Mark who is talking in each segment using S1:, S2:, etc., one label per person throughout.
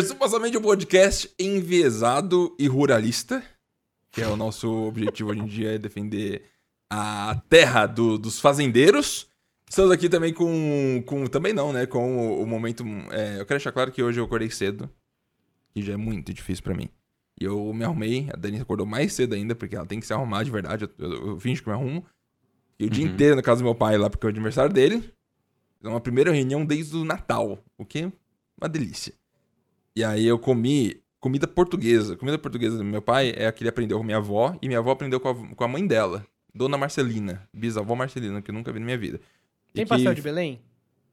S1: Super! Supostamente um podcast enviesado e ruralista, que é o nosso objetivo hoje em dia, é defender a terra do- dos fazendeiros. Estamos aqui também com, com. Também não, né? Com o, o momento. é, eu quero deixar claro que hoje eu acordei cedo, que já é muito difícil pra mim. E eu me arrumei, a Dani acordou mais cedo ainda, porque ela tem que se arrumar de verdade. Eu, eu, eu finjo que me arrumo. E o dia inteiro na casa do meu pai lá, porque é o aniversário dele. É uma primeira reunião desde o Natal, o que é uma delícia. E aí eu comi comida portuguesa. Comida portuguesa do meu pai é a que ele aprendeu com minha avó, e minha avó aprendeu com a, com a mãe dela, Dona Marcelina, bisavó Marcelina, que eu nunca vi na minha vida. E
S2: Tem
S1: que
S2: pastel de Belém?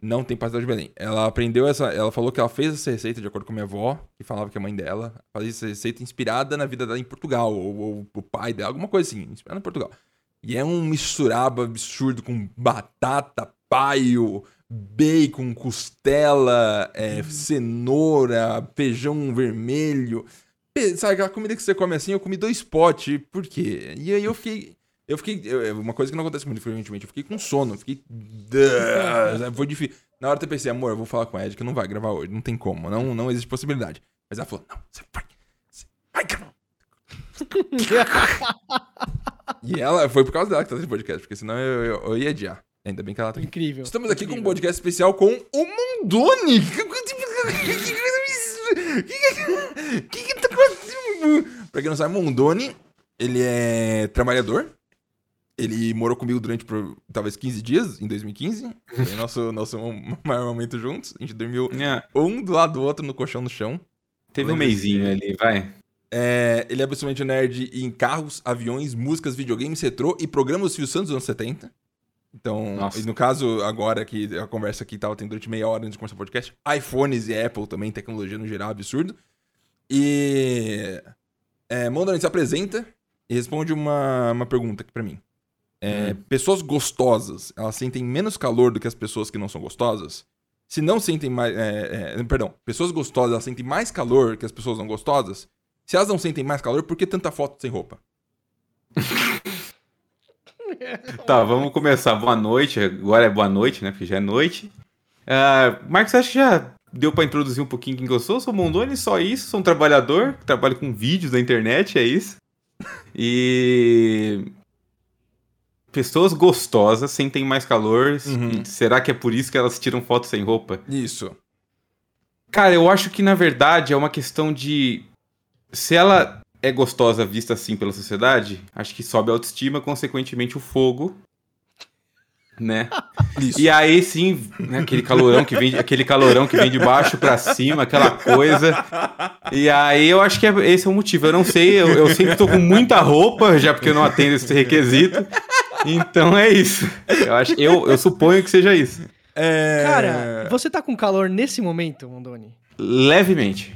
S1: Não tem pastel de Belém. Ela aprendeu essa. Ela falou que ela fez essa receita de acordo com a minha avó, que falava que a mãe dela fazia essa receita inspirada na vida dela em Portugal, ou, ou o pai dela, alguma coisa assim, inspirada em Portugal. E é um misturaba absurdo com batata, paio, bacon, costela, é, cenoura, feijão vermelho. Sabe aquela comida que você come assim? Eu comi dois potes, por quê? E aí eu fiquei. Eu fiquei. eu- uma coisa que não acontece muito frequentemente, eu fiquei com sono, fiquei. Foi difícil. Na hora eu pensei, amor, eu vou falar com a Ed que não vai gravar hoje, não tem como, não, não existe possibilidade. Mas ela falou, não, você vai. Você vai gravar. E ela, foi por causa dela que tá nesse podcast, porque senão eu, eu, eu ia adiar. Ainda bem que ela tá aqui.
S2: Incrível.
S1: Estamos aqui com um
S2: incrível.
S1: podcast especial com o Mondoni. Que que tá acontecendo? Pra quem não sabe, Mondoni, ele é trabalhador. Ele morou comigo durante por, talvez 15 dias, em 2015. Foi nosso, nosso maior momento juntos. A gente dormiu
S3: É,
S1: um do lado do outro no colchão no chão.
S3: teve um meizinho ali, vai.
S1: É, ele é absolutamente nerd em carros, aviões, músicas, videogames, retrô e programas do Silvio Santos dos anos 70. Então, e no caso, agora que a conversa aqui tava tendo durante meia hora antes de começar o podcast, iPhones e Apple também, tecnologia no geral, absurdo. E. É, Mondoni se apresenta e responde uma, uma pergunta aqui pra mim. É, Pessoas gostosas, elas sentem menos calor do que as pessoas que não são gostosas? Se não sentem mais. é, é, perdão, pessoas gostosas, elas sentem mais calor que as pessoas não gostosas? Se elas não sentem mais calor, por que tanta foto sem roupa?
S3: Tá, vamos começar. Boa noite. Agora é boa noite, né? Porque já é noite. Ah, Marcos, acho que já deu pra introduzir um pouquinho quem que eu sou. Sou Mondoni, só isso. Sou um trabalhador. Trabalho com vídeos da internet, é isso. E. Pessoas gostosas sentem mais calor.
S1: Uhum.
S3: Será que é por isso que elas tiram foto sem roupa?
S1: Isso.
S3: Cara, eu acho que na verdade é uma questão de. Se ela é gostosa vista assim pela sociedade, acho que sobe a autoestima, consequentemente o fogo. Né?
S1: Isso.
S3: E aí sim, né, aquele calorão que vem, de- aquele calorão que vem de baixo pra cima, aquela coisa. E aí eu acho que é- esse é o motivo. Eu não sei, eu, eu sempre tô com muita roupa, já porque eu não atendo esse requisito. Então é isso. Eu acho, eu, eu suponho que seja isso.
S1: É...
S2: Cara, você tá com calor nesse momento, Mondoni?
S3: Levemente.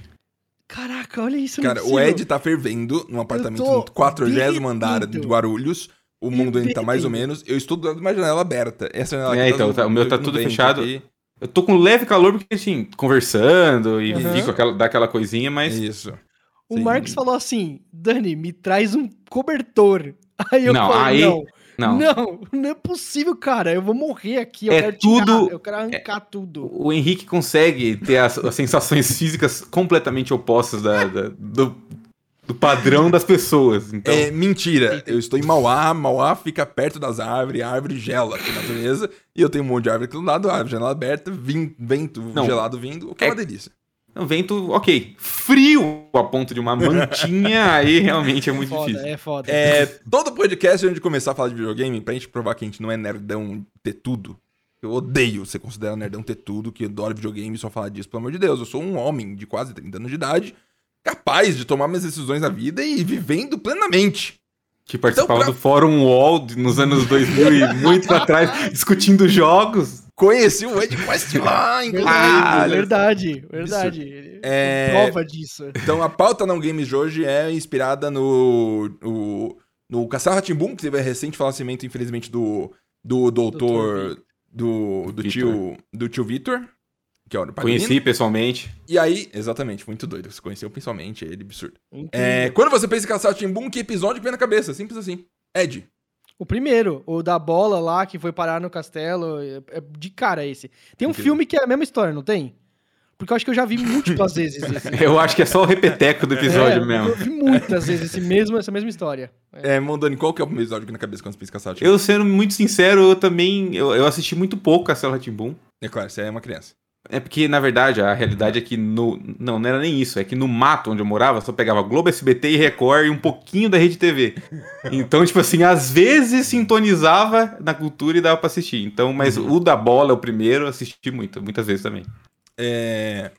S2: Caraca, olha isso.
S1: Cara,
S2: é
S1: o
S2: possível.
S1: Ed tá fervendo num apartamento no 40 andar de. Guarulhos. O mundo ainda tá mais ou menos. Eu estou dando uma janela aberta. Essa janela
S3: É, então, tá- o meu tá tudo fechado.
S1: aqui.
S3: Eu tô com leve calor porque, assim, conversando e
S2: Uhum.
S3: fico aquela, dá aquela coisinha, mas.
S1: Isso.
S2: O
S1: Sim.
S2: Marcos falou assim: Dani, me traz um cobertor. Aí eu
S3: Não,
S2: falei:
S3: aí-
S2: não,
S3: Não.
S2: não, não é possível, cara. Eu vou morrer aqui. Eu
S3: É
S2: quero
S3: tudo-
S2: tirar, eu quero arrancar tudo.
S3: O Henrique consegue ter as, as sensações físicas completamente opostas da, da- do, do padrão das pessoas. Então,
S1: É mentira. Eu estou em Mauá. Mauá fica perto das árvores. A árvore gela aqui na natureza. E eu tenho um monte de árvore aqui do lado. A janela aberta. vin- vento
S3: Não.
S1: gelado vindo. O que é,
S3: É-
S1: uma delícia.
S3: Um vento, ok. Frio a ponto de uma mantinha, aí realmente é muito
S2: foda,
S3: difícil.
S2: é foda.
S1: É, todo podcast, antes de começar a falar de videogame, pra gente provar que a gente não é nerdão ter tudo. Eu odeio ser considerado nerdão ter tudo, que adora videogame e só falar disso, pelo amor de Deus. Eu sou um homem de quase 30 anos de idade, capaz de tomar minhas decisões na vida e vivendo plenamente.
S3: Que participava
S1: Então, pra-
S3: do Fórum Wall nos anos 2000 e muito pra trás, discutindo jogos.
S1: Conheci o Ed Quest lá, inclusive.
S2: Verdade, verdade, verdade. Ele
S1: É-
S2: Prova disso.
S1: Então a pauta não games de hoje é inspirada no. no, no Castelo Ratimbum, que teve recente falecimento, infelizmente, do, do doutor. Do, do tio. Do tio Vitor. Que é o
S3: Conheci pessoalmente.
S1: E aí, exatamente, muito doido. Você conheceu pessoalmente, ele absurdo. É, quando você pensa em Castelo Ratimbum, que episódio que vem na cabeça? Simples assim. Ed.
S2: O primeiro, o da bola lá, que foi parar no castelo. É é de cara esse. Tem um filme que é a mesma história, não tem? Porque eu acho que eu já vi múltiplas vezes esse.
S3: Eu acho que é só o repeteco do episódio
S2: É,
S3: mesmo.
S2: Eu vi muitas vezes esse mesmo, essa mesma história.
S1: É, Mondani, qual que é o episódio aqui na cabeça quando você pensa Castelo
S3: Eu, sendo muito sincero, eu também. Eu, eu assisti muito pouco Castelo Ratimbum.
S1: É claro, você é uma criança.
S3: É porque, na verdade, a realidade é que no. Não, não era nem isso. É que no mato onde eu morava, só pegava Globo, SBT e Record e um pouquinho da Rede TV. Então, tipo assim, às vezes sintonizava na cultura e dava pra assistir. Então, mas o da bola, o primeiro, eu assisti muito, muitas vezes também.
S1: É...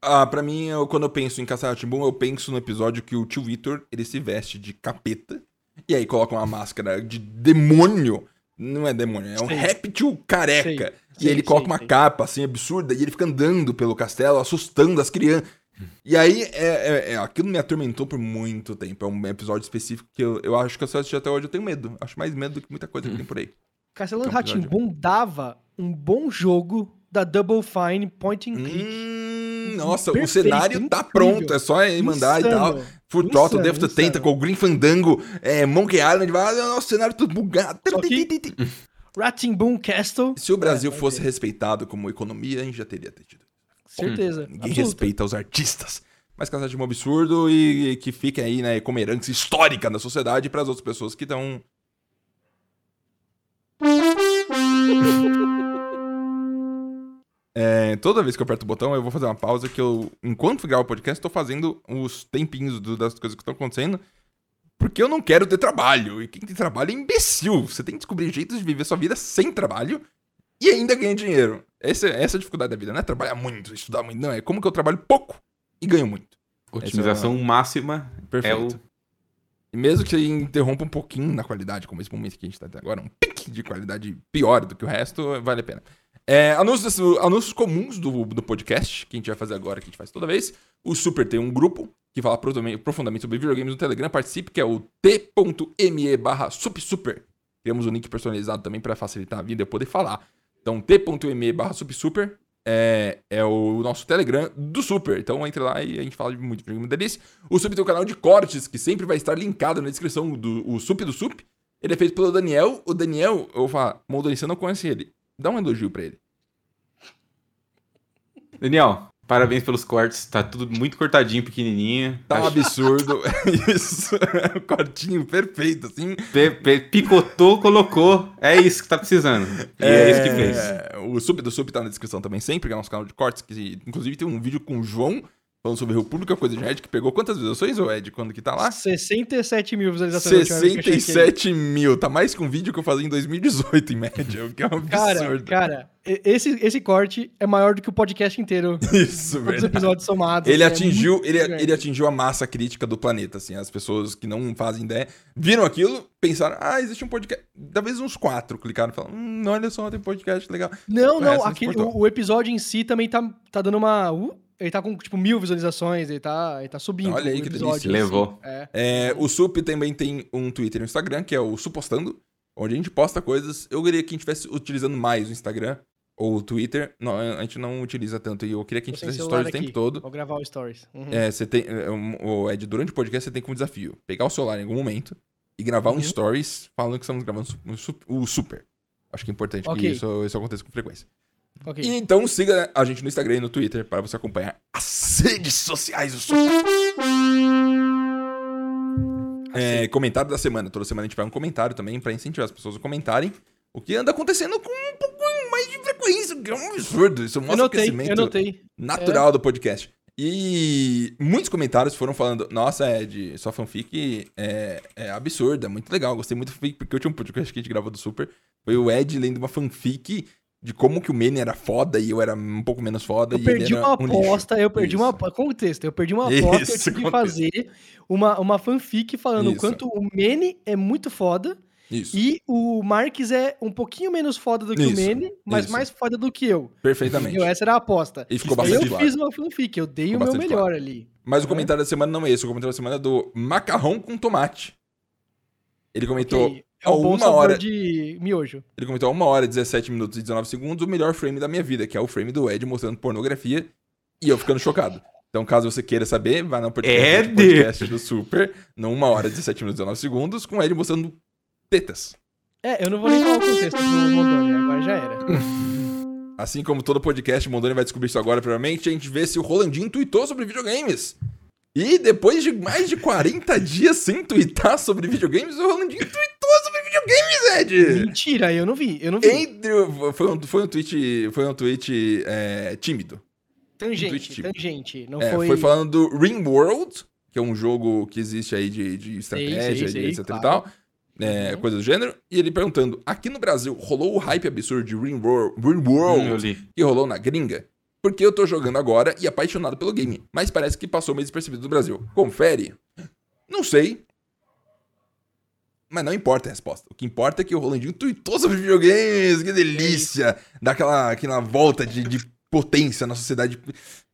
S1: Ah, pra mim, eu- quando eu penso em Castelo Rá-Tim-Bum, eu penso no episódio que o tio Vitor, ele se veste de capeta, e aí coloca uma máscara de demônio. Não é demônio, é um réptil careca.
S2: Sei,
S1: e ele coloca
S2: sei,
S1: uma
S2: sei.
S1: capa, assim, absurda, e ele fica andando pelo castelo, assustando as crianças. E aí, é, é- é- aquilo me atormentou por muito tempo. É um episódio específico que eu, eu acho que eu assistir até hoje eu tenho medo. Acho mais medo do que muita coisa que tem por aí.
S2: Castelo
S1: Então,
S2: Ratimbum dava um bom jogo da Double Fine Point and Click.
S1: Hum, nossa, o
S2: Perfeito,
S1: cenário tá
S2: incrível.
S1: pronto, é só mandar e tal.
S2: Insano.
S1: Full Throttle,
S2: Insano,
S1: Death to
S2: insano.
S1: Tentacle, Green Fandango, é, Monkey Island, vai, nossa, o cenário tudo bugado.
S2: Só que- Ratimbum Castle,
S1: Se o Brasil
S2: É,
S1: fosse
S2: ter.
S1: respeitado como economia, a gente já teria tido.
S2: certeza.
S1: Ninguém
S2: absoluta.
S1: respeita os artistas. Mas Casa de um absurdo e, e que fica aí, né, como herança histórica da sociedade para as outras pessoas que estão. É, toda vez que eu aperto o botão, eu vou fazer uma pausa que eu, enquanto gravo o podcast, tô fazendo os tempinhos do- das coisas que estão acontecendo. Porque eu não quero ter trabalho. E quem tem trabalho é imbecil. Você tem que descobrir jeitos de viver sua vida sem trabalho e ainda ganhar dinheiro. Essa, essa é a dificuldade da vida, não é trabalhar muito, estudar muito, não. É como que eu trabalho pouco e ganho muito.
S3: Otimização máxima
S1: Perfeito.
S3: é o.
S1: E mesmo que você interrompa um pouquinho na qualidade, como esse momento que a gente tá tendo agora, um pique de qualidade pior do que o resto, vale a pena. É, anúncios, anúncios comuns do, do podcast, que a gente vai fazer agora, que a gente faz toda vez. O Super tem um grupo que fala profundamente- sobre videogames no Telegram. Participe, que é o t.me barra supsuper. Temos um link personalizado também para facilitar a vida e poder falar. Então, t.me barra supsuper é, é o nosso Telegram do Super. Então, entre lá e a gente fala de muito videogame delícia. O Sup tem um canal de cortes que sempre vai estar linkado na descrição do o Sup do Sup. Ele é feito pelo Daniel. O Daniel, eu vou falar, Moldoni, você não conhece ele. Dá um elogio pra ele.
S3: Daniel, parabéns pelos cortes. Tá tudo muito cortadinho, pequenininho.
S1: Tá um absurdo. isso. um cortinho perfeito, assim.
S3: Pe- pe- picotou, colocou. É isso que tá precisando. E é, isso que fez.
S1: O Sup do Sup tá na descrição também sempre, que é nosso canal de cortes. Que, inclusive tem um vídeo com o João falando sobre República Coisa de Ed, que pegou quantas visualizações, ô Ed, quando que tá lá?
S2: 67 mil visualizações. da última vez que eu chequei.
S1: 67 mil. Tá mais que um vídeo que eu fazia em 2018, em média. O que é um
S2: Cara,
S1: absurdo.
S2: cara, e- esse, esse corte é maior do que o podcast inteiro.
S1: Isso,
S2: Todos os episódios somados.
S1: Ele
S2: é
S1: atingiu, ele,
S2: grande.
S1: ele atingiu a massa crítica do planeta, assim. As pessoas que não fazem ideia viram aquilo, pensaram, ah, existe um podcast. Talvez uns quatro clicaram e falaram, hum, olha só, tem podcast legal.
S2: Não, não,
S1: não
S2: aquele, o, o episódio em si também tá, tá dando uma. uh, ele tá com, tipo, mil visualizações, ele tá, ele tá subindo.
S1: Olha aí
S2: o
S1: que
S2: episódio
S3: delícia.
S2: si.
S3: Levou.
S2: É.
S1: É, o Sup também tem um Twitter e um Instagram, que é o Supostando, onde a gente posta coisas. Eu queria que a gente estivesse utilizando mais o Instagram ou o Twitter. Não, a gente não utiliza tanto. E eu queria que a gente fizesse stories o tempo
S2: aqui.
S1: todo.
S2: Vou gravar o Stories. Uhum.
S1: É, você tem. é, um- O Ed, durante o podcast, você tem como desafio pegar o celular em algum momento e gravar um
S2: Uhum.
S1: stories falando que estamos gravando o su- o super. Acho que é importante
S2: Ok.
S1: que isso, isso aconteça com frequência.
S2: Ok.
S1: E então siga a gente no Instagram e no Twitter para você acompanhar as redes sociais do super. É, comentário da semana. Toda semana a gente vai um comentário também para incentivar as pessoas a comentarem o que anda acontecendo com um pouco mais de frequência, que é um absurdo. Isso mostra o crescimento natural do podcast. E muitos comentários foram falando: Nossa, Ed, sua fanfic é, é absurda, muito legal. Gostei muito da fanfic, porque tinha um podcast que a gente gravou do Super. Foi o Ed lendo uma fanfic de como que o Manny era foda e eu era um pouco menos foda.
S2: Eu
S1: e
S2: perdi uma
S1: um
S2: aposta, eu perdi uma
S1: Isso.
S2: aposta. Contexto, eu perdi uma aposta, eu
S1: Isso,
S2: tive que fazer uma, uma fanfic falando o
S1: Isso.
S2: quanto o Manny é muito foda
S1: Isso,
S2: e o Marques é um pouquinho menos foda do que
S1: Isso,
S2: o Manny, mas
S1: isso.
S2: mais foda do que eu.
S1: perfeitamente.
S2: Essa era a aposta.
S1: E ficou bastante
S2: eu
S1: claro.
S2: fiz uma fanfic, eu dei
S1: Ficou
S2: o meu melhor ali.
S1: Mas o comentário da semana não é esse. O comentário da semana é do Macarrão com Tomate. Ele comentou.
S2: Ok, É um bom
S1: uma hora-
S2: de miojo.
S1: Ele comentou a 1 hora, 17 minutos e 19 segundos, o melhor frame da minha vida, que é o frame do Ed mostrando pornografia e eu ficando chocado. Então, caso você queira saber, vai no podcast, podcast do Super, no 1 hora, 17 minutos e 19 segundos, com o Ed mostrando tetas.
S2: É, eu não vou nem falar o contexto do Mondoni, agora já era.
S1: Assim como todo podcast, o Mondoni vai descobrir isso agora, provavelmente. A gente vê se o Rolandinho tweetou sobre videogames. E depois de mais de 40 dias sem tweetar sobre videogames, o Rolandinho tweetou sobre videogames, Ed!
S2: Mentira, eu não vi, eu não vi.
S1: Entre, foi, um, foi um tweet, foi um tweet é, tímido.
S2: Tangente,
S1: tweet tipo.
S2: tangente. Não
S1: É,
S2: foi...
S1: foi... falando do Ringworld, que é um jogo que existe aí de, de estratégia,
S2: sei,
S1: de etc
S2: claro.
S1: e tal. É,
S2: Uhum.
S1: Coisa do gênero. E ele perguntando: aqui no Brasil rolou o hype absurdo de Ringworld, Ringworld
S3: Hum,
S1: que rolou na gringa? Porque eu tô jogando agora e apaixonado pelo game, mas parece que passou meio despercebido no Brasil. Confere? Não sei. Mas não importa a resposta. O que importa é que o Rolandinho tweetou sobre videogames. Que delícia! Dá aquela, aquela volta de, de potência na sociedade.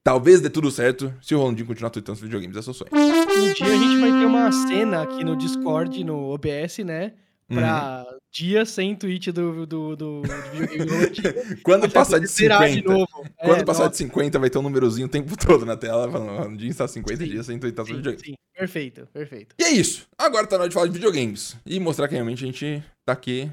S1: Talvez dê tudo certo se o Rolandinho continuar tweetando sobre videogames. É seu sonho.
S2: Um dia a gente vai ter uma cena aqui no Discord, no OBS, né? Pra
S1: Uhum.
S2: dia sem tweet do, do, do, do.
S1: Quando passar de
S2: poder zerar
S1: 50.
S2: novo.
S1: Quando
S2: É,
S1: passar
S2: nossa,
S1: de 50, vai ter um númerozinho o tempo todo na tela. Falando, o Rolandinho está 50
S2: Sim.
S1: dias sem tweetar sobre videogames.
S2: sim, perfeito, perfeito.
S1: E é isso. Agora tá na hora de falar de videogames. E mostrar que realmente a gente tá aqui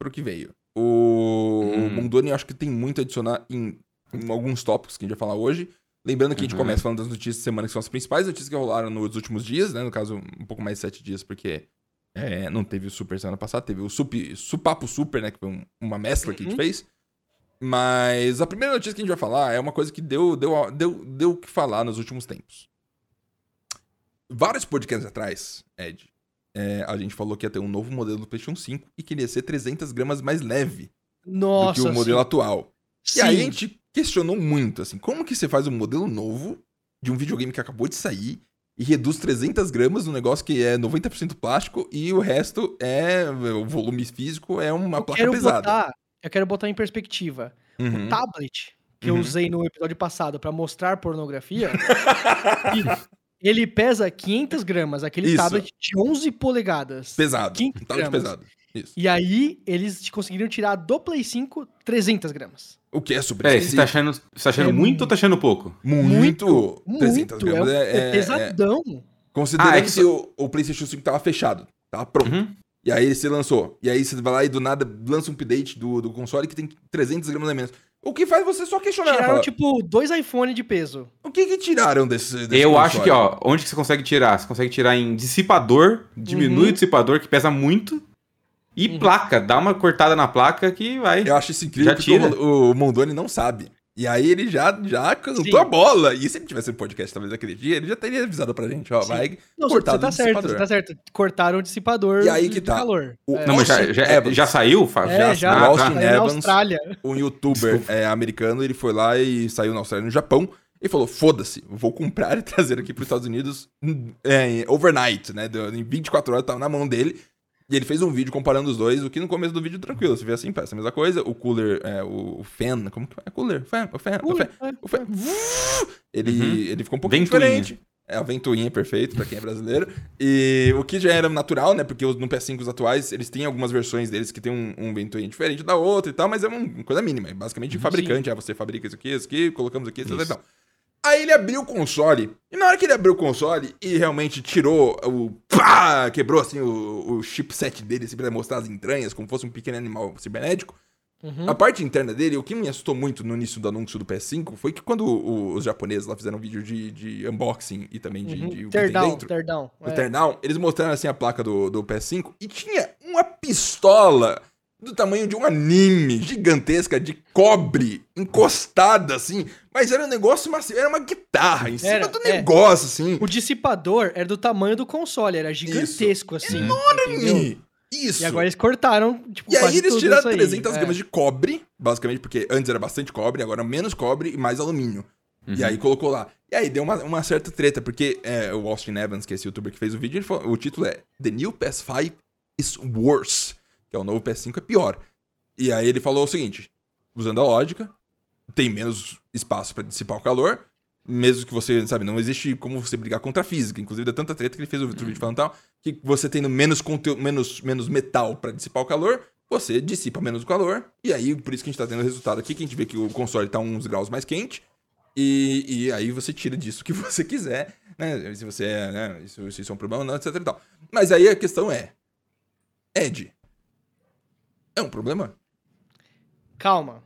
S1: pro que veio. O
S3: Hum.
S1: Mondoni eu acho que tem muito a adicionar em, em alguns tópicos que a gente vai falar hoje. Lembrando que a gente
S3: Uhum.
S1: começa falando das notícias da semana, que são as principais notícias que rolaram nos últimos dias, né? No caso, um pouco mais de sete dias, porque é, não teve o Super semana passada, teve o Sup, Supapo Super, né? Que foi um- uma mescla que a gente
S2: Uhum.
S1: fez. Mas a primeira notícia que a gente vai falar é uma coisa que deu deu deu deu o que falar nos últimos tempos. Vários podcasts atrás, Ed, é, a gente falou que ia ter um novo modelo do PlayStation 5 e que ia ser 300 gramas mais leve
S2: Nossa,
S1: do que o modelo
S2: sim.
S1: atual.
S2: sim.
S1: E aí a gente questionou muito, assim, como que você faz um modelo novo de um videogame que acabou de sair e reduz 300 gramas num negócio que é 90% plástico e o resto é, o volume físico é uma
S2: eu
S1: placa
S2: quero
S1: pesada.
S2: botar, eu quero botar em perspectiva.
S1: Uhum.
S2: O tablet que eu
S1: Uhum.
S2: usei no episódio passado pra mostrar pornografia, ele pesa 500 gramas, aquele
S1: Isso.
S2: tablet de 11 polegadas.
S1: Pesado.
S2: 15
S1: Um tablet
S2: gramas.
S1: pesado. Isso.
S2: E aí, eles conseguiram tirar do Play 5 300 gramas.
S1: O que é super
S3: Peraí, você tá achando, você tá achando
S2: É
S3: muito ou tá achando pouco?
S1: Muito. 300
S2: Muito,
S1: gramas
S2: é,
S1: é, é- é-
S2: pesadão.
S1: Considerando
S3: Ah, é que
S1: que o, o PlayStation 5 tava fechado, tava pronto.
S3: Uhum.
S1: E aí você lançou. E aí você vai lá e do nada lança um update do, do console que tem 300 gramas a menos. O que faz você só questionar.
S2: Tiraram,
S1: fala,
S2: tipo, dois iPhone de peso.
S1: O que que tiraram desse, desse
S3: Eu
S1: console?
S3: acho que, ó, onde que você consegue tirar? Você consegue tirar em dissipador, diminui
S2: Uhum.
S3: o dissipador, que pesa muito, e
S2: Uhum.
S3: placa. Dá uma cortada na placa que vai.
S1: Eu acho isso incrível
S3: Já
S1: porque o, o Mondoni não sabe. E aí ele já, já cantou
S2: Sim.
S1: a bola. E se ele tivesse um podcast talvez aquele dia, ele já teria avisado pra gente, ó,
S2: Sim.
S1: vai
S2: Não,
S1: cortado
S2: você tá
S1: do
S2: certo, você tá certo. Cortaram o dissipador
S1: E aí que
S2: de
S1: tá.
S2: calor.
S1: O-
S2: É.
S3: Não, mas já,
S1: Austin
S3: já,
S1: Evans.
S3: já saiu? Fa-
S2: É, já,
S1: o
S3: Ah,
S1: Austin
S3: tá.
S2: saiu na
S1: Evans.
S2: Austrália.
S1: um youtuber é, americano, ele foi lá e saiu na Austrália no Japão e falou: foda-se, vou comprar e trazer aqui para os Estados Unidos hum, é, overnight, né? Em 24 horas tava na mão dele. E ele fez um vídeo comparando os dois, o que no começo do vídeo tranquilo, você vê assim, parece a mesma coisa. O cooler, é, o, o fan, como que é? Cooler, fan, o fan, o fan, o fan. Ele,
S3: Uhum.
S1: ele ficou um pouquinho
S3: Ventoinha.
S1: diferente. É, a ventoinha perfeito pra quem é brasileiro. E o que já era natural, né? Porque os- no PS5 os atuais, eles têm algumas versões deles que tem um, um ventoinha diferente da outra e tal, mas é uma coisa mínima. É basicamente
S2: Uhum,
S1: fabricante. Ah, você fabrica isso aqui, isso aqui, colocamos aqui, e
S3: Isso.
S1: tal. Aí ele abriu o console. E na hora que ele abriu o console e realmente tirou o. Pá! Quebrou assim o, o chipset dele, assim, pra mostrar as entranhas, como fosse um pequeno animal cibernético.
S2: Uhum.
S1: A parte interna dele, o que me assustou muito no início do anúncio do PS5 foi que quando o- os japoneses lá fizeram um vídeo de, de unboxing e também de,
S2: Uhum.
S1: de o que
S2: Teardown,
S1: dentro,
S2: teardown. é.
S1: teardown, eles mostraram assim a placa do, do PS5 e tinha uma pistola do tamanho de um anime gigantesca de cobre encostada assim, mas era um negócio macio, era uma guitarra em cima
S2: Era,
S1: do
S2: é.
S1: negócio assim.
S2: O dissipador era do tamanho do console, era gigantesco assim. entendeu?
S1: Enorme! Isso.
S2: E agora eles cortaram, tipo,
S1: E aí eles
S2: tudo
S1: tiraram
S2: isso aí.
S1: 300
S2: É.
S1: gramas de cobre, basicamente, porque antes era bastante cobre, agora menos cobre e mais alumínio. E
S3: Uhum.
S1: aí colocou lá. E aí deu uma, uma certa treta, porque é, o Austin Evans, que é esse youtuber que fez o vídeo, ele falou- o título é The New PS5 is Worse, que é o novo PS5 é pior. E aí ele falou o seguinte, usando a lógica, tem menos espaço pra dissipar o calor, mesmo que você, sabe, não existe como você brigar contra a física. Inclusive, dá tanta treta que ele fez outro vídeo falando tal, que você tendo menos conteúdo, menos, menos metal pra dissipar o calor, você dissipa menos o calor, e aí por isso que a gente tá tendo o resultado aqui, que a gente vê que o console tá uns graus mais quente, e, e aí você tira disso o que você quiser, né? Se você é, né? Isso, isso é um problema ou não, etc e tal. Mas aí a questão é, Ed, é um problema?
S2: Calma,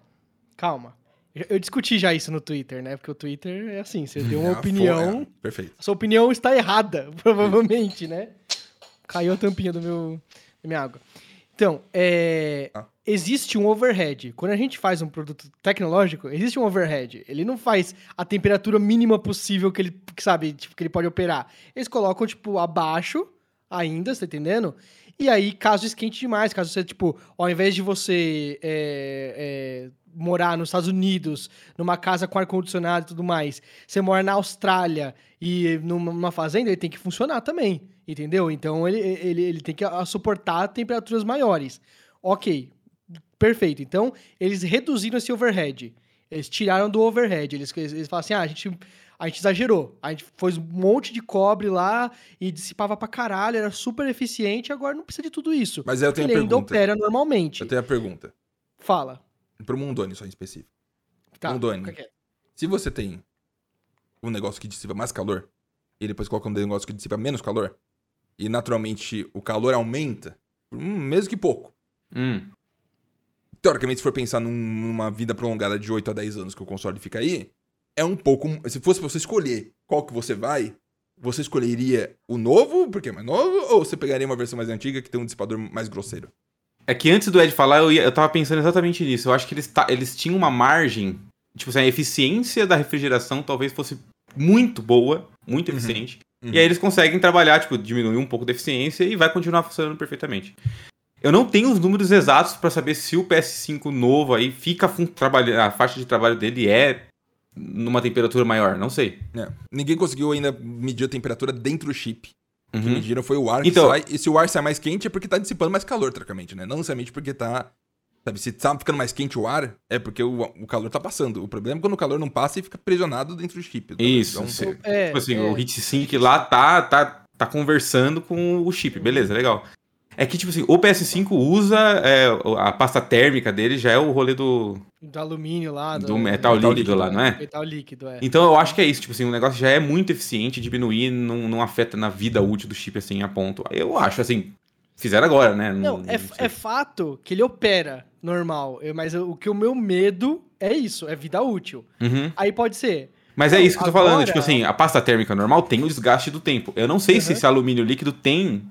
S2: calma. Eu discuti já isso no Twitter, né? Porque o Twitter é assim, você deu uma
S1: a fo-
S2: opinião,
S1: é, perfeito.
S2: a sua opinião está errada, provavelmente, né? Caiu a tampinha do meu, da minha água. Então, é,
S1: Ah.
S2: existe um overhead. Quando a gente faz um produto tecnológico, existe um overhead. Ele não faz a temperatura mínima possível que ele, que, sabe, tipo, que ele pode operar. Eles colocam, tipo, abaixo ainda, você tá entendendo? E aí, caso esquente demais, caso você, tipo, ao invés de você é, é, morar nos Estados Unidos, numa casa com ar-condicionado e tudo mais, você mora na Austrália e numa fazenda, ele tem que funcionar também, entendeu? Então, ele, ele, ele tem que suportar temperaturas maiores. Ok, perfeito. Então, eles reduziram esse overhead. Eles tiraram do overhead. Eles, eles, eles falam assim, ah, a gente, a gente exagerou. A gente pôs um monte de cobre lá e dissipava pra caralho, era super eficiente, agora não precisa de tudo isso.
S1: Mas eu tenho
S2: Ele
S1: a
S2: ainda
S1: pergunta.
S2: opera normalmente.
S1: Eu tenho a pergunta.
S2: Fala.
S1: Pro Mundoni só em específico.
S2: Tá, quieto.
S1: Se você tem um negócio que dissipa mais calor, e depois coloca um negócio que dissipa menos calor, e naturalmente o calor aumenta, hum, mesmo que pouco.
S3: Hum.
S1: Teoricamente, se for pensar num- numa vida prolongada de 8 a 10 anos que o console fica aí, é um pouco. Se fosse pra você escolher qual que você vai, você escolheria o novo, porque é mais novo, ou você pegaria uma versão mais antiga que tem um dissipador mais grosseiro?
S3: É que antes do Ed falar, eu, ia- eu tava pensando exatamente nisso. Eu acho que eles, ta- eles tinham uma margem. Tipo assim, a eficiência da refrigeração talvez fosse muito boa, muito
S1: Uhum.
S3: eficiente.
S1: Uhum.
S3: E aí eles conseguem trabalhar, tipo, diminuir um pouco da eficiência e vai continuar funcionando perfeitamente. Eu não tenho os números exatos pra saber se o PS5 novo aí fica a faixa de trabalho dele é numa temperatura maior, não sei.
S1: É. Ninguém conseguiu ainda medir a temperatura dentro do chip. O que
S3: Uhum.
S1: mediram foi o ar
S3: Então-
S1: que sai. E se o ar sai mais quente é porque tá dissipando mais calor, trocamente, né? Não necessariamente porque tá. Sabe, se tá ficando mais quente o ar, é porque o, o calor tá passando. O problema é quando o calor não passa e fica aprisionado dentro do chip.
S3: Isso,
S1: Então,
S3: se-
S2: É,
S3: tipo assim,
S2: é.
S3: o heatsink lá tá, tá, tá conversando com o chip, beleza, legal. É que, tipo assim, o PS5 usa é, a pasta térmica dele, já é o rolê do,
S2: Do alumínio lá.
S3: do metal,
S1: metal
S3: líquido,
S1: líquido,
S3: lá, não é?
S2: Metal líquido, é.
S3: Então eu acho que é isso, tipo assim, o negócio já é muito eficiente, diminuir não, não afeta na vida útil do chip assim a ponto. Eu acho, assim, fizeram agora, né?
S2: Não, é,
S3: sei.
S2: é fato que ele opera normal, eu- mas o que o meu medo é isso, é vida útil.
S3: Uhum.
S2: Aí pode ser.
S3: Mas é
S2: Não,
S3: isso que eu tô falando,
S2: agora-
S3: tipo assim, a pasta térmica normal tem o desgaste do tempo. Eu não sei se
S2: Uhum.
S3: esse alumínio líquido tem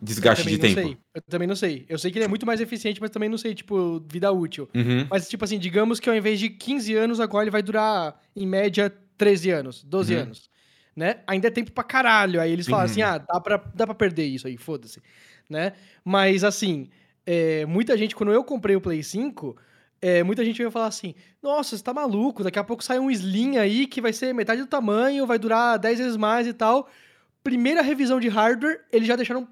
S3: desgaste de tempo.
S2: sei. Eu também não sei. Eu sei que ele é muito mais eficiente, mas também não sei, tipo, vida útil.
S3: Uhum.
S2: Mas, tipo assim, digamos que ao invés de 15 anos, agora ele vai durar, em média, 13 anos, 12
S3: Uhum.
S2: anos. Né? Ainda é tempo pra caralho. Aí eles falam
S1: Uhum.
S2: assim, ah, dá pra, dá pra perder isso aí, foda-se. Né? Mas, assim, é, muita gente, quando eu comprei o Play 5, é, muita gente veio falar assim, nossa, você tá maluco, daqui a pouco sai um Slim aí que vai ser metade do tamanho, vai durar 10 vezes mais e tal. Primeira revisão de hardware, eles já deixaram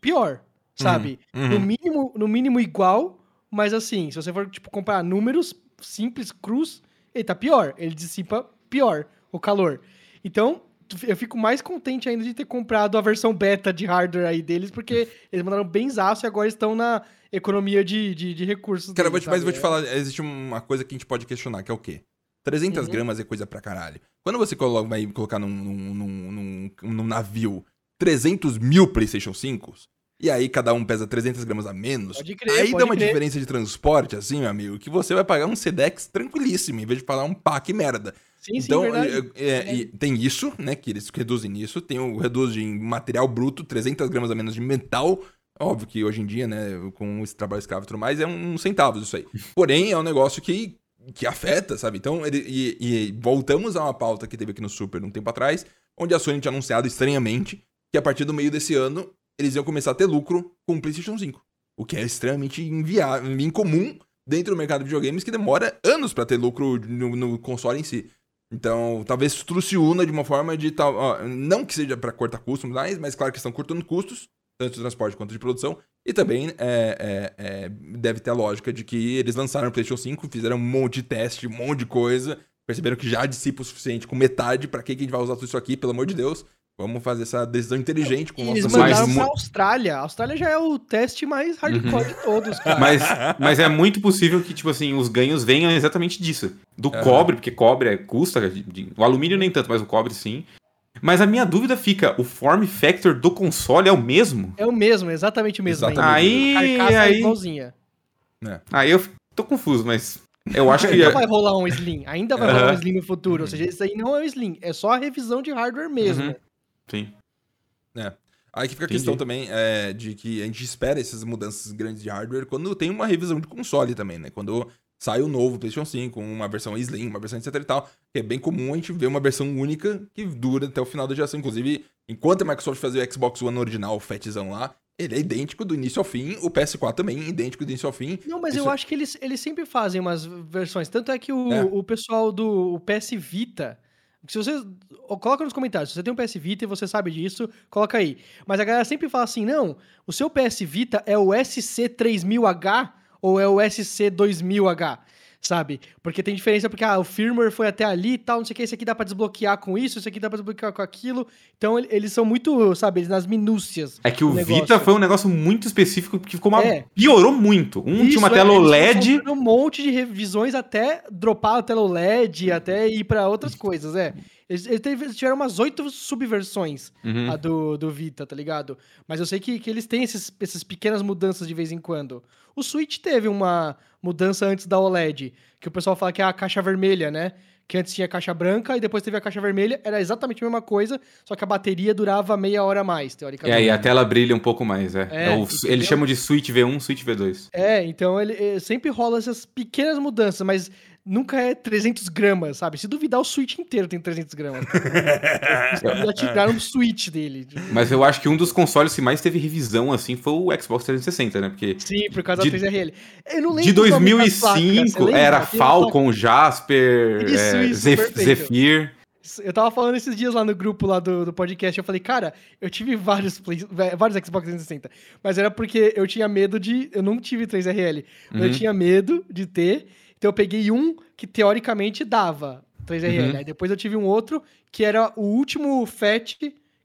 S2: pior, sabe?
S1: Uhum.
S2: No mínimo, no mínimo igual, mas assim, se você for tipo comparar números simples, cruz, ele tá pior, ele dissipa pior o calor. Então, eu fico mais contente ainda de ter comprado a versão beta de hardware aí deles, porque eles mandaram bem zaço e agora estão na economia de, de, de recursos.
S1: Cara, eu vou
S2: deles,
S1: te, mas vou te falar, existe uma coisa que a gente pode questionar, que é o quê? 300
S2: Uhum.
S1: gramas é coisa pra caralho. Quando você coloca, vai colocar num, num, num- num navio 300 mil PlayStation 5, e aí cada um pesa 300 gramas a menos,
S2: Pode crer,
S1: aí
S2: pode
S1: dá uma
S2: crer.
S1: diferença de transporte, assim, meu amigo, que você vai pagar um Sedex tranquilíssimo, em vez de pagar um pack merda.
S2: Sim, sim,
S1: então,
S2: verdade.
S1: é, é, e tem isso, né, que eles reduzem nisso, tem o reduz em material bruto, 300 gramas a menos de metal, óbvio que hoje em dia, né, com esse trabalho escravo e tudo mais, é um centavos isso aí. Porém, é um negócio que, que afeta, sabe? Então, ele, e, e voltamos a uma pauta que teve aqui no Super um tempo atrás, onde a Sony tinha anunciado estranhamente que a partir do meio desse ano eles iam começar a ter lucro com o PlayStation 5. O que é extremamente inviável, incomum dentro do mercado de videogames, que demora anos pra ter lucro no, no console em si. Então, talvez tudo se una de uma forma de tal. ó, não que seja pra cortar custos, mas, mas claro que estão cortando custos, tanto de transporte quanto de produção. E também é, é, é, deve ter a lógica de que eles lançaram o PlayStation 5, fizeram um monte de teste, um monte de coisa, perceberam que já dissipa o suficiente com metade. Que que a gente vai usar tudo isso aqui, pelo amor de Deus? Vamos fazer essa decisão inteligente com o
S2: Eles
S1: nosso
S2: mandaram
S3: mas
S2: pra Austrália. A Austrália já é o teste mais hardcore de todos, cara.
S3: Mas, mas é muito possível que, tipo assim, os ganhos venham exatamente disso. Do
S1: Aham.
S3: cobre, porque cobre é, custa, de- de- o alumínio nem tanto, mas o cobre sim. Mas a minha dúvida fica, o form factor do console é o mesmo?
S2: É o mesmo, exatamente o mesmo.
S1: Exatamente.
S3: Aí,
S2: A é
S3: aí,
S2: igualzinha.
S3: aí eu tô confuso, mas Eu acho que.
S2: Ainda vai rolar um Slim. Ainda vai rolar um. Slim no futuro. Ou seja, isso aí não é um Slim. É só a revisão de hardware mesmo.
S3: Uhum. Sim.
S1: Aí que fica a
S3: Entendi.
S1: questão também é, de que a gente espera essas mudanças grandes de hardware quando tem uma revisão de console também, né? Quando sai o novo PlayStation 5, uma versão Slim, uma versão etc e tal, que é bem comum a gente ver uma versão única que dura até o final da geração. Inclusive, enquanto a Microsoft fazia o Xbox One original, o fatzão lá, ele é idêntico do início ao fim, o PS4 também é idêntico do início ao fim.
S2: Não, mas
S1: Isso-
S2: eu acho que eles, eles sempre fazem umas versões. Tanto é que o,
S1: É.
S2: o pessoal do o PS Vita. Se você. Coloca nos comentários. Se você tem um PS Vita e você sabe disso, coloca aí. Mas a galera sempre fala assim: não, o seu PS Vita é o SC3000H ou é o SC2000H? Sabe? Porque tem diferença, porque ah, o firmware foi até ali e tal, não sei o que, esse aqui dá pra desbloquear com isso, esse aqui dá pra desbloquear com aquilo. Então ele- eles são muito, sabe, eles nas minúcias.
S3: É que o
S2: negócio.
S3: Vita foi um negócio muito específico que ficou uma...
S2: É.
S3: piorou muito. Um tinha uma
S2: Isso,
S3: tela
S2: é,
S3: OLED.
S2: um monte de revisões até dropar a tela OLED, até ir pra outras coisas, é. Eles, eles teve- tiveram umas oito subversões
S3: Uhum.
S2: do, do Vita, tá ligado? Mas eu sei que, que eles têm esses, essas pequenas mudanças de vez em quando. O Switch teve uma mudança antes da OLED, que o pessoal fala que é a caixa vermelha, né? Que antes tinha a caixa branca e depois teve a caixa vermelha. Era exatamente a mesma coisa, só que a bateria durava meia hora a mais,
S3: É,
S2: teoricamente.
S3: e a tela brilha um pouco mais, é.
S2: É,
S3: É o- eles chamam de Switch V1, Switch V2.
S2: É, então ele eh, sempre rola essas pequenas mudanças, mas nunca é 300 gramas, sabe? Se duvidar, o Switch inteiro tem 300 gramas. Já tiraram o Switch dele.
S3: Mas eu acho que um dos consoles que mais teve revisão, assim, foi o Xbox 360, né? Porque
S2: Sim, por causa
S3: De-
S2: da 3RL. Eu não lembro
S3: de
S2: o nome das placas,
S3: 2005
S2: você lembra?
S3: era Falcon, Jasper,
S2: Isso,
S3: é,
S2: isso,
S3: Zef-
S2: perfeito.
S3: Zephyr.
S2: Eu tava falando esses dias lá no grupo lá do, do podcast, eu falei, cara, eu tive vários, Play- vários Xbox 360, mas era porque eu tinha medo de... Eu não tive 3RL, mas eu
S3: Uhum.
S2: tinha medo de ter, então eu peguei um que teoricamente dava 3RL.
S3: Uhum.
S2: Aí depois eu tive um outro que era o último FAT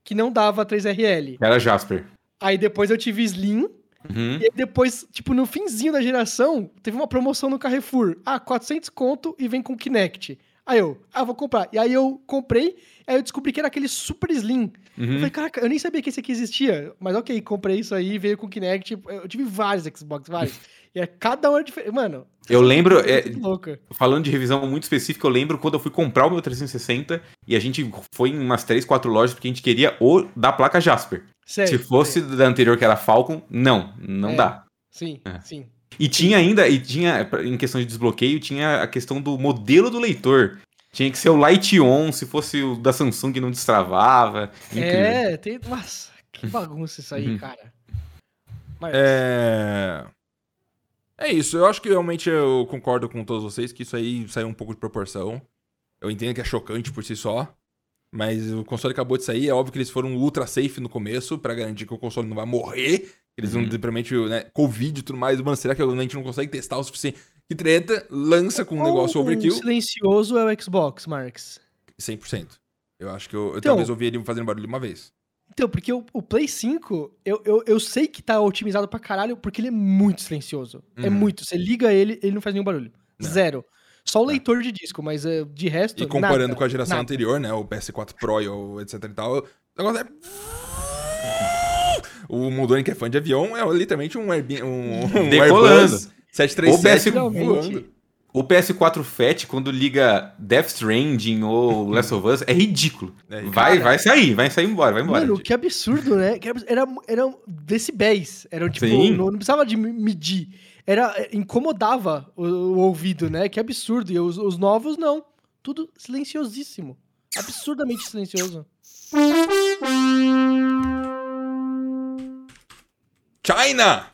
S2: que não dava 3RL.
S3: Era Jasper.
S2: Aí depois eu tive Slim,
S3: Uhum.
S2: e depois, tipo, no finzinho da geração, teve uma promoção no Carrefour. Ah, 400 conto e vem com Kinect. Aí eu, ah, vou comprar. E aí eu comprei, aí eu descobri que era aquele Super Slim. Eu
S3: Uhum.
S2: falei, caraca, eu nem sabia que esse aqui existia. Mas ok, comprei isso aí, veio com Kinect. Eu tive vários Xbox, vários. E é cada um é diferente. Mano,
S3: Eu lembro, é,
S2: muito louca.
S3: falando de revisão muito específica, eu lembro quando eu fui comprar o meu 360 e a gente foi em umas 3, 4 lojas porque a gente queria o da placa Jasper.
S2: Sério.
S3: Se fosse da anterior que era Falcon, não, não
S2: É.
S3: dá.
S2: Sim,
S3: É.
S2: sim.
S3: E tinha ainda, e tinha, em questão de desbloqueio, tinha a questão do modelo do leitor. Tinha que ser o Light On, se fosse o da Samsung não destravava. Incrível.
S2: É, tem. Nossa, que bagunça isso aí,
S3: Uhum.
S2: cara. Mas,
S1: É. É isso, eu acho que realmente eu concordo com todos vocês que isso aí saiu um pouco de proporção. Eu entendo que é chocante por si só, mas o console acabou de sair, é óbvio que eles foram ultra safe no começo pra garantir que o console não vai morrer, eles não
S3: Uhum.
S1: simplesmente, né, Covid e tudo mais, mano, será que a gente não consegue testar o suficiente? Que treta, lança com um negócio
S2: o
S1: overkill,
S2: silencioso é o Xbox, Marx.
S1: 100%. Eu acho que eu, eu
S2: Então-
S1: talvez ouvi ele fazendo barulho uma vez.
S2: Então, porque o, o Play 5, eu, eu, eu sei que tá otimizado pra caralho, porque ele é muito silencioso. É
S1: Uhum.
S2: muito. Você liga ele, ele não faz nenhum barulho.
S1: Não.
S2: Zero. Só o leitor de disco, mas eh, de resto.
S1: E comparando
S2: nada,
S1: com a geração
S2: nada.
S1: anterior, né? O PS4 Pro e o etc e tal, o negócio é. O Mundoni, que é fã de avião, é literalmente um, Airbnb, um, um
S3: Decolando.
S1: Airbus 737
S3: O
S1: voando.
S2: Realmente.
S3: O PS4 Fat, quando liga Death Stranding ou Last of Us, é ridículo.
S1: É,
S3: vai,
S2: cara.
S3: vai sair, vai sair embora, vai embora.
S2: Mano, que absurdo, né? Era, eram decibéis. Era tipo,
S3: Sim.
S2: não, não precisava de me- medir. Era, eh, incomodava o, o ouvido, né? Que absurdo. E os, os novos, não. Tudo silenciosíssimo. Absurdamente silencioso.
S1: China!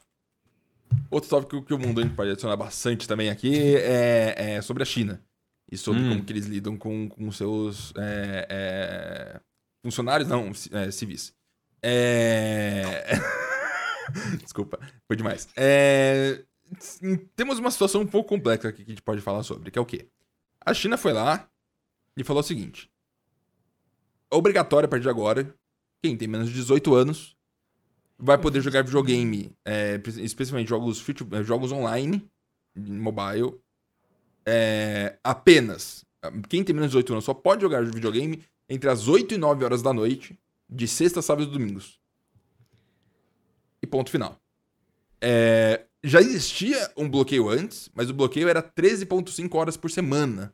S1: Outro tópico que o Mundoni pode adicionar bastante também aqui é, é sobre a China. E sobre
S3: Hum.
S1: como que eles lidam com, com seus é, é, funcionários, não, é, civis. É... Desculpa, foi demais. É, Temos uma situação um pouco complexa aqui que a gente pode falar sobre, que é o quê? A China foi lá e falou o seguinte. Obrigatório a partir de agora, quem tem menos de 18 anos vai poder jogar videogame, é, especialmente jogos, eh, jogos online, mobile, é, apenas. Quem tem menos de 18 anos só pode jogar videogame entre as 8 e 9 horas da noite, de sexta, sábado e domingos. E ponto final. É, já existia um bloqueio antes, mas o bloqueio era 13,5 horas por semana.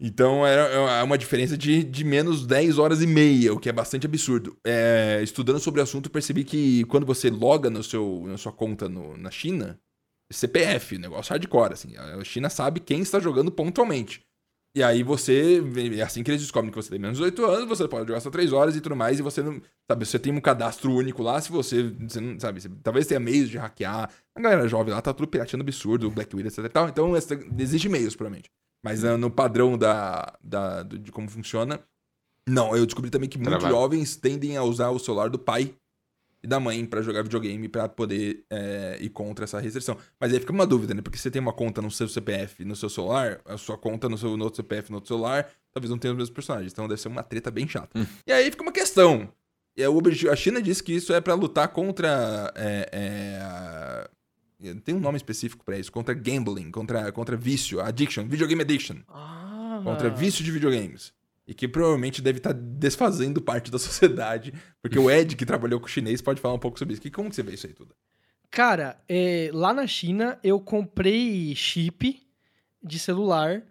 S1: Então era é uma diferença de, de menos 10 horas e meia, o que é bastante absurdo. É, estudando sobre o assunto, percebi que quando você loga no seu, na sua conta no, na China, CPF, negócio hardcore, assim. A China sabe quem está jogando pontualmente. E aí você, é assim que eles descobrem que você tem menos de 18 anos, você pode jogar só 3 horas e tudo mais, e você não, sabe, você tem um cadastro único lá, se você, você não, sabe, você, talvez tenha meios de hackear. A galera jovem lá tá tudo pirateando absurdo, Black Widow, etc e tal, então existe meios, provavelmente. Mas uh, no padrão da, da, de como funciona, não, eu descobri também que muitos jovens tendem a usar o celular do pai e da mãe para jogar videogame para poder é, ir contra essa restrição. Mas aí fica uma dúvida, né? Porque você tem uma conta no seu CPF no seu celular, a sua conta no seu no outro CPF no outro celular, talvez não tenha os mesmos personagens. Então deve ser uma treta bem chata. Hum. E aí fica uma questão. E o objetivo, a China disse que isso é para lutar contra. É, é, tem um nome específico para isso, contra gambling, contra, contra vício, addiction, videogame addiction. Ah. Contra vício de videogames. E que provavelmente deve estar tá desfazendo parte da sociedade. Porque o Ed, que trabalhou com o chinês, pode falar um pouco sobre isso. como que você vê isso aí tudo?
S2: Cara, é, lá na China eu comprei chip de celular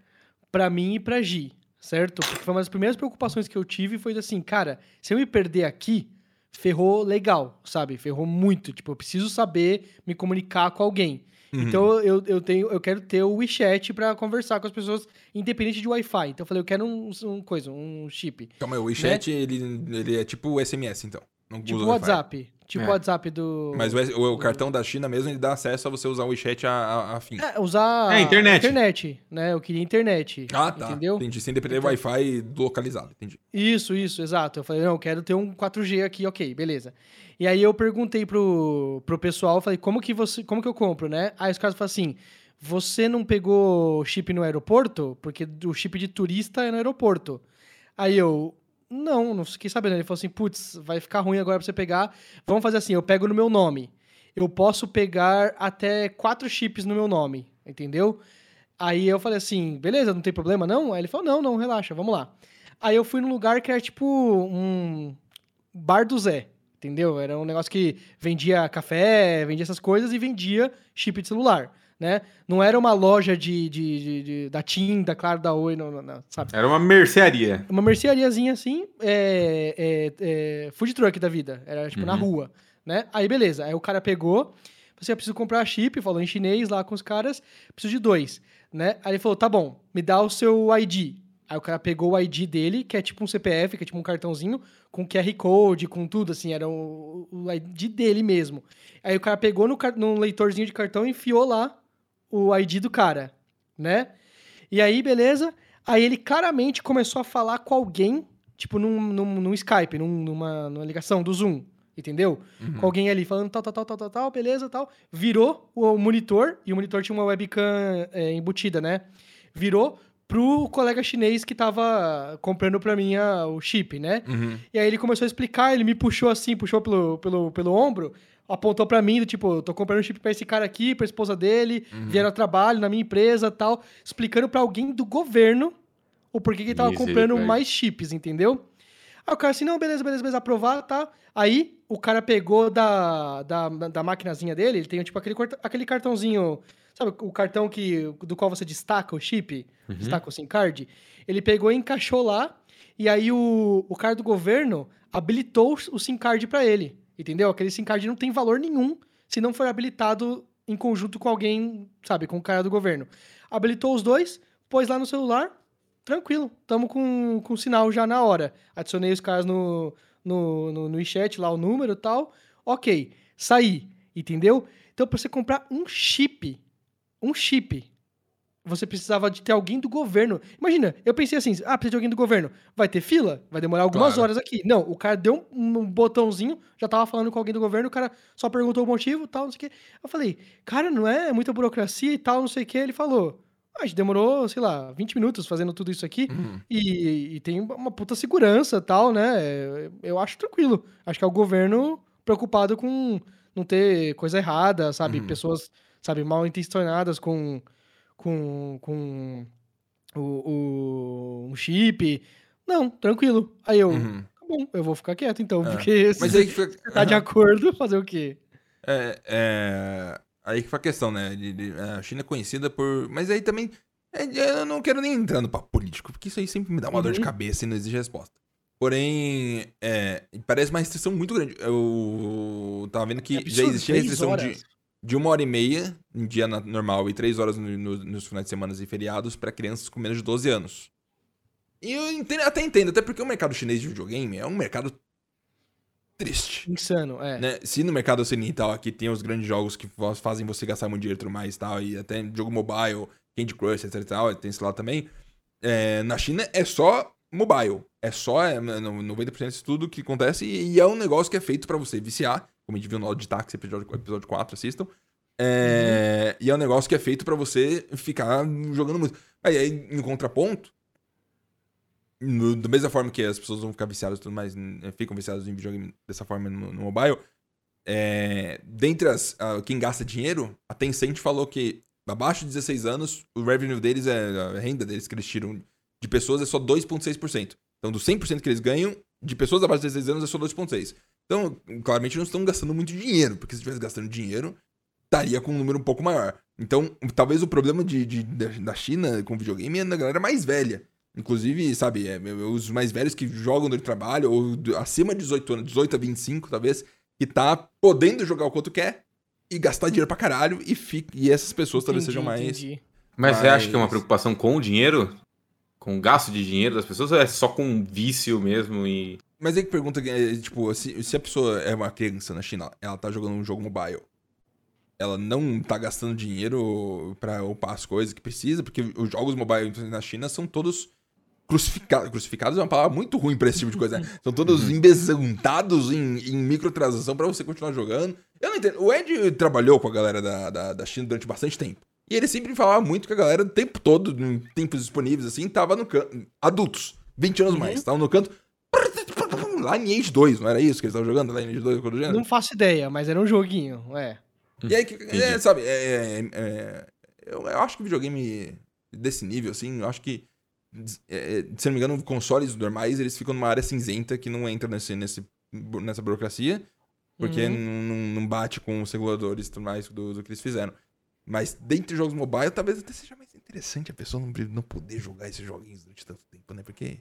S2: para mim e pra Gi, certo? Porque foi uma das primeiras preocupações que eu tive foi assim, cara, se eu me perder aqui, ferrou legal, sabe? Ferrou muito. Tipo, eu preciso saber me comunicar com alguém. Uhum. Então eu, eu, tenho, eu quero ter o WeChat para conversar com as pessoas, independente de Wi-Fi. Então eu falei, eu quero um, um coisa, um chip.
S1: Calma aí, o WeChat, né? ele, ele é tipo o SMS, então.
S2: Não tipo o WhatsApp. Tipo o é. WhatsApp do.
S1: Mas o, o, o, cartão da China mesmo, ele dá acesso a você usar o WeChat a, a, a fim.
S2: É, usar.
S3: É, internet.
S2: Internet, né? Eu queria internet.
S1: Ah, tá. Entendeu? Entendi. Sem depender então... do Wi-Fi localizado, entendi.
S2: Isso, isso, exato. Eu falei, não, eu quero ter um 4G aqui, ok, beleza. E aí eu perguntei pro, pro pessoal, falei, como que você. Como que eu compro, né? Aí os caras falaram assim. Você não pegou chip no aeroporto? Porque o chip de turista é no aeroporto. Aí eu, não, não fiquei sabendo. Ele falou assim: putz, vai ficar ruim agora pra você pegar. Vamos fazer assim: eu pego no meu nome. Eu posso pegar até quatro chips no meu nome, entendeu? Aí eu falei assim: beleza, não tem problema não? Aí ele falou: não, não, relaxa, vamos lá. Aí eu fui num lugar que era tipo um bar do Zé, entendeu? Era um negócio que vendia café, vendia essas coisas e vendia chip de celular né? Não era uma loja de, de, de, de da TIM, da Claro, da Oi, não, não, sabe?
S3: Era uma mercearia.
S2: Uma merceariazinha assim, é, é, é, food truck da vida. Era tipo uhum. na rua, né? Aí beleza, aí o cara pegou, você precisa comprar chip, falou em chinês lá com os caras, preciso de dois, né? Aí ele falou, tá bom, me dá o seu ID. Aí o cara pegou o ID dele, que é tipo um CPF, que é tipo um cartãozinho, com QR Code, com tudo, assim, era o, o ID dele mesmo. Aí o cara pegou no, no leitorzinho de cartão e enfiou lá o ID do cara, né? E aí, beleza. Aí ele claramente começou a falar com alguém, tipo num, num, num Skype, num, numa, numa ligação do Zoom, entendeu? Uhum. Com alguém ali falando tal, tal, tal, tal, tal, tal, beleza, tal. Virou o monitor, e o monitor tinha uma webcam é, embutida, né? Virou pro colega chinês que tava comprando pra mim a, o chip, né? Uhum. E aí ele começou a explicar, ele me puxou assim, puxou pelo, pelo, pelo ombro, apontou para mim, do tipo, tô comprando chip pra esse cara aqui, pra esposa dele, uhum. vieram a trabalho na minha empresa tal, explicando para alguém do governo o porquê que ele tava comprando mais chips, entendeu? Aí o cara assim, não, beleza, beleza, beleza, aprovar, tá? Aí o cara pegou da, da, da maquinazinha dele, ele tem tipo aquele, aquele cartãozinho, sabe o cartão que, do qual você destaca o chip, uhum. destaca o SIM card? Ele pegou e encaixou lá, e aí o, o cara do governo habilitou o SIM card para ele. Entendeu? Aquele SIM card não tem valor nenhum se não for habilitado em conjunto com alguém, sabe, com o cara do governo. Habilitou os dois, pôs lá no celular, tranquilo, tamo com, com sinal já na hora. Adicionei os caras no, no, no, no chat lá, o número e tal. Ok, saí, entendeu? Então, pra você comprar um chip, um chip você precisava de ter alguém do governo. Imagina, eu pensei assim, ah, precisa de alguém do governo. Vai ter fila? Vai demorar algumas claro. horas aqui. Não, o cara deu um, um, botãozinho, já tava falando com alguém do governo, o cara só perguntou o motivo, tal, não sei o quê. Eu falei, cara, não é muita burocracia e tal, não sei o quê. Ele falou, ah, a gente demorou, sei lá, 20 minutos fazendo tudo isso aqui uhum. e, e, tem uma puta segurança tal, né? Eu acho tranquilo. Acho que é o governo preocupado com não ter coisa errada, sabe? Uhum. Pessoas, sabe, mal intencionadas com com, com o, o, um chip. Não, tranquilo. Aí eu, uhum. tá bom, eu vou ficar quieto então, é. porque
S1: Mas aí,
S2: você tá de acordo, fazer o quê?
S1: É, é, Aí que foi a questão, né? de- a China é conhecida por. Mas aí também. é, eu não quero nem entrar no papo político, porque isso aí sempre me dá uma dor de
S2: Uhum.
S1: cabeça e não exige resposta. Porém, é, parece uma restrição muito grande. Eu tava vendo que
S2: É
S1: já existia restrição
S2: horas.
S1: de uma hora e meia em dia normal e três horas no- no- nos finais de semana e feriados pra crianças com menos de 12 anos. E eu entendo- até entendo, até porque o mercado chinês de videogame é um mercado triste.
S2: Insano, é.
S1: Né? Se no mercado ocidental aqui tem os grandes jogos que fa- fazem você gastar muito dinheiro e tudo mais e tal, e até jogo mobile, Candy Crush, etc e tal, tem esse lado também. é, na China é só mobile. É só é, no- 90% disso tudo que acontece e, e é um negócio que é feito pra você viciar, como a gente viu no áudio de táxi, episódio, episódio 4, assistam. É, E é um negócio que é feito pra você ficar jogando muito. Aí, aí em contraponto, no- da mesma forma que as pessoas vão ficar viciadas e tudo mais, ficam viciadas em videogame dessa forma no, no mobile, é, dentre as, ah, quem gasta dinheiro, a Tencent falou que abaixo de 16 anos, o revenue deles, é, a renda deles que eles tiram de pessoas é só 2,6%. Então, do 100% que eles ganham, de pessoas abaixo de 16 anos é só 2,6%. Então, claramente não estão gastando muito dinheiro, porque se estivesse gastando dinheiro, estaria com um número um pouco maior. Então, talvez o problema de, de- da da China com videogame é na galera mais velha. Inclusive, sabe, é, os mais velhos que jogam durante o trabalho, ou do- acima de 18 anos, 18 a 25, talvez, que tá podendo jogar o quanto quer e gastar dinheiro pra caralho, e, fica, e essas pessoas talvez
S2: Entendi,
S1: sejam mais.
S2: entendi.
S3: Mas, você
S1: Mas-
S3: acha que é uma preocupação com o dinheiro? Com o gasto de dinheiro das pessoas ou é só com vício mesmo e.
S1: Mas aí que pergunta, é, tipo, se, se a pessoa é uma criança na China, ela tá jogando um jogo mobile, ela não tá gastando dinheiro pra upar as coisas que precisa, porque os jogos mobile na China são todos crucificados. Crucificados é uma palavra muito ruim pra esse tipo de coisa, né? São todos embesuntados em, em microtransação pra você continuar jogando. Eu não entendo. O Ed trabalhou com a galera da, da, da China durante bastante tempo. E ele sempre falava muito que a galera, o tempo todo, em tempos disponíveis, assim, tava no canto. Adultos, 20 anos mais, estavam no canto. Lineage 2, não era isso que eles estavam jogando? Lineage 2, quando gênero?
S2: Não faço ideia, mas era um joguinho, é.
S1: E aí, é, sabe, é, é, é, eu, eu acho que videogame desse nível, assim, eu acho que, é, se não me engano, consoles normais, eles ficam numa área cinzenta que não entra nesse, nesse, nessa burocracia, porque
S2: Uhum.
S1: não, não- bate com os reguladores e tudo mais do, do que eles fizeram. Mas dentre jogos mobile, talvez até seja mais interessante a pessoa não, não poder jogar esses joguinhos durante tanto tempo, né? Porque...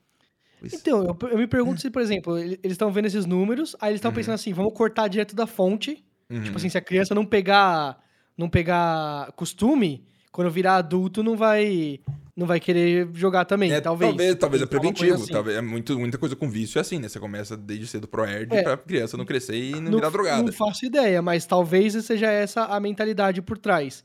S1: pois-
S2: Então, eu, eu me pergunto se, por exemplo, ele- eles estão vendo esses números, aí eles estão
S1: Uhum.
S2: pensando assim, vamos cortar direto da fonte.
S1: Uhum.
S2: Tipo assim, se a criança não pegar, não pegar costume, quando virar adulto não vai não vai querer jogar também,
S1: É,
S2: talvez.
S1: Talvez, talvez é preventivo.
S2: assim.
S1: Talvez, é muito, muita coisa com vício é assim, né? Você começa desde cedo pro herd
S2: É.
S1: pra criança não crescer e não,
S2: Não,
S1: virar drogada.
S2: não faço ideia, mas talvez seja essa a mentalidade por trás.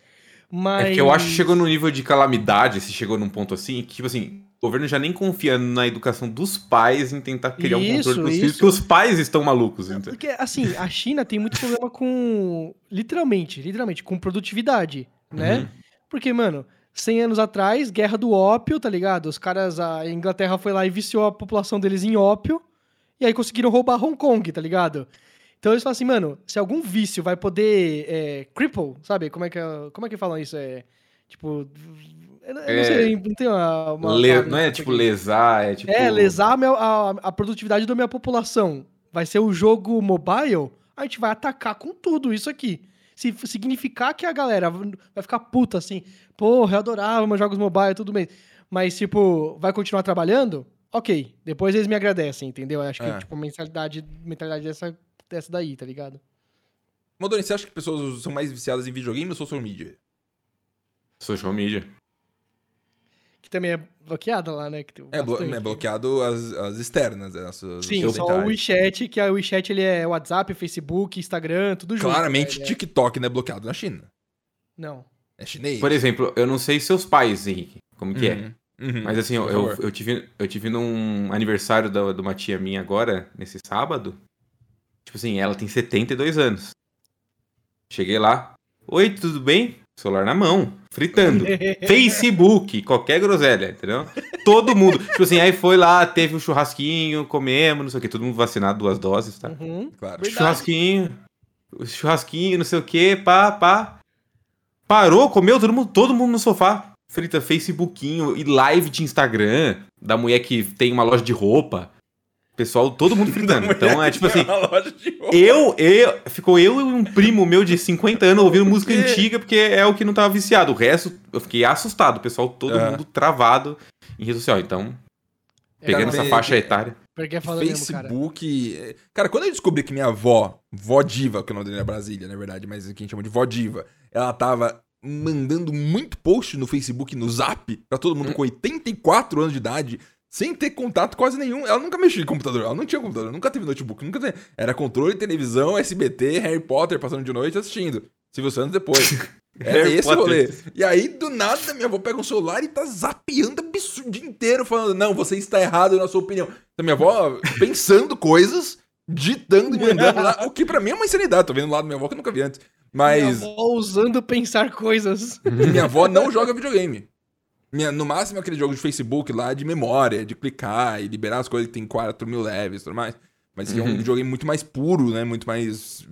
S2: Mas
S3: É porque eu acho que chegou num nível de calamidade, se chegou num ponto assim, que, tipo assim, o governo já nem confia na educação dos pais em tentar criar um
S2: Isso,
S3: controle pros filhos, porque os pais estão malucos. Então.
S2: Porque, assim, a China tem muito problema com. Literalmente, literalmente, com produtividade, né?
S3: Uhum.
S2: Porque, mano, 100 anos atrás, guerra do ópio, tá ligado? Os caras, a Inglaterra foi lá e viciou a população deles em ópio, e aí conseguiram roubar Hong Kong, tá ligado? Então eles falam assim, mano, se algum vício vai poder é, cripple, sabe? Como é que, como é que falam isso? É, tipo. Eu não eu não
S3: É,
S2: sei, não tem uma. uma
S3: Le- não é tipo lesar, é tipo.
S2: É, lesar a, minha- a- a produtividade da minha população. Vai ser o jogo mobile, a gente vai atacar com tudo isso aqui. Se significar que a galera vai ficar puta assim, porra, eu adorava meus jogos mobile, tudo bem. Mas, tipo, vai continuar trabalhando? Ok. Depois eles me agradecem, entendeu? Eu Acho que,
S1: É.
S2: tipo, a mentalidade, mentalidade dessa, dessa daí, tá ligado?
S1: Modoni, você acha que pessoas são mais viciadas em videogame ou social media?
S3: Social media.
S2: Que também é bloqueada lá, né? Que tem
S1: É, blo- é bloqueado as, as externas, as, as
S2: Sim, só o. WeChat, que a WeChat ele é WhatsApp, Facebook, Instagram, tudo junto.
S1: Claramente,
S2: né? É-
S1: TikTok não é bloqueado na China.
S2: Não.
S1: É chinês.
S3: Por exemplo, eu não sei seus pais, Henrique, como que é.
S1: Uhum, uhum.
S3: Mas assim, eu, eu, eu tive, eu tive num aniversário da, de uma tia minha agora, nesse sábado. Tipo assim, ela tem 72 anos. Cheguei lá. Oi, tudo bem? Celular na mão, fritando. Facebook, qualquer groselha, entendeu? Todo mundo. Tipo assim, aí foi lá, teve um churrasquinho, comemos, não sei o que, todo mundo vacinado duas doses, tá?
S2: Uhum.
S1: Claro.
S2: Verdade.
S3: Churrasquinho, churrasquinho, não sei o que, pá, pá. Parou, comeu, todo mundo, todo mundo no sofá. Frita Facebookinho e live de Instagram da mulher que tem uma loja de roupa. Pessoal, todo mundo fritando. Então é tipo assim, eu, eu, ficou eu e um primo meu de 50 anos ouvindo música antiga, porque é o que não tava viciado. O resto, eu fiquei assustado. O pessoal, todo
S1: É.
S3: mundo travado em rede social. Então, pegando essa faixa etária.
S2: Porque é foda mesmo, cara.
S1: Facebook. é, Cara, quando eu descobri que minha avó, vó diva, que o nome dele é Brasília, na verdade, mas que a gente chama de vó diva, ela tava mandando muito post no Facebook, no Zap, pra todo mundo com 84 anos de idade, sem ter contato quase nenhum. Ela nunca mexia em computador, ela não tinha computador, nunca teve notebook, nunca teve. Era controle, televisão, SBT, Harry Potter passando de noite assistindo. Silvio Santos depois. Era esse rolê. E aí, do nada, minha avó pega um celular e tá zapeando absurdo o dia inteiro, falando: Não, você está errado na sua opinião. Então, minha avó pensando coisas, ditando e mandando lá, o que pra mim é uma insanidade. Tô vendo lá do minha avó que eu nunca vi antes. Mas
S2: Minha avó ousando pensar coisas.
S1: minha avó não joga videogame. Minha, no máximo aquele jogo de Facebook lá de memória, de clicar e liberar as coisas que tem 4 mil levels e tudo mais. Mas que é um videogame muito mais puro, né? Muito mais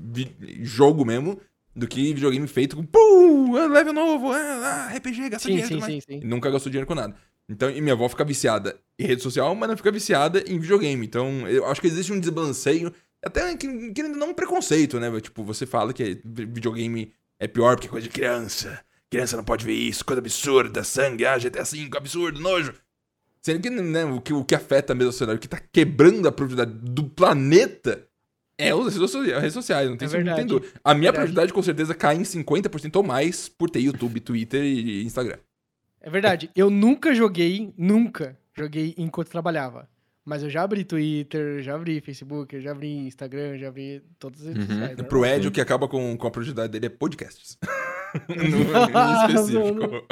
S1: jogo mesmo, do que videogame feito com pum, ah, level novo, ah, ah, RPG, gasta
S2: Sim,
S1: dinheiro.
S2: sim, sim, sim.
S1: Nunca gastou dinheiro com nada. Então, e minha avó fica viciada em rede social, mas não fica viciada em videogame. Então, eu acho que existe um desbalanceio, até que- querendo não um preconceito, né? Tipo, você fala que videogame é pior porque é coisa de criança. Criança não pode ver isso, coisa absurda, sangue, ah, GTA V, absurdo, nojo. Sendo que, né, o que, o que afeta mesmo a sociedade, o que tá quebrando a produtividade do planeta é os redes sociais, as redes sociais, não tem,
S2: É
S1: não tem
S2: verdade.
S1: dúvida. A minha
S2: Verdade.
S1: produtividade com certeza cai em 50% ou mais por ter YouTube, Twitter e Instagram.
S2: É verdade. Eu nunca joguei, nunca joguei enquanto trabalhava. Mas eu já abri Twitter, já abri Facebook, já abri Instagram, já abri todas as redes
S3: Uhum.
S2: sociais.
S1: Pro Ed, o que acaba com, com a produtividade dele é podcasts. no, no específico.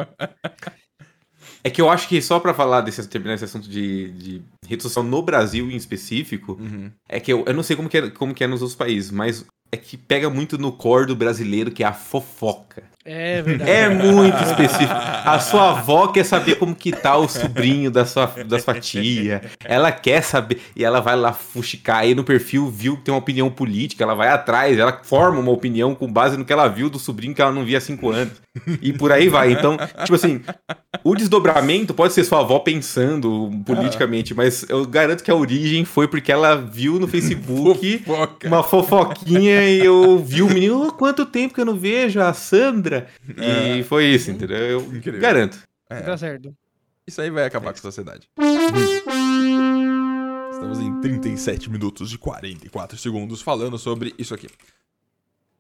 S3: É que eu acho que só pra falar desse, terminar esse assunto de, de rede social no Brasil em específico,
S1: Uhum.
S3: é que eu, eu não sei como que, é, como que é nos outros países, mas é que pega muito no core do brasileiro, que é a fofoca.
S2: É verdade.
S3: É muito específico. A sua avó quer saber como que tá o sobrinho da sua, da sua tia. Ela quer saber. E ela vai lá fuxicar aí no perfil, viu que tem uma opinião política, ela vai atrás, ela forma uma opinião com base no que ela viu do sobrinho que ela não via há cinco anos. E por aí vai. Então, tipo assim, o desdobramento pode ser sua avó pensando politicamente, mas eu garanto que a origem foi porque ela viu no Facebook
S1: Fofoca.
S3: uma fofoquinha e eu vi o menino, "Oh, quanto tempo que eu não vejo a Sandra. E foi isso, entendeu? Eu
S1: Incrível.
S3: garanto.
S1: É,
S2: Tá certo.
S1: isso aí vai acabar com a sociedade. Estamos em 37 minutos e 44 segundos falando sobre isso aqui.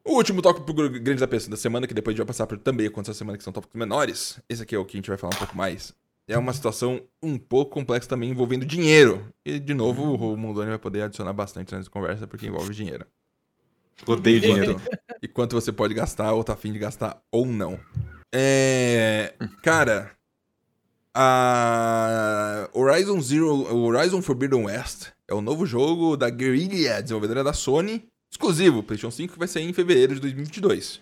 S1: O último tópico pro grande da pessoa da semana, que depois a gente vai passar por também aconteceu essa semana, que são tópicos menores. Esse aqui é o que a gente vai falar um pouco mais. É uma situação um pouco complexa também envolvendo dinheiro. E, de novo, o Mundoni vai poder adicionar bastante nessa conversa, porque envolve dinheiro.
S3: Odeio dinheiro.
S1: E quanto você pode gastar, ou tá afim de gastar, ou não. É. Cara. A Horizon Zero. Horizon Forbidden West é o novo jogo da Guerrilla, desenvolvedora da Sony, exclusivo, PlayStation 5, que vai sair em fevereiro de 2022.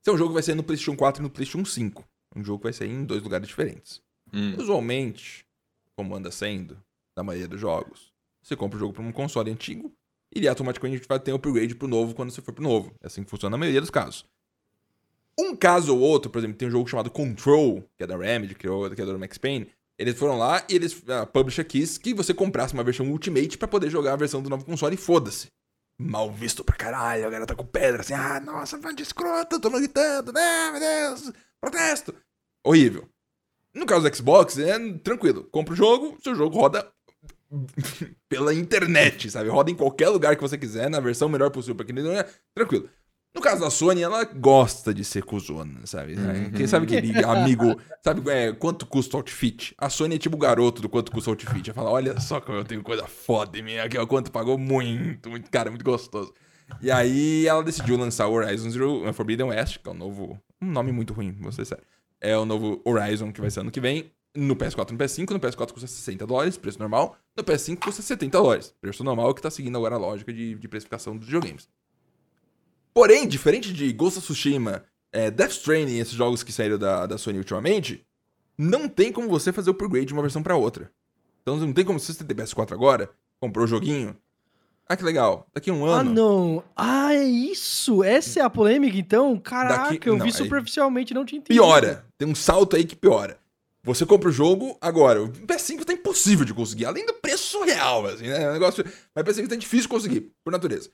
S1: Esse é um jogo que vai sair no PlayStation 4 e no PlayStation 5. Um jogo que vai sair em dois lugares diferentes.
S3: Hum.
S1: Usualmente, como anda sendo, na maioria dos jogos, você compra o jogo para um console antigo e automaticamente vai ter um upgrade pro novo quando você for pro novo. É assim que funciona na maioria dos casos. Um caso ou outro, por exemplo, tem um jogo chamado Control, que é da Remedy, criou o criador do Max Payne. Eles foram lá e eles, a publisher quis que você comprasse uma versão Ultimate pra poder jogar a versão do novo console e foda-se. Mal visto pra caralho, a galera tá com pedra assim, ah, nossa, fã de escrota, tô gritando, né, meu Deus, protesto. Horrível. No caso do Xbox, é tranquilo. Compra o jogo, seu jogo roda pela internet, sabe? Roda em qualquer lugar que você quiser, na versão melhor possível pra quem não é. Tranquilo. No caso da Sony, ela gosta de ser cuzona, sabe? Quem sabe aquele amigo, sabe é, quanto custa o outfit? A Sony é tipo o garoto do quanto custa o outfit. Ela fala, olha só como eu tenho coisa foda em mim, aqui ó, quanto pagou muito, muito, cara, muito gostoso. E aí ela decidiu lançar o Horizon Zero Forbidden West, que é o novo, um nome muito ruim, vou ser sério. É o novo Horizon que vai ser ano que vem, no PS4 e no PS5, no PS4 custa 60 dólares, preço normal, no PS5 custa 70 dólares, preço normal que tá seguindo agora a lógica de, de precificação dos videogames. Porém, diferente de Ghost of Tsushima, é, Death Stranding, esses jogos que saíram da, da Sony ultimamente, não tem como você fazer o upgrade de uma versão pra outra. Então não tem como, se você tem PS4 agora, comprou o joguinho, ah que legal, daqui a um
S2: Ah,
S1: ano...
S2: não. Ah, é isso? Essa é a polêmica, então? Caraca,
S1: Daqui-
S2: eu
S1: não,
S2: vi
S1: aí-
S2: superficialmente, não tinha entendido.
S1: Piora, tem um salto aí que piora. Você compra o jogo agora. O PS5 tá impossível de conseguir, além do preço surreal, assim, né? É um negócio. Mas o PS5 tá difícil de conseguir, por natureza.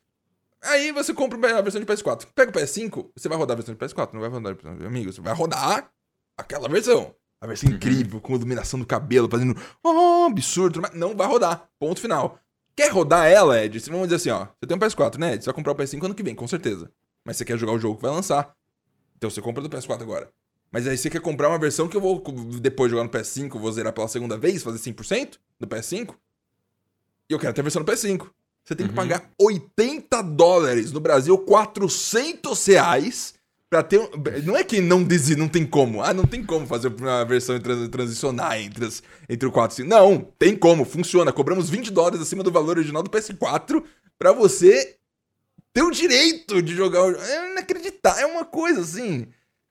S1: Aí você compra a versão de PS4. Pega o PS5, você vai rodar a versão de PS4, não vai rodar, amigo, você vai rodar aquela versão. A versão
S3: Uhum.
S1: incrível, com iluminação do cabelo, fazendo oh, absurdo, mas não vai rodar. Ponto final. Quer rodar ela, Ed? Vamos dizer assim, ó. Você tem um PS4, né, Ed? Você vai comprar o PS5 ano que vem, com certeza. Mas você quer jogar o jogo que vai lançar. Então você compra do PS4 agora. Mas aí você quer comprar uma versão que eu vou depois jogar no PS5, vou zerar pela segunda vez, fazer 100% do PS5. E eu quero ter a versão do PS5. Você tem que
S3: Uhum.
S1: pagar 80 dólares no Brasil, 400 reais pra ter. um- Não é que não, desi- não tem como. Ah, não tem como fazer uma versão trans- transicionar entre, as- entre o 4 e 5. Não, tem como, funciona. Cobramos 20 dólares acima do valor original do PS4 pra você ter o direito de jogar. É inacreditável. É uma coisa assim.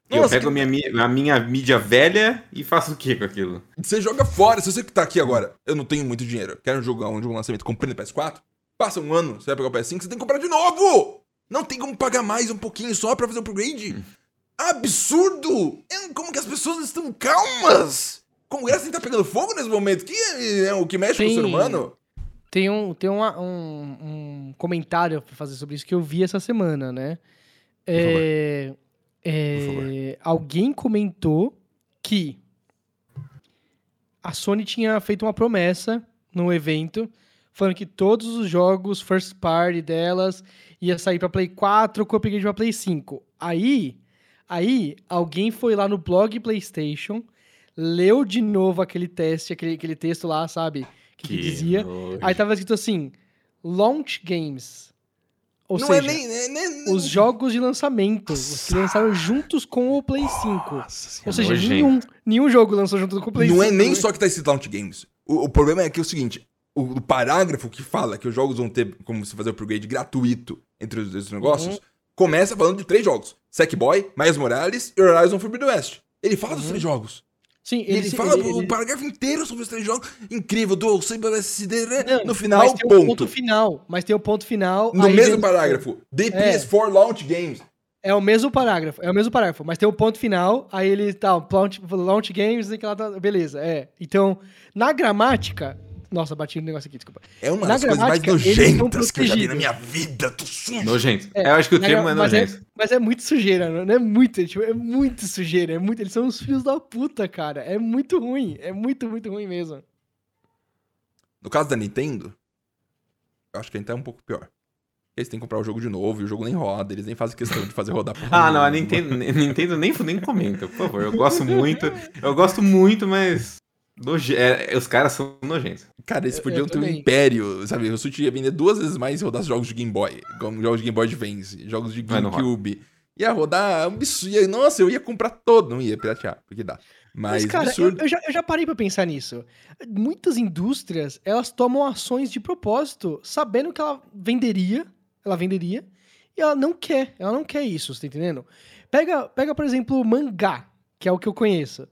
S3: Eu
S1: Nossa,
S3: pego a minha, mi- a minha mídia velha e faço o que com aquilo?
S1: Você joga fora. Se você que tá aqui agora, eu não tenho muito dinheiro, quero jogar um jogo de lançamento, comprei no PS4, passa um ano, você vai pegar o PS5, você tem que comprar de novo! Não tem como pagar mais um pouquinho só pra fazer o upgrade. Absurdo! É, Como que as pessoas estão calmas? O Congresso tá pegando fogo nesse momento. Que é, é o que mexe com o ser humano?
S2: Tem um, tem uma- um, um comentário pra fazer sobre isso que eu vi essa semana, né? É, é, alguém comentou que a Sony tinha feito uma promessa no evento falando que todos os jogos first party delas ia sair pra Play 4 com upgrade pra Play 5. Aí, aí alguém foi lá no blog PlayStation, leu de novo aquele teste, aquele, aquele texto lá, sabe? Que, que dizia.
S3: nojo.
S2: Aí tava escrito assim: Launch Games. Ou
S1: não
S2: seja,
S1: é nem. é nem-
S2: os jogos de lançamento, os que lançaram juntos com o Play 5.
S1: Nossa
S2: Ou seja,
S3: nojento.
S2: nenhum, nenhum jogo lançou junto com o Play
S1: Não
S2: 5.
S1: é nem
S2: né?
S1: só que tá escrito Launch Games. O, o problema é que é o seguinte: o, o parágrafo que fala que os jogos vão ter como se fazer o upgrade gratuito entre os, esses negócios
S2: Uhum.
S1: começa falando de três jogos: Sackboy, Miles Morales e Horizon Forbidden West. Ele fala dos
S2: Uhum.
S1: três jogos.
S2: Sim,
S1: ele,
S2: ele,
S1: fala
S2: ele-
S1: o
S2: ele-
S1: parágrafo inteiro sobre os três jogos. Incrível, do SSD, né? No final,
S2: mas tem
S1: ponto.
S2: um ponto final. Mas tem o ponto final.
S1: No mesmo
S2: vem-
S1: parágrafo. The
S2: É.
S1: PS4 Launch Games.
S2: É o mesmo parágrafo, é o mesmo parágrafo, mas tem o ponto final, aí ele tá, launch, launch games, e que lá tá, beleza, é. Então, na gramática, nossa, bati no negócio aqui, desculpa.
S1: É uma
S2: Na
S1: das coisas mais nojentas que eu já vi na minha vida. Tô sujo.
S3: Nojento.
S2: É,
S3: eu acho que o termo é
S2: mas,
S3: nojento.
S2: é, mas é muito sujeira, não é muito, é, tipo, é muito sujeira, é muito, eles são os filhos da puta, cara, é muito ruim, é muito, muito ruim mesmo.
S1: No caso da Nintendo, eu acho que ainda é um pouco pior. Eles têm que comprar o jogo de novo e o jogo nem roda, eles nem fazem questão de fazer rodar porra
S3: Ah, não, a. Nintendo, Nintendo nem, nem comenta, por favor. Eu gosto muito. Eu gosto muito, mas. Noje- é, os caras são nojentos.
S1: Cara, eles
S2: Eu-
S1: podiam
S2: eu
S1: ter um império, sabe? O Switch ia vender duas vezes mais se rodasse jogos de Game Boy, como jogos de Game Boy Advance, jogos de
S3: roda.
S1: GameCube. Ia rodar um absurdo. Nossa, eu ia comprar todo. Não ia piratear, porque dá. Mas,
S2: Mas, cara, eu,
S1: absurdo.
S2: eu já, eu já parei pra pensar nisso. Muitas indústrias, elas tomam ações de propósito, sabendo que ela venderia, ela venderia, e ela não quer, ela não quer isso, você tá entendendo? Pega, pega por exemplo, o mangá, que é o que eu conheço,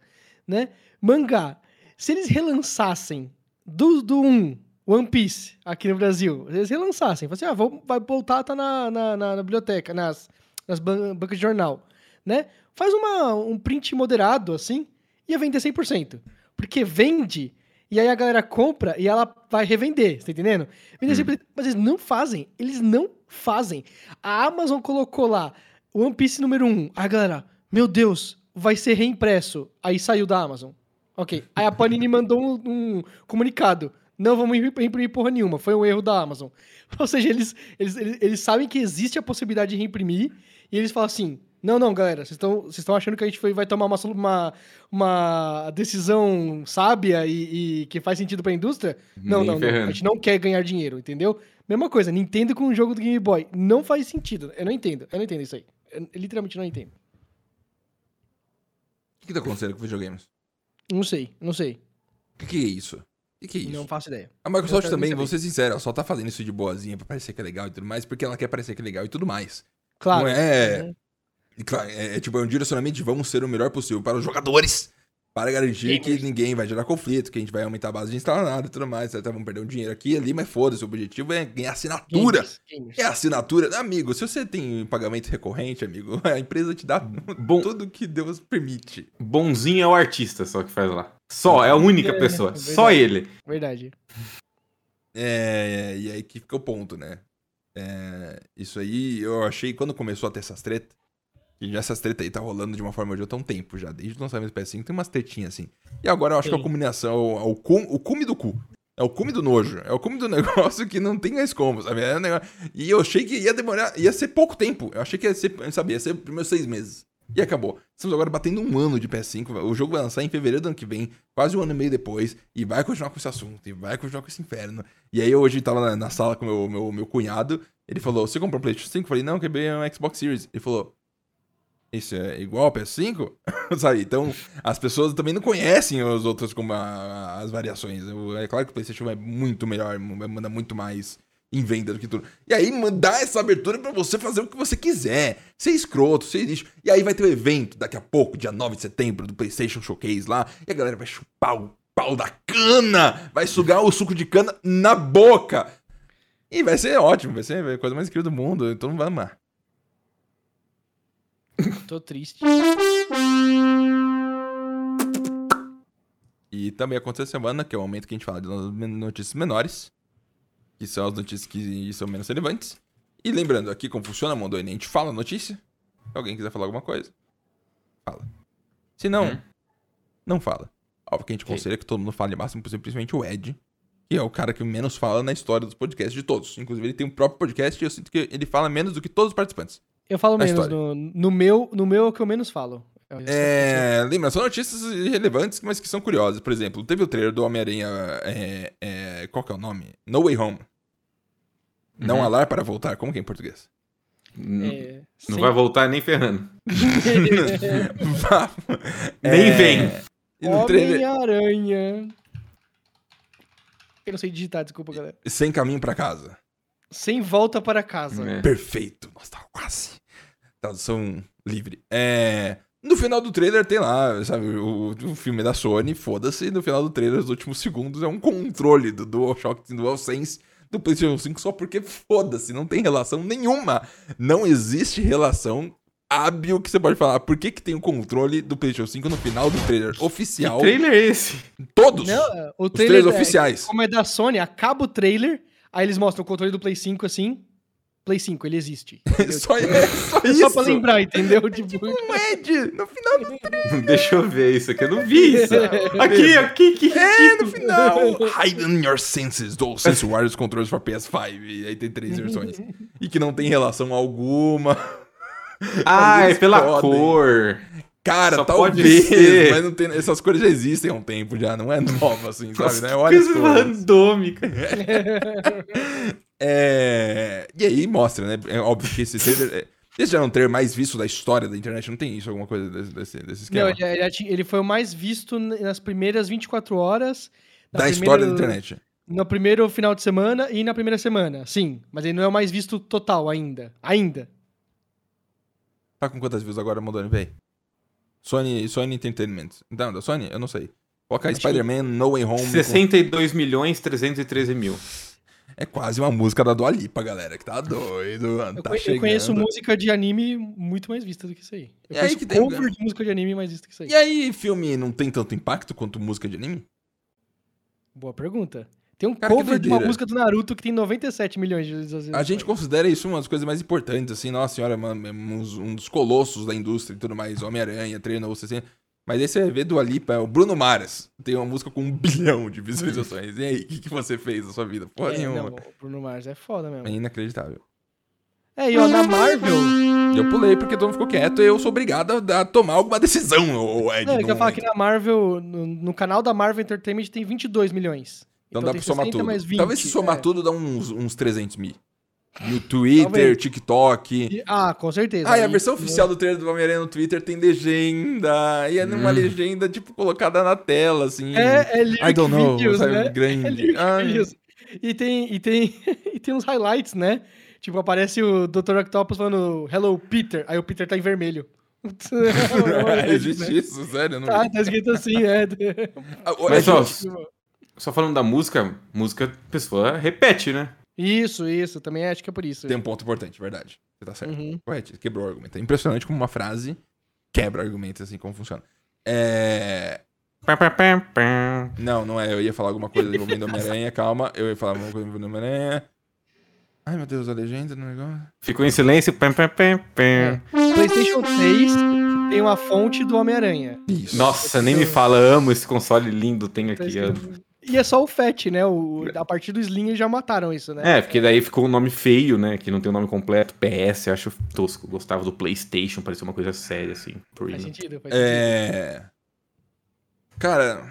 S2: né? Mangá, se eles relançassem do, do 1, One Piece, aqui no Brasil, se eles relançassem, falassem, ah, vou, vai voltar, tá na, na, na- na biblioteca, nas, nas ban- bancas de jornal, né? Faz uma, um print moderado, assim, ia vender 100%. Porque vende, e aí a galera compra e ela vai revender, você tá entendendo? Vender 100%, mas eles não fazem, eles não fazem. A Amazon colocou lá One Piece número 1, a galera, meu Deus, vai ser reimpresso. Aí saiu da Amazon. Ok. Aí a Panini mandou um, um comunicado. Não vamos imprimir porra nenhuma, foi um erro da Amazon. Ou seja, eles, eles, eles, eles sabem que existe a possibilidade de reimprimir e eles falam assim: não, não, galera, vocês estão achando que a gente foi, vai tomar uma, uma, uma decisão sábia e, e que faz sentido pra indústria? Não, não, não. A gente não quer ganhar dinheiro, entendeu? Mesma coisa, Nintendo com o jogo do Game Boy. Não faz sentido. Eu não entendo. Eu não entendo isso aí. Eu literalmente não entendo.
S1: O que, que tá acontecendo com videogames?
S2: Não sei, não sei.
S1: O que, que é isso? O que, que é isso?
S2: Não faço ideia.
S1: A Microsoft também, vou ser sincero, ela só tá fazendo isso de boazinha pra parecer que é legal e tudo mais, porque ela quer parecer que é legal e tudo mais.
S2: Claro.
S1: Não é.
S2: Uhum.
S1: É, é tipo, é um direcionamento de vamos ser o melhor possível para os jogadores. Para garantir que
S2: Gamers.
S1: ninguém vai gerar conflito, que a gente vai aumentar a base de instalado e tudo mais, etc. Vamos perder um dinheiro aqui e ali, mas foda-se, o objetivo é ganhar assinatura.
S2: Gamers, gamers.
S1: É assinatura. Amigo, se você tem pagamento recorrente, amigo, a empresa te dá
S3: Bom-
S1: tudo que Deus permite.
S3: Bonzinho é o artista só que faz lá. Só, é a única
S2: É,
S3: pessoa.
S2: é
S3: Só ele.
S2: Verdade.
S1: É, e aí que fica o ponto, né? É, isso aí eu achei quando começou a ter essas tretas. E já essas tretas aí tá rolando de uma forma ou de outra há um tempo já. Desde o lançamento do PS5 tem umas tretinhas assim. E agora eu acho que é a
S2: Sim.
S1: combinação, é o, cum, o cume do cu. É o cume do nojo. É o cume do negócio que não tem mais como, sabe? É um negócio- E eu achei que ia demorar, ia ser pouco tempo. Eu achei que ia ser, sabe, ia ser primeiros seis meses. E acabou. Estamos agora batendo um ano de PS5. O jogo vai lançar em fevereiro do ano que vem, quase um ano e meio depois, e vai continuar com esse assunto, e vai continuar com esse inferno. E aí eu hoje tava na, na sala com o meu, meu, meu cunhado, ele falou, você comprou um PlayStation 5? Eu falei, não, quebrei um Xbox Series. Ele falou, isso é igual ao PS5? Sabe? Então, as pessoas também não conhecem os outros como a- as variações. É claro que o PlayStation é muito melhor, vai mandar muito mais em venda do que tudo. E aí, mandar essa abertura pra você fazer o que você quiser. Ser escroto, ser lixo. E aí vai ter o evento daqui a pouco, dia 9 de setembro, do PlayStation Showcase lá. E a galera vai chupar o pau da cana. Vai sugar o suco de cana na boca. E vai ser ótimo, vai ser a coisa mais incrível do mundo. Então vai amar.
S2: Tô triste.
S1: E também aconteceu essa semana, que é o momento que a gente fala de notícias menores, que são as notícias que são menos relevantes. E lembrando aqui como funciona a Mondoni, a gente fala a notícia. Se alguém quiser falar alguma coisa, fala. Se não,
S3: Hum.
S1: não fala. Óbvio que a gente
S3: Ok.
S1: aconselha que todo mundo fale o máximo possível, principalmente o Ed, que é o cara que menos fala na história dos podcasts de todos. Inclusive, ele tem um próprio podcast e eu sinto que ele fala menos do que todos os participantes.
S2: Eu falo
S1: Na
S2: menos. No, no meu, no meu é o que eu menos falo.
S1: É, lembra, são notícias irrelevantes, mas que são curiosas. Por exemplo, teve o trailer do Homem-Aranha. É, é, qual que é o nome? No Way Home. Não
S3: Uhum.
S1: alar para voltar. Como que é em português?
S3: N-
S2: É,
S3: Não vai voltar nem ferrando.
S1: É,
S3: Nem vem.
S1: No trailer,
S2: Homem-Aranha. Eu não sei digitar, desculpa, galera.
S1: sem caminho pra casa.
S2: Sem volta para casa.
S3: É.
S1: Perfeito. Nossa, tava quase. Tradução livre. É. No final do trailer tem lá, sabe, o, o filme da Sony, foda-se. No final do trailer, os últimos segundos é um controle do DualShock e do DualSense do PlayStation 5 só porque foda-se, não tem relação nenhuma. Não existe relação hábil que você pode falar. Por que, que tem o controle do PlayStation 5 no final do trailer oficial?
S3: Que trailer é esse?
S1: Todos!
S2: Não, o
S1: os
S2: trailer,
S1: trailers
S2: é-
S1: oficiais.
S2: Como é da Sony, acaba o trailer, aí eles mostram o controle do Play 5 assim. Play 5, ele existe.
S1: só, é só
S2: É
S1: isso.
S2: só pra lembrar, entendeu? Tipo,
S1: Um Ed, no final do
S3: Deixa eu ver isso aqui. Eu não vi isso. Aqui, aqui, que
S1: É, no final. Hidden Your Senses, DualSense Wireless Controllers for PS5. E aí tem três versões. E que não tem relação alguma.
S3: Ah, é pela
S1: podem.
S3: cor.
S1: Cara,
S3: Só
S1: talvez, mas não tem, essas cores já existem há um tempo já, não é nova assim, sabe, né? Olha
S3: Coisa randômica.
S1: É... E aí mostra, né? É óbvio que esse trailer... é- Esse já é um trailer mais visto da história da internet, não tem isso, alguma coisa desse, desse, desse
S2: não,
S1: esquema?
S2: ele, ele ele foi o mais visto nas primeiras 24 horas.
S1: da
S2: primeira-
S1: história da internet.
S2: No primeiro final de semana e na primeira semana, sim. Mas ele não é o mais visto total ainda. Ainda.
S1: Tá com quantas views agora, Mondoni, véi? Sony, Sony Entertainment. Não, da Sony? Eu não sei. Coloca Spider-Man No Way Home. com-
S3: 62 milhões 313 mil.
S1: É quase uma música da Dua Lipa, galera, que tá doido.
S2: Eu,
S1: tá
S2: eu conheço música de anime muito mais vista do que isso aí. Eu
S1: E aí que tem-
S2: cover de música de anime mais vista que isso aí.
S1: E aí, filme não tem tanto impacto quanto música de anime?
S2: Boa pergunta. Tem um
S1: Cara,
S2: cover de uma música do Naruto que tem 97 milhões de visualizações.
S1: A gente considera isso uma das coisas mais importantes, assim, nossa senhora, mano, é um, dos colossos da indústria e tudo mais, Homem-Aranha, Treino, você assim. Mas aí você vê do Lipa, é o Bruno Maras, tem uma música com um bilhão de visualizações. E aí, o que, que você fez na sua vida? Porra
S2: É,
S1: nenhuma.
S2: não, o Bruno Mars é foda mesmo.
S1: É inacreditável.
S2: É, e ó, na Marvel.
S1: Eu pulei porque todo mundo ficou quieto e eu sou obrigado a, a tomar alguma decisão, Ed.
S2: Não, eu
S1: no
S2: ia falar que
S1: momento.
S2: na Marvel, no, no canal da Marvel Entertainment tem 22 milhões.
S1: Então, dá
S2: tem
S1: pra somar
S2: 60
S1: tudo.
S2: mais 20,
S1: Talvez se somar
S2: é.
S1: tudo dá uns, uns 300 mil. No Twitter,
S2: Talvez.
S1: TikTok.
S2: Ah, com certeza.
S1: Ah, e a versão oficial do trailer do Homem-Aranha no Twitter tem legenda. E é numa
S3: Hum.
S1: legenda, tipo, colocada na tela, assim.
S2: É, é lyric
S1: I don't know,
S2: videos,
S1: sabe?
S2: né?
S1: Grande.
S2: É videos. E tem, e, tem, e tem uns highlights, né? Tipo, aparece o Dr. Octopus falando Hello, Peter. Aí o Peter tá em vermelho.
S1: Existe isso, sério? Não...
S2: Tá, tá escrito assim, é.
S1: Ah,
S3: Mas,
S1: é
S3: ó,
S1: que-
S3: Só falando da música, música a pessoa repete, né?
S2: Isso, isso, também acho que é por isso.
S1: tem um ponto importante, verdade. Você tá certo.
S2: Uhum.
S1: Ué, quebrou o argumento. É impressionante como uma frase quebra argumentos, assim, como funciona. É... Não, não é. Eu ia falar alguma coisa envolvendo Homem-Aranha, calma. Eu ia falar alguma coisa envolvendo Homem-Aranha. Ai, meu Deus, a legenda do negócio.
S3: Ficou em silêncio. Pam, pam, pam, pam.
S2: PlayStation 3 tem uma fonte do Homem-Aranha.
S1: Isso.
S3: Nossa, nem me fala, amo esse console lindo, tem
S2: Tá
S3: aqui.
S2: escrito- E é só o FAT, né? O... A partir do Slim já mataram isso, né?
S3: É, porque daí ficou um nome feio, né? Que não tem o nome completo. PS, eu acho tosco. Gostava do PlayStation, parecia uma coisa séria, assim. Por
S2: Faz
S3: isso.
S2: sentido, faz sentido.
S1: É. Cara.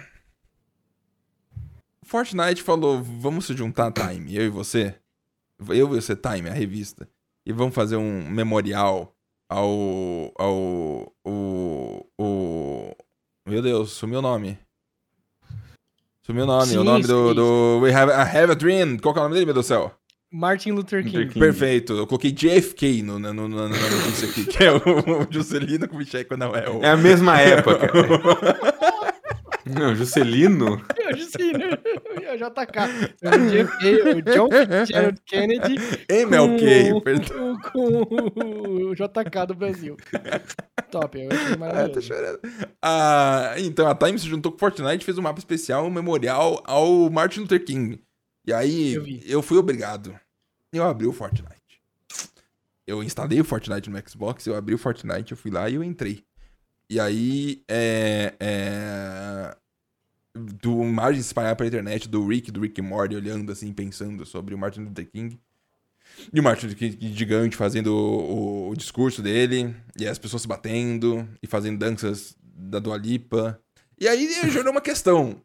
S1: Fortnite falou: vamos se juntar, Time, eu e você. Eu e você, Time, a revista. E vamos fazer um memorial ao. ao. o. o. Meu Deus, sumiu o nome. Sumiu o nome,
S2: Sim,
S1: o nome do,
S2: sim,
S1: do. We have, I have a Dream. Qual que é o nome dele, meu Deus do céu?
S2: Martin Luther King.
S3: Luther King.
S1: Perfeito. Eu coloquei JFK no, no, no, no, na notícia aqui, que é o, o Juscelino Kubitschek, não é o.
S3: É a mesma época. não, Juscelino?
S2: Disse, né? É o JK. É o JFK, o John Fitzgerald Kennedy.
S1: MLK,
S2: com-
S1: perdão.
S2: Com o JK do Brasil. Top, eu achei
S1: Ah, tô
S2: maravilhoso.
S1: chorando. Ah, então, a Time se juntou com Fortnite e fez um mapa especial, um memorial ao Martin Luther King. E aí,
S2: Eu
S1: eu fui obrigado. Eu abri o Fortnite. Eu instalei o Fortnite no Xbox, eu abri o Fortnite, eu fui lá e eu entrei. E aí, é... é do imagens espalhadas pra internet do Rick, do Rick Morty, olhando assim, pensando sobre o Martin Luther King. E o Martin Luther King gigante fazendo o, o- o discurso dele, e as pessoas se batendo, e fazendo danças da Dua Lipa. E aí gerou uma questão,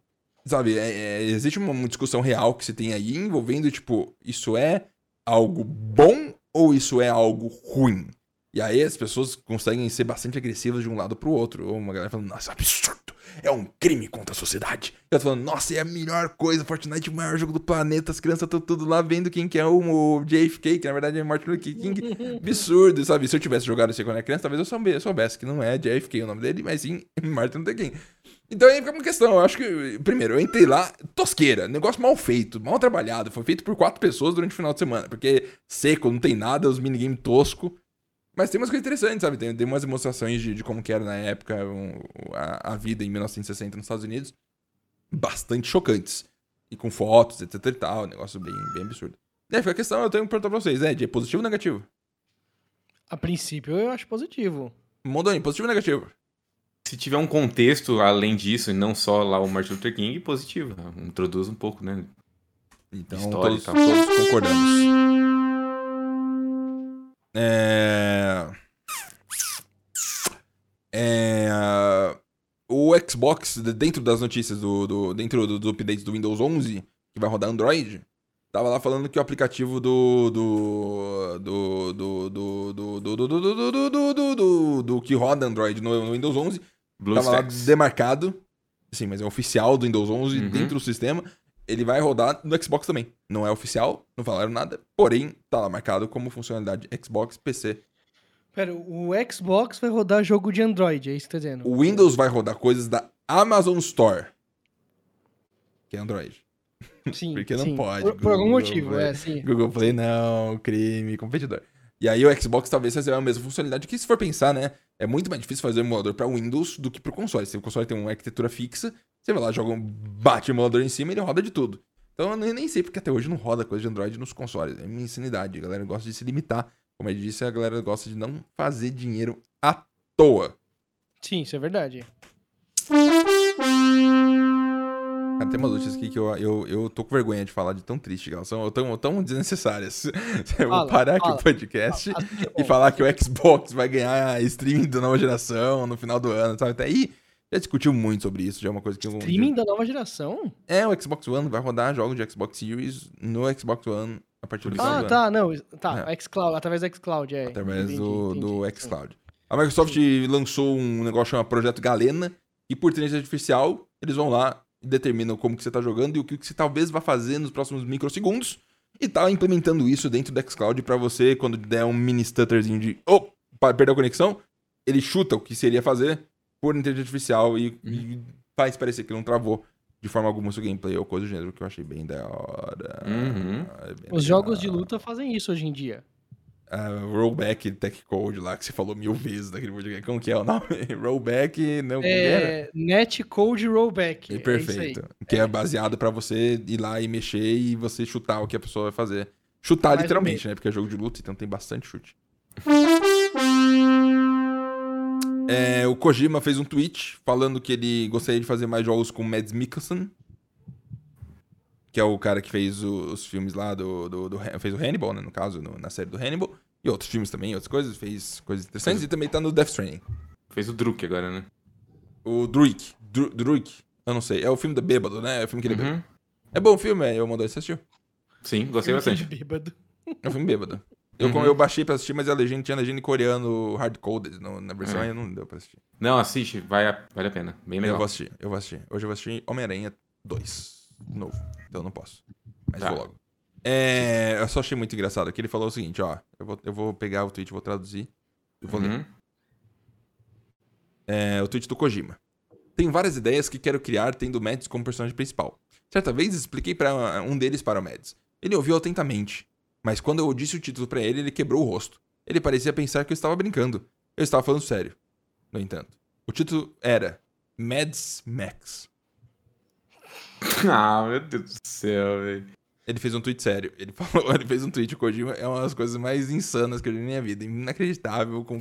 S1: sabe? é- é, existe uma, discussão real que se tem aí envolvendo, tipo, isso é algo bom ou isso é algo ruim? E aí as pessoas conseguem ser bastante agressivas de um lado pro outro. Ou uma galera falando, nossa, absurdo! É um crime contra a sociedade. E outra falando, nossa, é a melhor coisa, Fortnite o maior jogo do planeta, as crianças estão tudo lá vendo quem que é o, o JFK, que na verdade é Martin Luther King. Absurdo, sabe? Se eu tivesse jogado isso quando era criança, talvez eu soube- soubesse que não é JFK o nome dele, mas sim Martin Luther King. Então aí fica uma questão, eu acho que, primeiro, eu entrei lá, tosqueira, negócio mal feito, mal trabalhado, foi feito por quatro pessoas durante o final de semana, porque seco, não tem nada, os minigames tosco, mas tem umas coisas interessantes, sabe? Tem, tem umas demonstrações de, de como que era na época um, a, a vida em 1960 nos Estados Unidos, bastante chocantes, e com fotos, etc e tal, negócio bem, bem absurdo. Aí fica a questão, eu tenho que perguntar pra vocês, Ed, é positivo ou negativo?
S2: A princípio eu acho positivo.
S1: Mondoni, positivo ou negativo?
S3: Se tiver um contexto além disso, e não só lá o Martin Luther King, positivo. Introduz um pouco, né?
S1: Então,
S3: História
S1: todos, todos concordamos. É... É... O Xbox, de- dentro das notícias, do, do- dentro do- dos updates do Windows 11, que vai rodar Android, tava lá falando que o aplicativo do... do... do... do... do... do... do... do... do... do... do... do... do... do- do que roda Android no, Windows 11 tava lá demarcado. Sim, mas é oficial do Windows 11
S3: Uhum.
S1: dentro do sistema. Ele vai rodar no Xbox também. Não é oficial, não falaram nada. Porém, tá lá marcado como funcionalidade Xbox, PC.
S2: Pera, o Xbox vai rodar jogo de Android, é isso que tá dizendo?
S1: O Windows vai rodar coisas da Amazon Store. Que é Android.
S2: Sim,
S1: porque não
S2: sim.
S1: pode,
S2: Por, por algum motivo, é, sim.
S1: Google Play não, crime, competidor. E aí o Xbox talvez seja a mesma funcionalidade que se for pensar, né? É muito mais difícil fazer um emulador pra Windows do que pro console. Se o console tem uma arquitetura fixa, você vai lá, joga um bate o emulador em cima e ele roda de tudo. Então eu nem, sei porque até hoje não roda coisa de Android nos consoles. É minha insanidade. A galera gosta de se limitar. Como eu disse, a galera gosta de não fazer dinheiro à toa.
S2: Sim, isso é verdade.
S1: Cara, tem umas notícias aqui que eu, eu, eu tô com vergonha de falar de tão triste elas são, tão, tão desnecessárias. Eu vou
S2: Fala,
S1: parar aqui
S2: fala.
S1: o podcast
S2: é
S1: e
S2: bom.
S1: falar que o Xbox vai ganhar streaming da nova geração no final do ano, sabe? Até aí já discutiu muito sobre isso, já é uma coisa que eu...
S2: Streaming da nova geração?
S1: É, o Xbox One vai rodar jogos de Xbox Series no Xbox One a partir do final
S2: Ah,
S1: do ano.
S2: tá, não. Tá,
S1: É.
S2: xCloud, através do xCloud, é.
S1: Através
S2: Entendi,
S1: do,
S2: entendi.
S1: do xCloud. A Microsoft lançou um negócio chamado Projeto Galena, e por inteligência artificial, eles vão lá determinam como que você tá jogando e o que que você talvez vá fazer nos próximos microsegundos. E tá implementando isso dentro do xCloud pra você, quando der um mini stutterzinho de oh, perdeu a conexão, ele chuta o que seria fazer por inteligência artificial e, e faz parecer que não travou de forma alguma o seu gameplay ou coisa do gênero, que eu achei bem da hora.
S3: Uhum.
S1: É bem
S2: Os
S1: legal.
S2: jogos de luta fazem isso hoje em dia.
S1: Ah, rollback Tech Code lá, que você falou mil vezes naquele videogame. Como que é o nome? rollback, não, era?
S2: É, Netcode Rollback. É
S1: perfeito.
S2: aí.
S1: que é baseado pra você ir lá e mexer e você chutar o que a pessoa vai fazer. Chutar
S2: Mais
S1: literalmente, né? Porque é jogo de luta, então tem bastante chute. É, o Kojima fez um tweet falando que ele gostaria de fazer mais jogos com Mads Mikkelsen. Que é o cara que fez o- os filmes lá do, do, do- Fez o Hannibal, né? No caso, no- na série do Hannibal. E outros filmes também, outras coisas. Fez coisas interessantes. E também tá no Death Stranding.
S3: Fez o Druk agora, né?
S1: O Druid. Dru- Druid. Eu não sei. É o filme da Bêbado, né? É o filme que ele é bêbado.
S3: Uhum.
S1: É bom o filme, é. Eu mandou você assistiu.
S3: Sim, gostei
S2: Eu fiquei
S3: bastante.
S2: bêbado.
S1: É um filme bêbado. Eu,
S3: Uhum.
S1: eu baixei pra assistir, mas a legenda tinha legenda em coreano hardcoded. Na versão
S3: É.
S1: aí não deu pra assistir.
S3: Não, assiste, vai a- vale a pena. Bem
S1: Eu
S3: legal.
S1: vou assistir, eu vou assistir. Hoje eu vou assistir Homem-Aranha 2. Novo. Então não posso. Mas
S3: Tá.
S1: vou logo. É, eu só achei muito engraçado que ele falou o seguinte, ó. Eu vou, eu vou pegar o tweet, vou traduzir. Eu vou ler.
S3: Uhum.
S1: É, o tweet do Kojima. Tenho várias ideias que quero criar tendo o Mads como personagem principal. Certa vez expliquei para um deles para o Mads. Ele ouviu atentamente, mas quando eu disse o título para ele, ele quebrou o rosto. Ele parecia pensar que eu estava brincando. Eu estava falando sério. No entanto, o título era Mads Max.
S3: Ah, meu Deus do céu, velho.
S1: Ele fez um tweet sério. Ele falou, ele fez um tweet, o Kojima é uma das coisas mais insanas que eu vi na minha vida. Inacreditável. Com...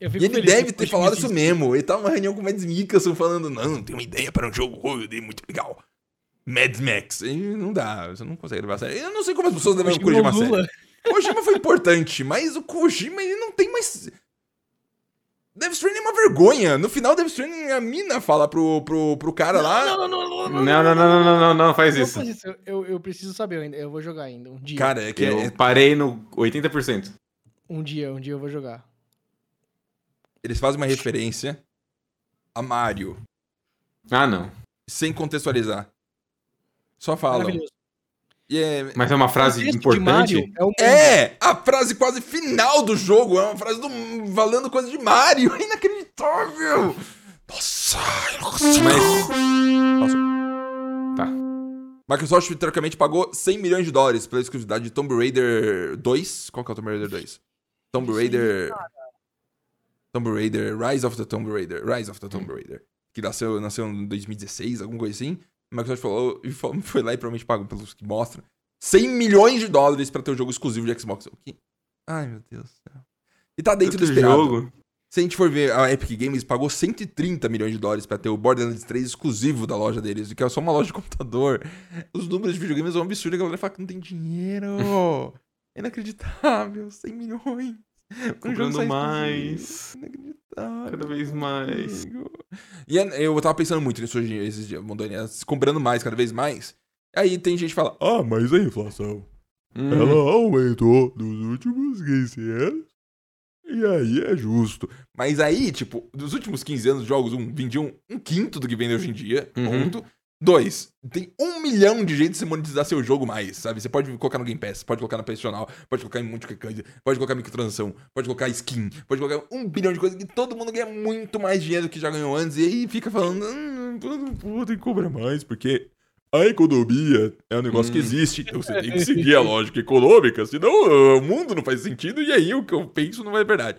S1: E ele deve ter
S2: o
S1: falado isso mesmo. Ele tava numa reunião com o Mads Mikkelsen falando, não, tem uma ideia para um jogo oh, muito legal. Mad Max. E não dá, você não consegue levar a sério. Eu não sei como as pessoas levam o Kojima a sério.
S2: Lula.
S1: Kojima foi importante, mas o Kojima ele não tem mais. Death Stranding é uma vergonha. No final, Death Stranding, a mina fala pro, pro, pro cara lá.
S2: Não, não, não, não,
S3: Não, não, não, não, não, não, não faz
S2: Não
S3: isso.
S2: faz isso. Eu, eu, eu preciso saber ainda. Eu vou jogar ainda. Um dia.
S1: Cara, é que
S3: Eu
S1: é-
S3: parei no 80%.
S2: Um dia, um dia eu vou jogar.
S1: eles fazem uma referência a Mario,
S3: Ah, não.
S1: sem contextualizar. Só falam.
S2: Maravilhoso.
S1: É,
S3: Mas é uma frase importante?
S2: É
S1: é a frase quase final do jogo. É uma frase do, valendo coisa de Mario. É inacreditável. Nossa, nossa.
S3: Mas. Tá.
S1: Microsoft, teoricamente, pagou 100 milhões de dólares pela exclusividade de Tomb Raider 2. Qual que é o Tomb Raider 2? Tomb Raider... Tomb Raider... Rise of the Tomb Raider. Rise of the Tomb Raider. Que nasceu, nasceu em 2016, alguma coisa assim. Microsoft falou, e falou- foi lá e provavelmente pagou pelos que mostra. 100 milhões de dólares pra ter o jogo exclusivo de Xbox. O quê? Ai, meu Deus do céu. E tá dentro do
S3: Tanto
S1: esperado.
S3: jogo.
S1: Se a gente for ver, a Epic Games pagou 130 milhões de dólares pra ter o Borderlands 3 exclusivo da loja deles, que é só uma loja de computador. Os números de videogames são um absurdo, a galera fala que não tem dinheiro. É Inacreditável, 100 milhões.
S3: Comprando mais. Cada vez mais.
S1: E é- eu tava pensando muito nisso hoje, esses dias, Mondoni, comprando mais, cada vez mais. Aí tem gente que fala, ah, mas a inflação,
S3: Hum.
S1: ela aumentou nos últimos 15 anos. E aí é justo. Mas aí, tipo, dos últimos 15 anos, os jogos, um, vendiam um quinto do que vende hoje em dia.
S3: Uhum.
S1: Ponto. Dois, tem um milhão de jeitos de você monetizar seu jogo mais, sabe? Você pode colocar no Game Pass, pode colocar no profissional, pode colocar em um monte de coisa, pode colocar microtransação, pode colocar skin, pode colocar um bilhão de coisas que todo mundo ganha muito mais dinheiro do que já ganhou antes. E aí fica falando, hum, todo mundo tem que cobrar mais, porque a economia é um negócio que
S3: Hum.
S1: existe, então você tem que seguir a lógica econômica, senão uh, o mundo não faz sentido e aí o que eu penso não é verdade.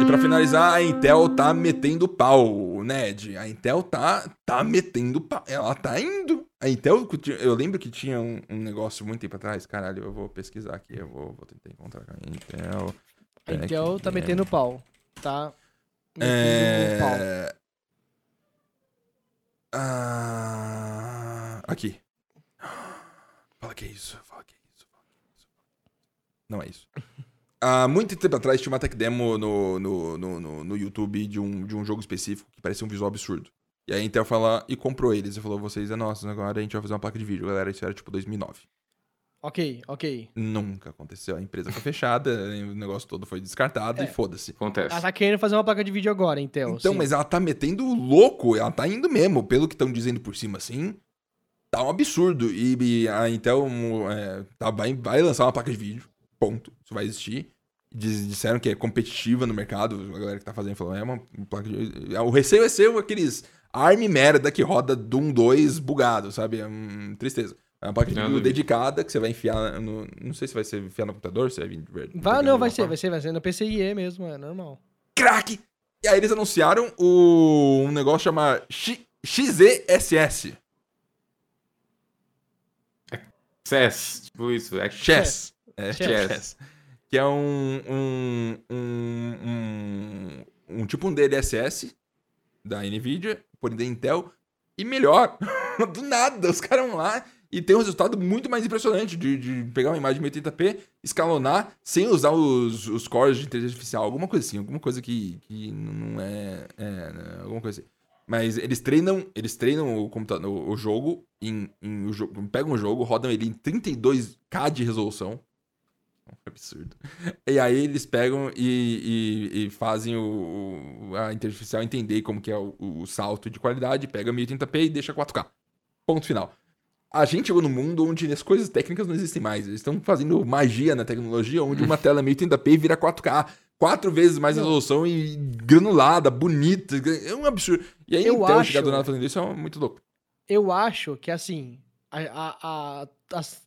S1: E pra finalizar, a Intel tá metendo pau, Ned. A Intel tá, tá metendo pau. Ela tá indo. A Intel, eu lembro que tinha um, um negócio muito tempo atrás. Caralho, eu vou pesquisar aqui. Eu vou, vou tentar encontrar a Intel.
S2: A Intel tá metendo pau. Tá metendo pau.
S1: É... Ah, aqui. Fala que é isso, fala que é isso, fala que é isso. Não é isso. Há muito tempo atrás tinha uma tech demo no, no, no, no, no YouTube de um, de um jogo específico que parecia um visual absurdo. E aí a Intel fala e comprou eles. E falou, vocês é nossos, agora a gente vai fazer uma placa de vídeo. Galera, isso era tipo 2009.
S2: Ok, ok.
S1: Nunca aconteceu. A empresa foi fechada, o negócio todo foi descartado
S2: É.
S1: e foda-se.
S3: Acontece.
S2: Ela tá querendo fazer uma placa de vídeo agora, Intel.
S1: Então,
S2: sim.
S1: mas ela tá metendo louco, ela tá indo mesmo, pelo que estão dizendo por cima assim. Tá um absurdo. E, e a Intel é, tá, vai, vai lançar uma placa de vídeo. Ponto. Isso vai existir. Diz- disseram que é competitiva no mercado. A galera que tá fazendo falou, é uma placa de... O receio é ser aqueles ARM merda que roda Doom 2 bugado, sabe? É um... tristeza. É uma placa de vídeo dedicada que você vai enfiar no... Não sei se vai ser enfiar no computador, se vai vir... de ver-
S2: Vai, não, vai ser, vai ser, vai ser no PCIe mesmo, é normal.
S1: Crack! E aí eles anunciaram o... um negócio chamado X... XESS.
S3: Chess, tipo isso. É
S1: Chess. É,
S2: Chess.
S1: Que é um, um, um, um, um tipo um DLSS da NVIDIA, por da Intel, e melhor. Do nada, os caras vão lá e tem um resultado muito mais impressionante de, de pegar uma imagem 1080p, escalonar, sem usar os, os cores de inteligência artificial, alguma coisa assim, alguma coisa que, que não é, é, né, alguma coisa assim. Mas eles treinam, eles treinam o computador, o jogo em, em o jogo, pegam o jogo, rodam ele em 32K de resolução. Absurdo. E aí eles pegam e, e- e fazem o, o- a inteligência artificial entender como que é o, o salto de qualidade, pega 1080p e deixa 4K. Ponto final. A gente chegou num mundo onde as coisas técnicas não existem mais. Eles estão fazendo magia na tecnologia, onde uma tela 1080p vira 4K. Quatro vezes mais
S2: Não.
S1: resolução e granulada, bonita. É um absurdo. E aí,
S2: Eu
S1: Intel
S2: acho-
S1: chegar do nada fazendo isso é muito louco.
S2: Eu acho que, assim, a- a- a- as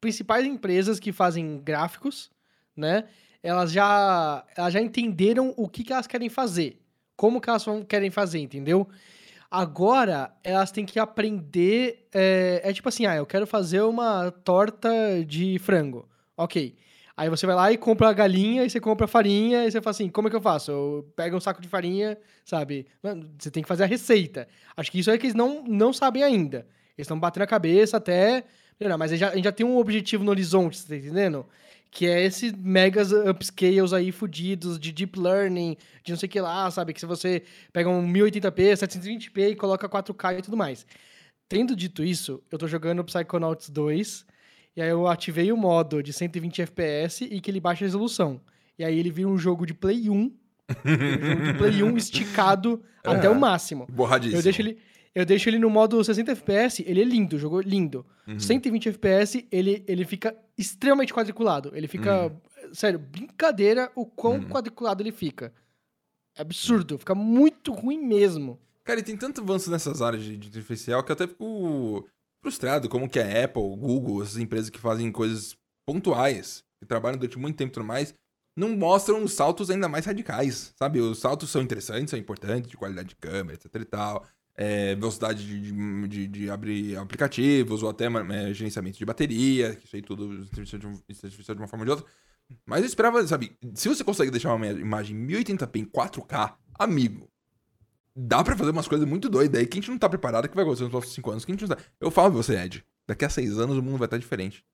S2: principais empresas que fazem gráficos, né, elas já, elas já entenderam o que, que elas querem fazer. Como que elas vão, querem fazer, entendeu? Agora, elas têm que aprender. É, é tipo assim, ah, eu quero fazer uma torta de frango. Ok. Aí você vai lá e compra a galinha, e você compra a farinha, e você fala assim, como é que eu faço? Eu pego um saco de farinha, sabe? Você tem que fazer a receita. Acho que isso é que eles não, não sabem ainda. Eles estão batendo a cabeça até... melhorar, Mas a gente já, a gente já tem um objetivo no horizonte, você tá entendendo? Que é esses megas upscales aí fudidos de deep learning, de não sei o que lá, sabe? Que se você pega um 1080p, 720p e coloca 4K e tudo mais. Tendo dito isso, eu tô jogando Psychonauts 2, e aí eu ativei o modo de 120 FPS e que ele baixa a resolução. E aí ele vira um jogo de Play 1, um jogo de Play 1 esticado até o máximo.
S1: Borradíssimo.
S2: Eu deixo ele, eu deixo ele no modo 60 FPS, ele é lindo, o jogo é lindo.
S1: Uhum.
S2: 120 FPS, ele, ele fica extremamente quadriculado. Ele fica, sério, brincadeira o quão
S1: Uhum.
S2: quadriculado ele fica. É absurdo, fica muito ruim mesmo.
S1: Cara, e tem tanto avanço nessas áreas de, de artificial que eu até fico frustrado como que a Apple, o Google, essas empresas que fazem coisas pontuais, que trabalham durante muito tempo e tudo mais, não mostram os saltos ainda mais radicais, sabe? Os saltos são interessantes, são importantes, de qualidade de câmera, etc e tal, é, velocidade de, de, de- abrir aplicativos, ou até é, gerenciamento de bateria, que isso aí tudo artificial de uma forma ou de outra. Mas eu esperava, sabe, se você consegue deixar uma imagem 1080p em 4K, amigo, dá pra fazer umas coisas muito doidas aí que a gente não tá preparado que vai acontecer nos próximos 5 anos. Que a gente não tá... Eu falo pra você, Ed, daqui a 6 anos o mundo vai estar diferente.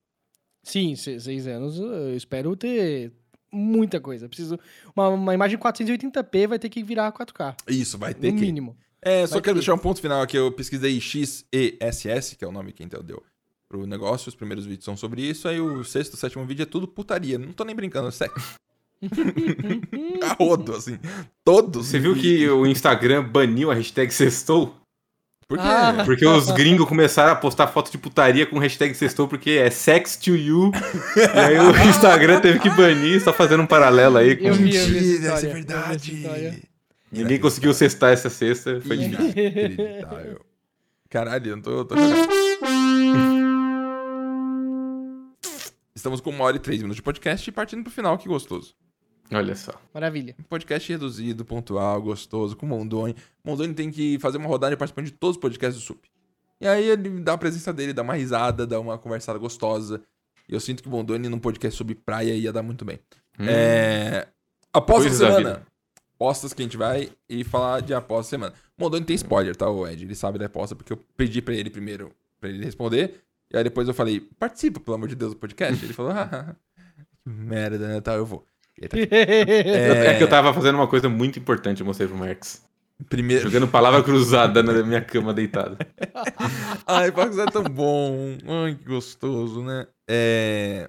S2: Sim, se- seis anos, eu espero ter muita coisa. Preciso. Uma, uma imagem 480p vai ter que virar 4K.
S1: Isso, vai ter
S2: no
S1: que.
S2: mínimo.
S1: É, só
S2: Vai
S1: quero deixar um ponto final aqui. Eu pesquisei XESS, que é o nome que a Intel deu pro negócio. Os primeiros vídeos são sobre isso. Aí o sexto, sétimo vídeo é tudo putaria. Não tô nem brincando, é sério. a rodo, assim. Todos.
S3: Você viu que o Instagram baniu a hashtag sextou?
S1: Por quê?
S2: Ah.
S3: Porque os gringos começaram a postar foto de putaria com hashtag sextou porque é sex to you. e aí o Instagram teve que banir, só fazendo um paralelo aí. Com...
S2: Eu vi, eu vi essa
S1: Mentira, é
S2: eu vi essa
S1: verdade.
S3: Ninguém conseguiu cestar essa sexta, foi difícil.
S1: Inacreditável. Caralho, eu não tô, tô. Estamos com uma hora e três minutos de podcast e partindo pro final, que gostoso.
S3: Olha só.
S2: Maravilha.
S1: Um podcast reduzido, pontual, gostoso, com o Mondoni. Mondoni tem que fazer uma rodada participando de todos os podcasts do SUP. E aí ele dá a presença dele, dá uma risada, dá uma conversada gostosa. E eu sinto que o Mondoni num podcast sobre praia ia dar muito bem.
S3: Hum.
S1: É...
S3: Coisas da
S1: semana. Apostas que a gente vai e falar de aposta semana. O Mondoni tem spoiler, tá, o Ed? Ele sabe da aposta, porque eu pedi pra ele primeiro, pra ele responder. E aí depois eu falei, participa, pelo amor de Deus, do podcast. Ele falou, ah, que merda, né? Tá, eu vou. Tá.
S3: É... que eu tava fazendo uma coisa muito importante, eu mostrei pro Marx.
S1: Primeiro.
S3: Jogando palavra cruzada na minha cama deitado.
S1: Ai, Pax é tão bom. Ai, que gostoso, né? É.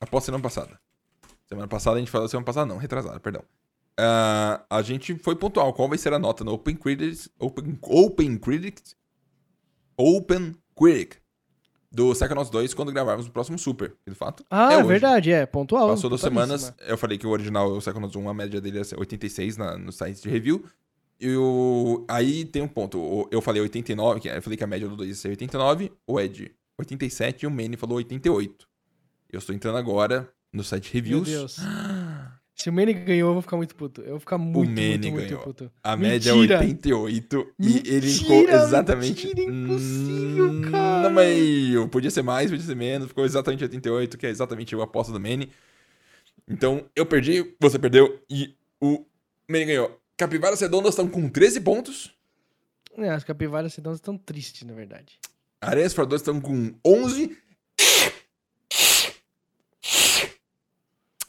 S1: Após semana passada. Semana passada a gente falou. Semana passada não, retrasada, perdão. Ah, a gente foi pontual. Qual vai ser a nota no Open Critics? Open, Open Critics? Open Critic do Psychonauts 2 quando gravarmos o próximo Super. E, de fato,
S2: Ah,
S1: é
S2: é
S1: hoje.
S2: verdade, é. Pontual.
S1: Passou duas semanas. Eu falei que o original, o Psychonauts 1, a média dele é 86 na, no site de review. E o, aí tem um ponto. Eu falei 89, que é- eu falei que a média do 2 ia ser 89, o Ed 87 e o Manny falou 88. Eu estou entrando agora no site
S2: Meu
S1: reviews.
S2: Deus. Se o Manny ganhou, eu vou ficar muito puto. Eu vou ficar muito,
S1: Manny
S2: muito, muito
S1: ganhou.
S2: puto.
S1: A média é
S2: Mentira.
S1: 88 e ele
S2: Mentira,
S1: ficou exatamente.
S2: mentira, impossível,
S1: Hum,
S2: cara.
S1: No meio. Podia ser mais, podia ser menos. Ficou exatamente 88, que é exatamente a aposta do Manny. Então, eu perdi, você perdeu e o Manny ganhou. Capivaras Redondas estão com 13 pontos.
S2: É, as capivaras sedãs estão tristes, na verdade.
S1: Areias Fradores estão com 11.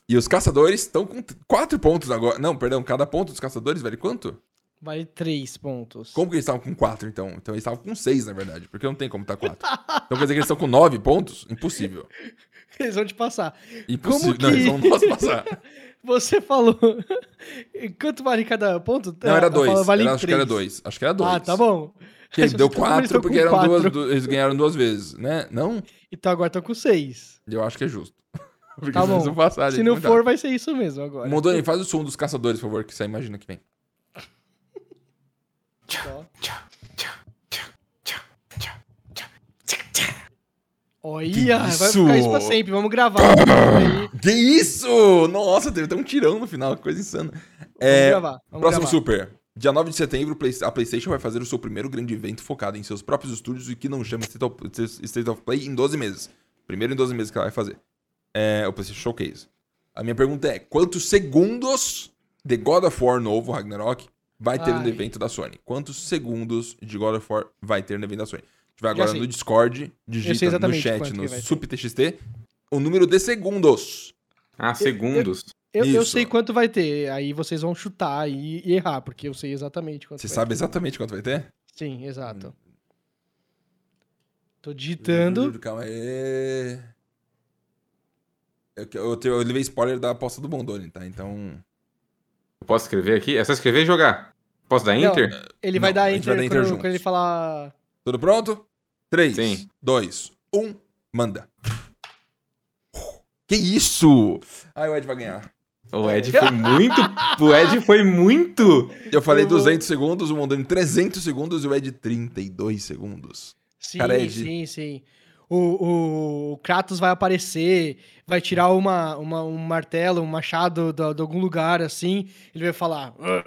S1: E os caçadores estão com 4 pontos agora. Não, perdão, cada ponto dos caçadores vale quanto?
S2: Vale três pontos.
S1: Como que eles estavam com 4, então? Então eles estavam com 6, na verdade, porque não tem como estar 4. Então quer dizer que eles estão com 9 pontos? Impossível.
S2: Eles vão te passar.
S1: Impossível.
S2: Como
S1: Não, eles
S2: que-
S1: não posso passar.
S2: Você falou. Quanto vale cada ponto?
S1: Não, era 2.
S2: vale
S1: acho que era. 2. Acho que era 2.
S2: Ah, tá bom.
S1: Que
S2: Mas
S1: deu 4
S2: estão
S1: porque eram duas,
S2: quatro?
S1: du- eles ganharam duas vezes, né? Não?
S2: Então agora estão com seis.
S1: Eu acho que é justo. Porque
S2: Tá bom.
S1: não passarem,
S2: Se não for, vai ser isso mesmo agora.
S1: Mondoni, faz o som dos caçadores, por favor, que você imagina que vem.
S2: Ó. Olha, vai
S1: isso?
S2: ficar isso pra sempre. Vamos gravar. Aí,
S1: Que isso? Nossa, teve até um tirão no final, que coisa insana.
S2: Vamos
S1: É,
S2: gravar. Vamos
S1: Próximo
S2: gravar.
S1: Super. Dia 9 de setembro, a PlayStation vai fazer o seu primeiro grande evento focado em seus próprios estúdios e que não chama State of, State of Play em 12 meses. Primeiro em 12 meses que ela vai fazer. É o PlayStation Showcase. A minha pergunta é: quantos segundos de God of War novo, Ragnarok, vai ter no
S2: Ai.
S1: evento da Sony? Quantos segundos de God of War vai ter no evento da Sony? A gente vai agora no Discord,
S2: Eu
S1: digita no chat, no. SupTXT, o número de segundos.
S3: Ah, segundos.
S2: Eu, eu
S1: Isso.
S2: sei quanto vai ter. Aí vocês vão chutar e, e errar, porque eu sei exatamente quanto
S1: Você
S2: vai
S1: sabe
S2: ter.
S1: exatamente quanto vai ter?
S2: Sim, exato. Tô digitando.
S1: Calma aí. Eu, eu, te- eu levei spoiler da aposta do Bondoni, tá? Então.
S3: Eu posso escrever aqui? É só escrever e jogar. Posso dar
S2: Não.
S3: Enter?
S2: Ele
S1: Não,
S2: vai dar
S1: a gente
S2: enter,
S1: vai dar enter
S2: quando, quando ele falar.
S1: Tudo pronto? 3,
S3: Sim.
S1: 2, 1, manda. Que isso? Ai, o Ed vai ganhar.
S3: O Ed foi muito. O Ed foi muito.
S1: Eu falei
S2: Eu vou-
S1: 200 segundos, o Mondoni 300 segundos e o Ed 32 segundos.
S2: Sim,
S1: Cara, Ed.
S2: sim, sim. O, o, Kratos vai aparecer, vai tirar uma, uma- um martelo, um machado de, algum lugar, assim. Ele vai falar: "Ah,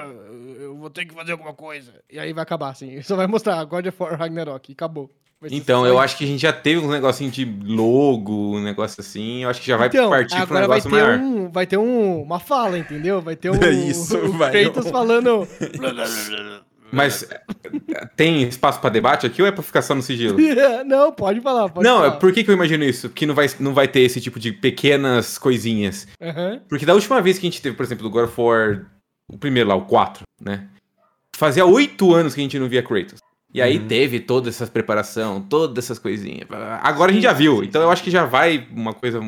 S2: Eu vou ter que fazer alguma coisa. E aí vai acabar, assim. Só vai mostrar God of War Ragnarok. e Acabou.
S3: Então, eu acho que a gente já teve um negocinho de logo, um negócio assim. Eu acho que já vai
S2: Então,
S3: partir para um
S2: agora vai
S3: negócio
S2: ter,
S3: maior.
S2: um, vai ter um, uma fala, entendeu? Vai ter um.
S1: Isso,
S2: o
S1: vai.
S2: Kratos falando.
S3: Mas é, tem espaço pra debate aqui ou é pra ficar só no sigilo?
S2: não, pode falar. Pode
S3: não,
S2: falar.
S3: por que, que eu imagino isso? Que não vai, não vai ter esse tipo de pequenas coisinhas.
S2: Aham.
S3: Porque da última vez que a gente teve, por exemplo, do God of War, o primeiro lá, o 4, né? Fazia oito anos que a gente não via Kratos. E aí teve toda essa preparação, todas essas coisinhas. Agora a gente já viu, então eu acho que já vai uma coisa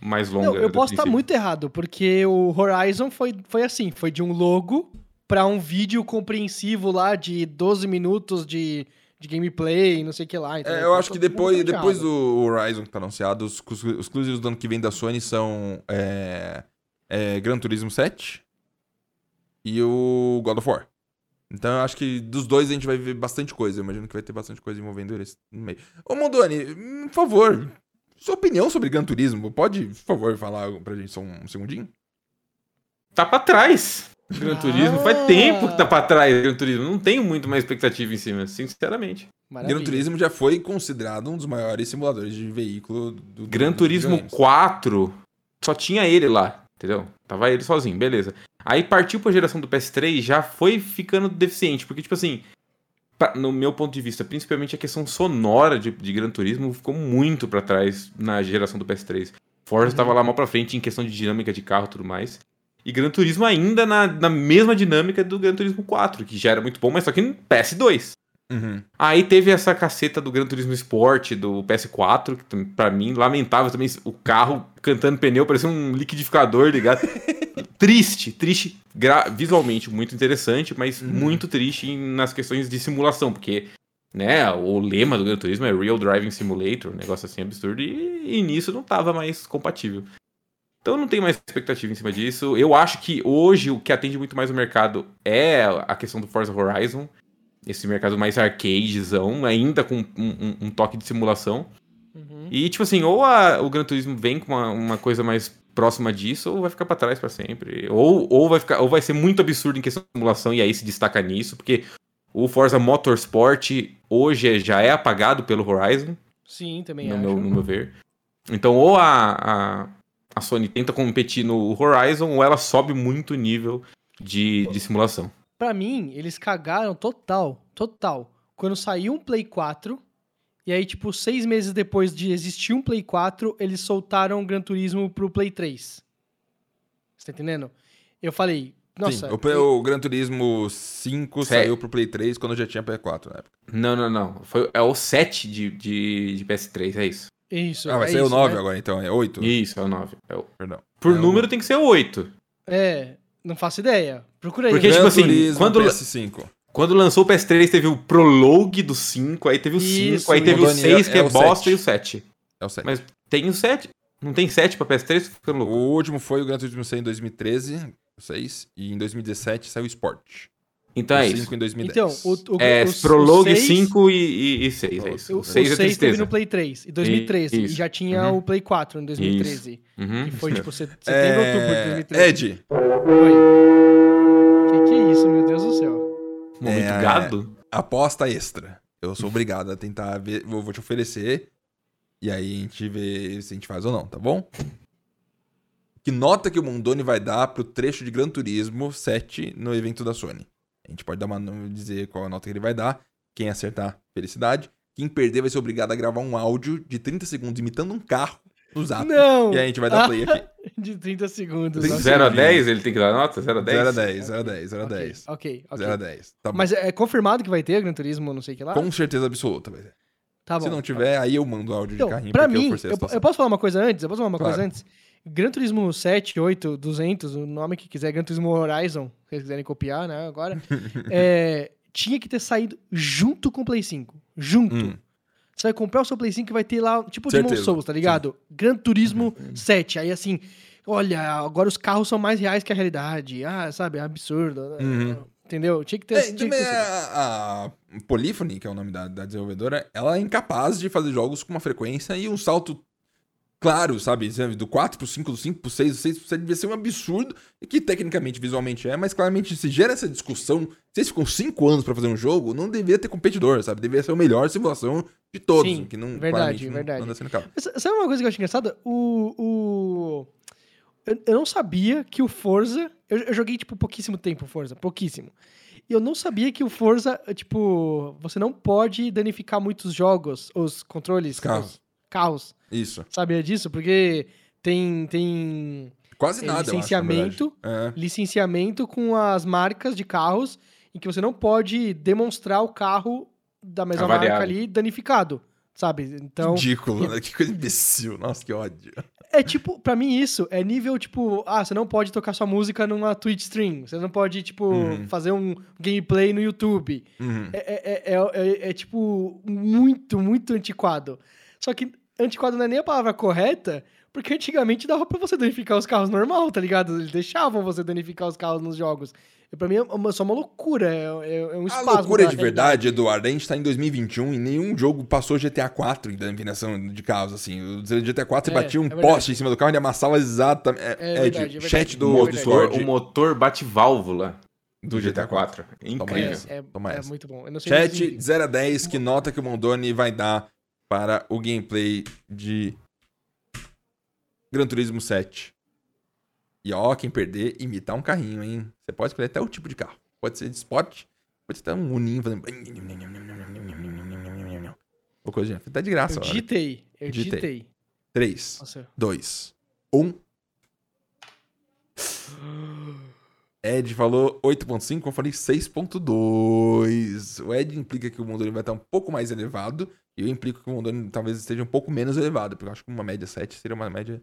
S3: mais longa.
S2: Não, eu posso estar
S3: princípio.
S2: muito errado, porque o Horizon foi, foi assim, foi de um logo pra um vídeo compreensivo lá de 12 minutos de, de gameplay, não sei o que lá. entendeu?
S1: É, eu
S2: Então,
S1: acho que
S2: tô
S1: depois, depois do Horizon que tá anunciado, os, os exclusivos do ano que vem da Sony são é, é, Gran Turismo 7 e o God of War. Então eu acho que dos dois a gente vai ver bastante coisa. Eu imagino que vai ter bastante coisa envolvendo eles no meio. Ô Mondoni, por favor, sua opinião sobre Gran Turismo. Pode, por favor, falar pra gente só um segundinho?
S3: Tá pra trás. Gran Turismo. Faz
S2: Ah.
S3: tempo que tá pra trás Gran Turismo. Não tenho muito mais expectativa em cima, sinceramente.
S2: Maravilha.
S1: Gran Turismo já foi considerado um dos maiores simuladores de veículo do
S3: Gran
S1: dos
S3: Turismo
S1: videogames.
S3: 4 só tinha ele lá, entendeu? Tava ele sozinho, beleza. Aí partiu pra geração do PS3 já foi ficando deficiente, porque, tipo assim, pra- no meu ponto de vista, principalmente a questão sonora de, de Gran Turismo ficou muito pra trás na geração do PS3. Forza tava lá mal pra frente em questão de dinâmica de carro e tudo mais. E Gran Turismo ainda na, na mesma dinâmica do Gran Turismo 4, que já era muito bom, mas só que no PS2.
S1: Uhum.
S3: Aí teve essa caceta do Gran Turismo Sport, do PS4, que pra mim, lamentável também, o carro cantando pneu, parecia um liquidificador ligado. triste, triste, gra- visualmente muito interessante, mas muito triste nas questões de simulação, porque né? O lema do Gran Turismo é Real Driving Simulator, um negócio assim absurdo, e, e nisso não tava mais compatível. Então eu não tenho mais expectativa em cima disso. Eu acho que hoje o que atende muito mais o mercado é a questão do Forza Horizon. Esse mercado mais arcadezão, ainda com um, um, um toque de simulação.
S2: Uhum.
S3: E, tipo assim, ou a- o Gran Turismo vem com uma, uma coisa mais próxima disso, ou vai ficar pra trás pra sempre. Ou, ou, vai ficar, ou vai ser muito absurdo em questão de simulação e aí se destaca nisso, porque o Forza Motorsport hoje é- já é apagado pelo Horizon,
S2: Sim, também
S3: no
S2: acho.
S3: meu, no meu ver. Então, ou a, a, a Sony tenta competir no Horizon, ou ela sobe muito o nível de, de simulação.
S2: Pra mim, eles cagaram total, total. Quando saiu um Play 4, e aí, tipo, seis meses depois de existir um Play 4, eles soltaram o Gran Turismo pro Play 3. Você tá entendendo? Eu falei, nossa.
S1: Sim, o, Play- o Gran Turismo 5
S3: Sério?
S1: saiu pro Play 3 quando já tinha Play 4 na época.
S3: Não, não, não. Foi, é o 7 de, de, de PS3, é isso.
S2: Isso.
S1: Ah, vai
S2: é
S1: sair o
S2: isso,
S1: 9
S2: né?
S1: agora, então. É 8?
S3: Isso, é o 9. É o-
S1: Perdão.
S3: Por
S1: É o-
S3: número tem que ser o 8.
S2: É, não faço ideia. Procura aí.
S3: Porque,
S2: Gran-
S3: tipo assim,
S1: Turismo
S3: quando-
S1: PS5.
S3: Quando lançou o PS3, teve o Prologue do 5, aí teve o 5,
S2: Isso,
S3: aí teve o
S1: Doni,
S3: 6,
S1: é-
S3: que é,
S1: é o
S3: bosta,
S1: 7.
S3: e o 7.
S1: É o 7.
S3: Mas tem o 7? Não tem 7 pra PS3? Tô ficando
S1: O
S3: louco.
S1: último foi o Gran Turismo 6 em 2013, o 6, e em 2017 saiu o Sport.
S3: Então é
S1: o
S3: isso.
S1: 5 em 2010.
S2: Então, o, o,
S3: É,
S2: o,
S3: Prologue
S2: o seis-
S3: 5 e, e, 6, é isso.
S2: O,
S3: O 6 é
S2: 6 teve
S3: tristeza.
S2: no Play 3, em 2013. E
S3: Isso.
S2: já tinha
S3: Uhum.
S2: o Play 4 em 2013.
S3: Uhum.
S2: Que foi, tipo, set- setembro,
S1: É,
S2: outubro de 2013.
S1: Ed,
S2: Oi. Que que é isso, meu Deus do céu?
S3: Momento
S1: É,
S3: gado?
S1: aposta extra. Eu sou obrigado a tentar ver, vou, vou te oferecer, e aí a gente vê se a gente faz ou não, tá bom? Que nota que o Mondoni vai dar pro trecho de Gran Turismo 7 no evento da Sony? A gente pode dar uma, dizer qual a nota que ele vai dar. Quem acertar, felicidade. Quem perder vai ser obrigado a gravar um áudio de 30 segundos imitando um carro no zap.
S2: Não!
S1: E aí a gente vai dar play aqui.
S2: De 30 segundos.
S1: Tem
S2: ok.
S3: 0 a 10, ele tem que dar nota? 0 a 10?
S1: 0 a 10, 0 a 10, 0 a
S2: Ok,
S1: 10.
S2: Ok, ok.
S1: 0 a 10. Tá bom.
S2: Mas é confirmado que vai ter Gran Turismo, não sei o que lá?
S1: Com certeza absoluta, vai ser.
S2: Tá bom.
S1: Se não tiver, aí eu mando áudio
S2: Então,
S1: de carrinho.
S2: pra
S1: eu
S2: mim, eu,
S1: situação.
S2: eu posso falar uma coisa antes? Eu posso falar uma
S1: Claro.
S2: coisa antes? Gran Turismo 7, 8, 200, o nome que quiser, Gran Turismo Horizon, se vocês quiserem copiar, né, agora, é, tinha que ter saído junto com o Play 5. Junto.
S1: Hum.
S2: Você vai comprar o seu Play 5 e vai ter lá, tipo
S1: Certeza.
S2: Demon Souls, tá ligado? Gran Turismo 7. Aí assim, olha, agora os carros são mais reais que a realidade. Ah, sabe, é absurdo.
S1: Uhum.
S2: Entendeu? Tinha que ter...
S1: É,
S2: tinha que ter
S1: a, a Polyphony, que é o nome da, da desenvolvedora, ela é incapaz de fazer jogos com uma frequência e um salto claro, sabe? Do 4 pro 5, do 5 pro 6, do 6 pro 7 devia ser um absurdo, e que tecnicamente, visualmente é, mas claramente se gera essa discussão, se eles ficam 5 anos pra fazer um jogo, não devia ter competidor, sabe? Devia ser a melhor simulação de todos,
S2: Sim,
S1: que não,
S2: verdade,
S1: não-
S2: verdade.
S1: não cabo.
S2: Mas Sabe uma coisa que eu acho engraçada? O. o... Eu, eu não sabia que o Forza. Eu, eu joguei, tipo, pouquíssimo tempo o Forza, pouquíssimo. E eu não sabia que o Forza, tipo, você não pode danificar muitos jogos, os controles.
S1: Os carros.
S2: os carros.
S1: Isso.
S2: Sabia disso? Porque tem. tem
S1: Quase
S2: É,
S1: nada,
S2: licenciamento.
S1: eu acho, na verdade.
S2: licenciamento com as marcas de carros em que você não pode demonstrar o carro da mesma
S3: Avaliado.
S2: marca ali danificado. Sabe?
S1: É.
S2: Então.
S1: Ridículo, né? Que coisa imbecil. Nossa, que ódio.
S2: É tipo, pra mim isso é nível tipo, ah, você não pode tocar sua música numa Twitch stream, você não pode, tipo,
S1: Uhum.
S2: fazer um gameplay no YouTube.
S1: Uhum.
S2: É, é, é, é- é, tipo, muito, muito antiquado. Só que antiquado não é nem a palavra correta, porque antigamente dava pra você danificar os carros normal, tá ligado? Eles deixavam você danificar os carros nos jogos. E pra mim é uma, só uma loucura, é, é- é um
S1: A
S2: espasmo.
S1: loucura
S2: da
S1: de verdade, Eduardo, a gente tá em 2021 e nenhum jogo passou GTA 4 em danificação de carros, assim. O GTA 4 você
S2: É,
S1: batia um
S2: é
S1: poste em cima do carro e ele amassava exatamente. É,
S2: É
S1: Ed,
S2: verdade, é
S1: chat do,
S3: o, motor,
S1: Discord.
S3: o motor bate válvula do
S1: GTA
S3: GTA 4.
S2: É,
S3: Incrível.
S2: é,
S1: Toma
S2: é
S1: essa.
S2: muito bom. Eu não sei o que
S1: Chat
S2: significa.
S1: de 0 a 10, que nota que o Mondoni vai dar para o gameplay de Gran Turismo 7. E ó, quem perder, imitar um carrinho, hein? Você pode escolher até o tipo de carro. Pode ser de sport, pode ser até um uninho fazendo... Ou coisinha. Tá de graça,
S2: Eu
S1: ó.
S2: digitei, eu
S1: Digitei.
S2: digitei.
S1: 3,
S2: Nossa,
S1: 2, 1. Ed falou 8.5, eu falei 6.2. O Ed implica que o Mondoni vai estar um pouco mais elevado. E eu implico que o Mondoni talvez esteja um pouco menos elevado. Porque eu acho que uma média 7 seria uma média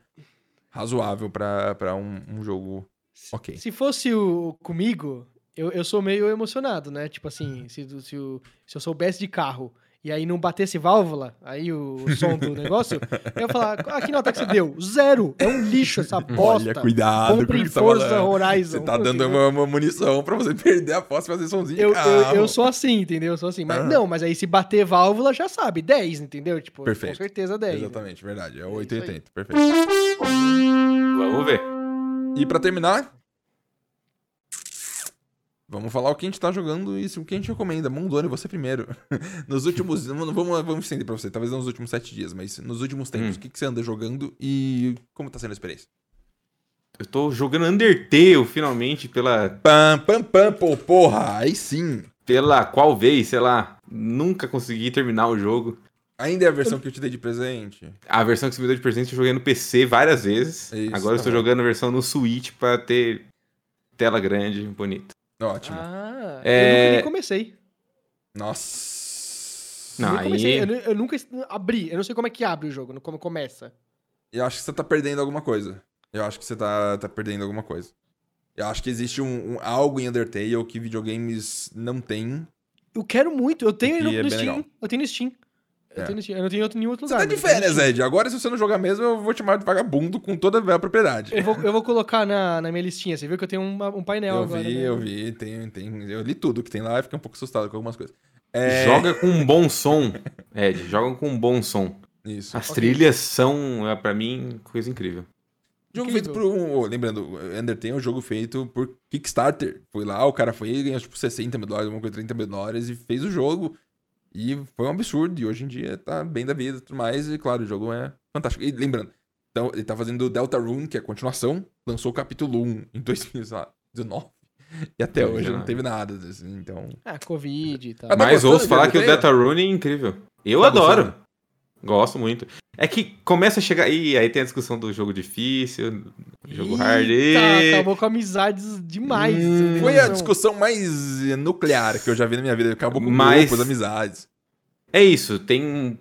S1: razoável pra um, um jogo ok.
S2: Se fosse o comigo, eu, eu sou meio emocionado, né? Tipo assim, se, se, o- se eu soubesse de carro e aí não batesse válvula, aí o, o som do negócio, eu ia falar, ah, que nota que você deu? Zero! É um lixo essa bosta.
S1: Olha, cuidado com
S2: Compre
S1: você tá
S2: Forza
S1: falando.
S2: Horizon.
S1: Você tá dando uma, uma munição pra você perder a posse e fazer somzinho.
S2: Eu, eu, eu sou assim, entendeu? Eu sou assim. Mas
S1: Ah.
S2: não, mas aí se bater válvula, já sabe. 10, entendeu? Tipo,
S1: Perfeito.
S2: com certeza 10.
S1: Exatamente, verdade. É o
S2: É isso aí.
S1: 880. Perfeito.
S3: Vamos ver.
S1: E pra terminar, vamos falar o que a gente tá jogando e o que a gente recomenda. Mondoni, você primeiro. Nos últimos. vamos, vamos estender pra você, talvez não nos últimos sete dias, mas nos últimos tempos,
S3: Hum.
S1: o que, que você anda jogando e como tá sendo a experiência?
S3: Eu tô jogando Undertale, finalmente, pela,
S1: Pam, pam, pam, pô, porra, aí sim.
S3: pela qual vez, sei lá. Nunca consegui terminar o jogo.
S1: Ainda é a versão que eu te dei de presente.
S3: A versão que você me deu de presente eu joguei no PC várias vezes.
S1: Isso,
S3: Agora eu estou jogando a versão no Switch pra ter tela grande bonita.
S1: Ótimo.
S2: Ah,
S3: É-
S2: eu nunca nem comecei.
S1: Nossa.
S3: Não,
S2: Nem
S3: aí-
S2: comecei. Eu, nu- eu nunca abri. Eu não sei como é que abre o jogo, como começa.
S1: Eu acho que você tá perdendo alguma coisa. Eu acho que você tá, tá perdendo alguma coisa. Eu acho que existe um, um- algo em Undertale que videogames não têm.
S2: Eu quero muito. Eu tenho no,
S1: é
S2: no Steam.
S1: legal.
S2: Eu tenho no Steam. Eu
S1: É.
S2: tenho. Eu não tenho outro, nenhum outro
S1: Você
S2: lugar.
S1: tá de
S2: no
S1: férias. Ed. Agora, se você não jogar mesmo, eu vou te chamar de vagabundo com toda a propriedade.
S2: Eu vou, eu vou colocar na, na minha listinha. Você viu que eu tenho uma- um painel
S1: Eu
S2: agora.
S1: vi,
S2: né?
S1: eu vi. Tem, tem, eu li tudo que tem lá e fiquei um pouco assustado com algumas coisas. É,
S3: Joga com um bom som, Ed. Joga com um bom som.
S1: Isso.
S3: As
S2: Ok.
S3: trilhas são, é, pra mim, coisa incrível.
S1: Jogo
S2: Incrível.
S1: feito por um. oh, lembrando, Undertale é um jogo feito por Kickstarter. Foi lá, o cara foi e ganhou tipo 60 mil dólares, alguma coisa 30 mil dólares e fez o jogo. E foi um absurdo. E hoje em dia tá bem da vida e tudo mais. E claro, o jogo é fantástico. E lembrando, então, ele tá fazendo Deltarune, que é a continuação. Lançou o capítulo 1 em 2019. E até
S3: Pois
S1: hoje
S3: é.
S1: não teve nada. assim, então.
S2: Ah, Covid e tal.
S3: Mas ouço falar que o
S1: Undertale?
S3: Deltarune é incrível. Eu
S1: Tá
S3: adoro.
S1: gostando?
S3: Gosto muito. É que começa a chegar. Ih, aí tem a discussão do jogo difícil, jogo
S2: Eita,
S3: hard. e-
S2: acabou com amizades demais.
S3: Hum,
S1: Foi a discussão mais eh, nuclear que eu já vi na minha vida. Acabou com
S3: Mas-
S1: grupos, amizades.
S3: É isso, tem.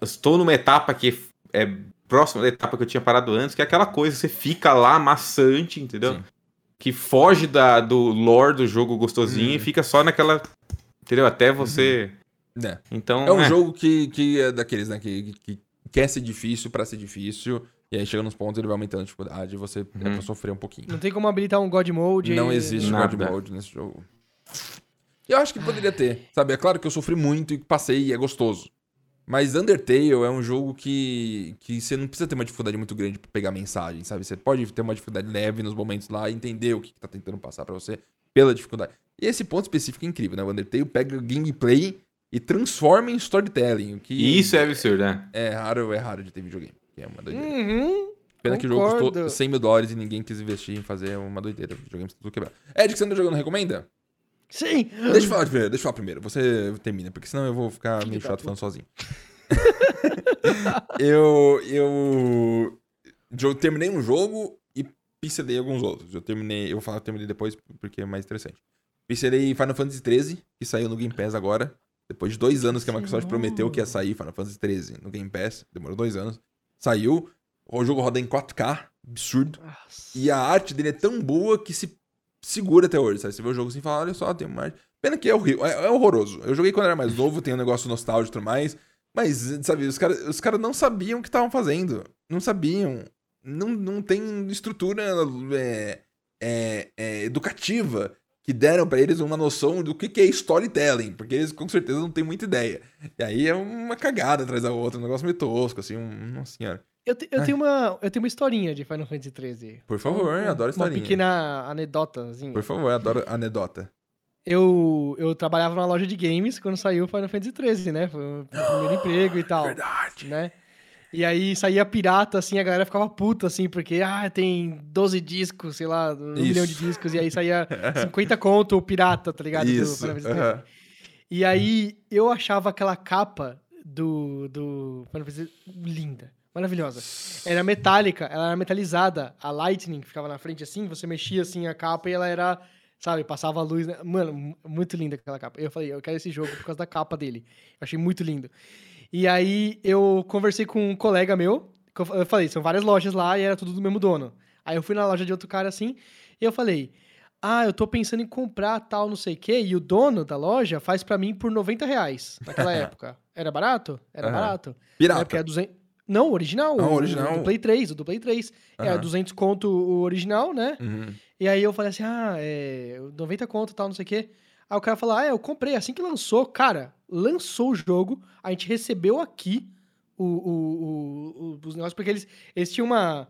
S3: Eu estou numa etapa que é próxima da etapa que eu tinha parado antes, que é aquela coisa, você fica lá maçante, entendeu?
S1: Sim.
S3: Que foge da, do lore do jogo gostosinho
S1: Uhum.
S3: e fica só naquela. Entendeu? Até você.
S1: Né?
S3: Então.
S1: É um jogo que, que é daqueles, né? Que, que quer ser difícil pra ser difícil. E aí chega nos pontos ele vai aumentando a dificuldade e você é
S3: Uhum.
S1: pra sofrer um pouquinho.
S2: Não tem como habilitar um God Mode.
S1: Não
S2: e-
S1: existe
S3: Nada.
S1: God Mode nesse jogo. Eu acho que poderia ter, sabe? É claro que eu sofri muito e passei e é gostoso. Mas Undertale é um jogo que, que você não precisa ter uma dificuldade muito grande pra pegar mensagem, sabe? Você pode ter uma dificuldade leve nos momentos lá e entender o que, que tá tentando passar pra você pela dificuldade. E esse ponto específico é incrível, né? O Undertale pega gameplay e transforma em storytelling. O que
S3: E isso é absurdo, né?
S1: é raro, é raro de ter videogame. que É uma doideira.
S2: Uhum.
S1: Pena que o jogo custou
S2: concordo.
S1: 100 mil dólares e ninguém quis investir em fazer uma doideira. O videogame tá tudo quebrado. Ed, que você anda jogando, recomenda?
S2: Sim.
S1: Deixa eu falar primeiro, deixa eu falar primeiro. Você termina, porque senão eu vou ficar meio chato falando sozinho. eu. Eu. Eu terminei um jogo e pincelei alguns outros. Eu terminei. Eu vou falar que eu terminei depois porque é mais interessante. Pincelei Final Fantasy XIII, que saiu no Game Pass agora. Depois de dois anos que a Microsoft
S2: Senhor.
S1: prometeu que ia sair Final Fantasy XIII no Game Pass. Demorou dois anos. Saiu. O jogo roda em 4K, absurdo.
S2: Nossa.
S1: E a arte dele é tão boa que se segura até hoje, sabe? Você vê o jogo assim e fala, olha só, tem uma arte. Pena que é horrível, é, é horroroso. Eu joguei quando era mais novo, tem um negócio nostálgico e tudo mais. Mas, sabe, os caras os cara não sabiam o que estavam fazendo. Não sabiam. Não, não tem estrutura é, é, é, educativa que deram pra eles uma noção do que, que é storytelling. Porque eles com certeza não têm muita ideia. E aí é uma cagada atrás da outra, um negócio meio tosco, assim, um, nossa senhora.
S2: Eu, te- eu tenho uma, eu tenho uma historinha de Final Fantasy XIII.
S1: Por favor,
S2: Um-
S1: eu adoro
S2: Uma
S1: historinha.
S2: pequena anedotazinha.
S1: Por favor, eu adoro anedota.
S2: Eu, eu trabalhava numa loja de games quando saiu o Final Fantasy XIII, né? Foi o meu primeiro emprego e tal.
S1: Verdade.
S2: né? E aí saía pirata, assim, a galera ficava puta, assim, porque, ah, tem 12 discos, sei lá, um
S1: Isso.
S2: milhão de discos, e aí saía 50 conto o pirata, tá ligado? Do
S1: Isso. Aham.
S2: E aí eu achava aquela capa do, do Final linda, maravilhosa. Era metálica, ela era metalizada, a Lightning ficava na frente assim, você mexia assim a capa e ela era, sabe, passava a luz. né? Mano, mu- muito linda aquela capa. Eu falei, eu quero esse jogo por causa da capa dele. Eu achei muito lindo. E aí eu conversei com um colega meu, que eu, eu falei, são várias lojas lá e era tudo do mesmo dono. Aí eu fui na loja de outro cara assim, e eu falei, Ah, eu tô pensando em comprar tal, não sei o quê, e o dono da loja faz pra mim por 90 reais naquela época. Era barato? Era
S1: Aham.
S2: barato. Na
S1: Pirata.
S2: época era 200... Não, o original.
S1: Ah, o
S2: o
S1: original.
S2: O do Play 3, o do Play 3. Era
S1: Aham.
S2: 200 conto o original, né?
S1: Uhum.
S2: E aí eu falei assim, ah, é 90 conto tal, não sei o quê. Aí o cara falou, ah, eu comprei assim que lançou. Cara, lançou o jogo, a gente recebeu aqui o, o, o- os negócios, porque eles, eles tinham uma...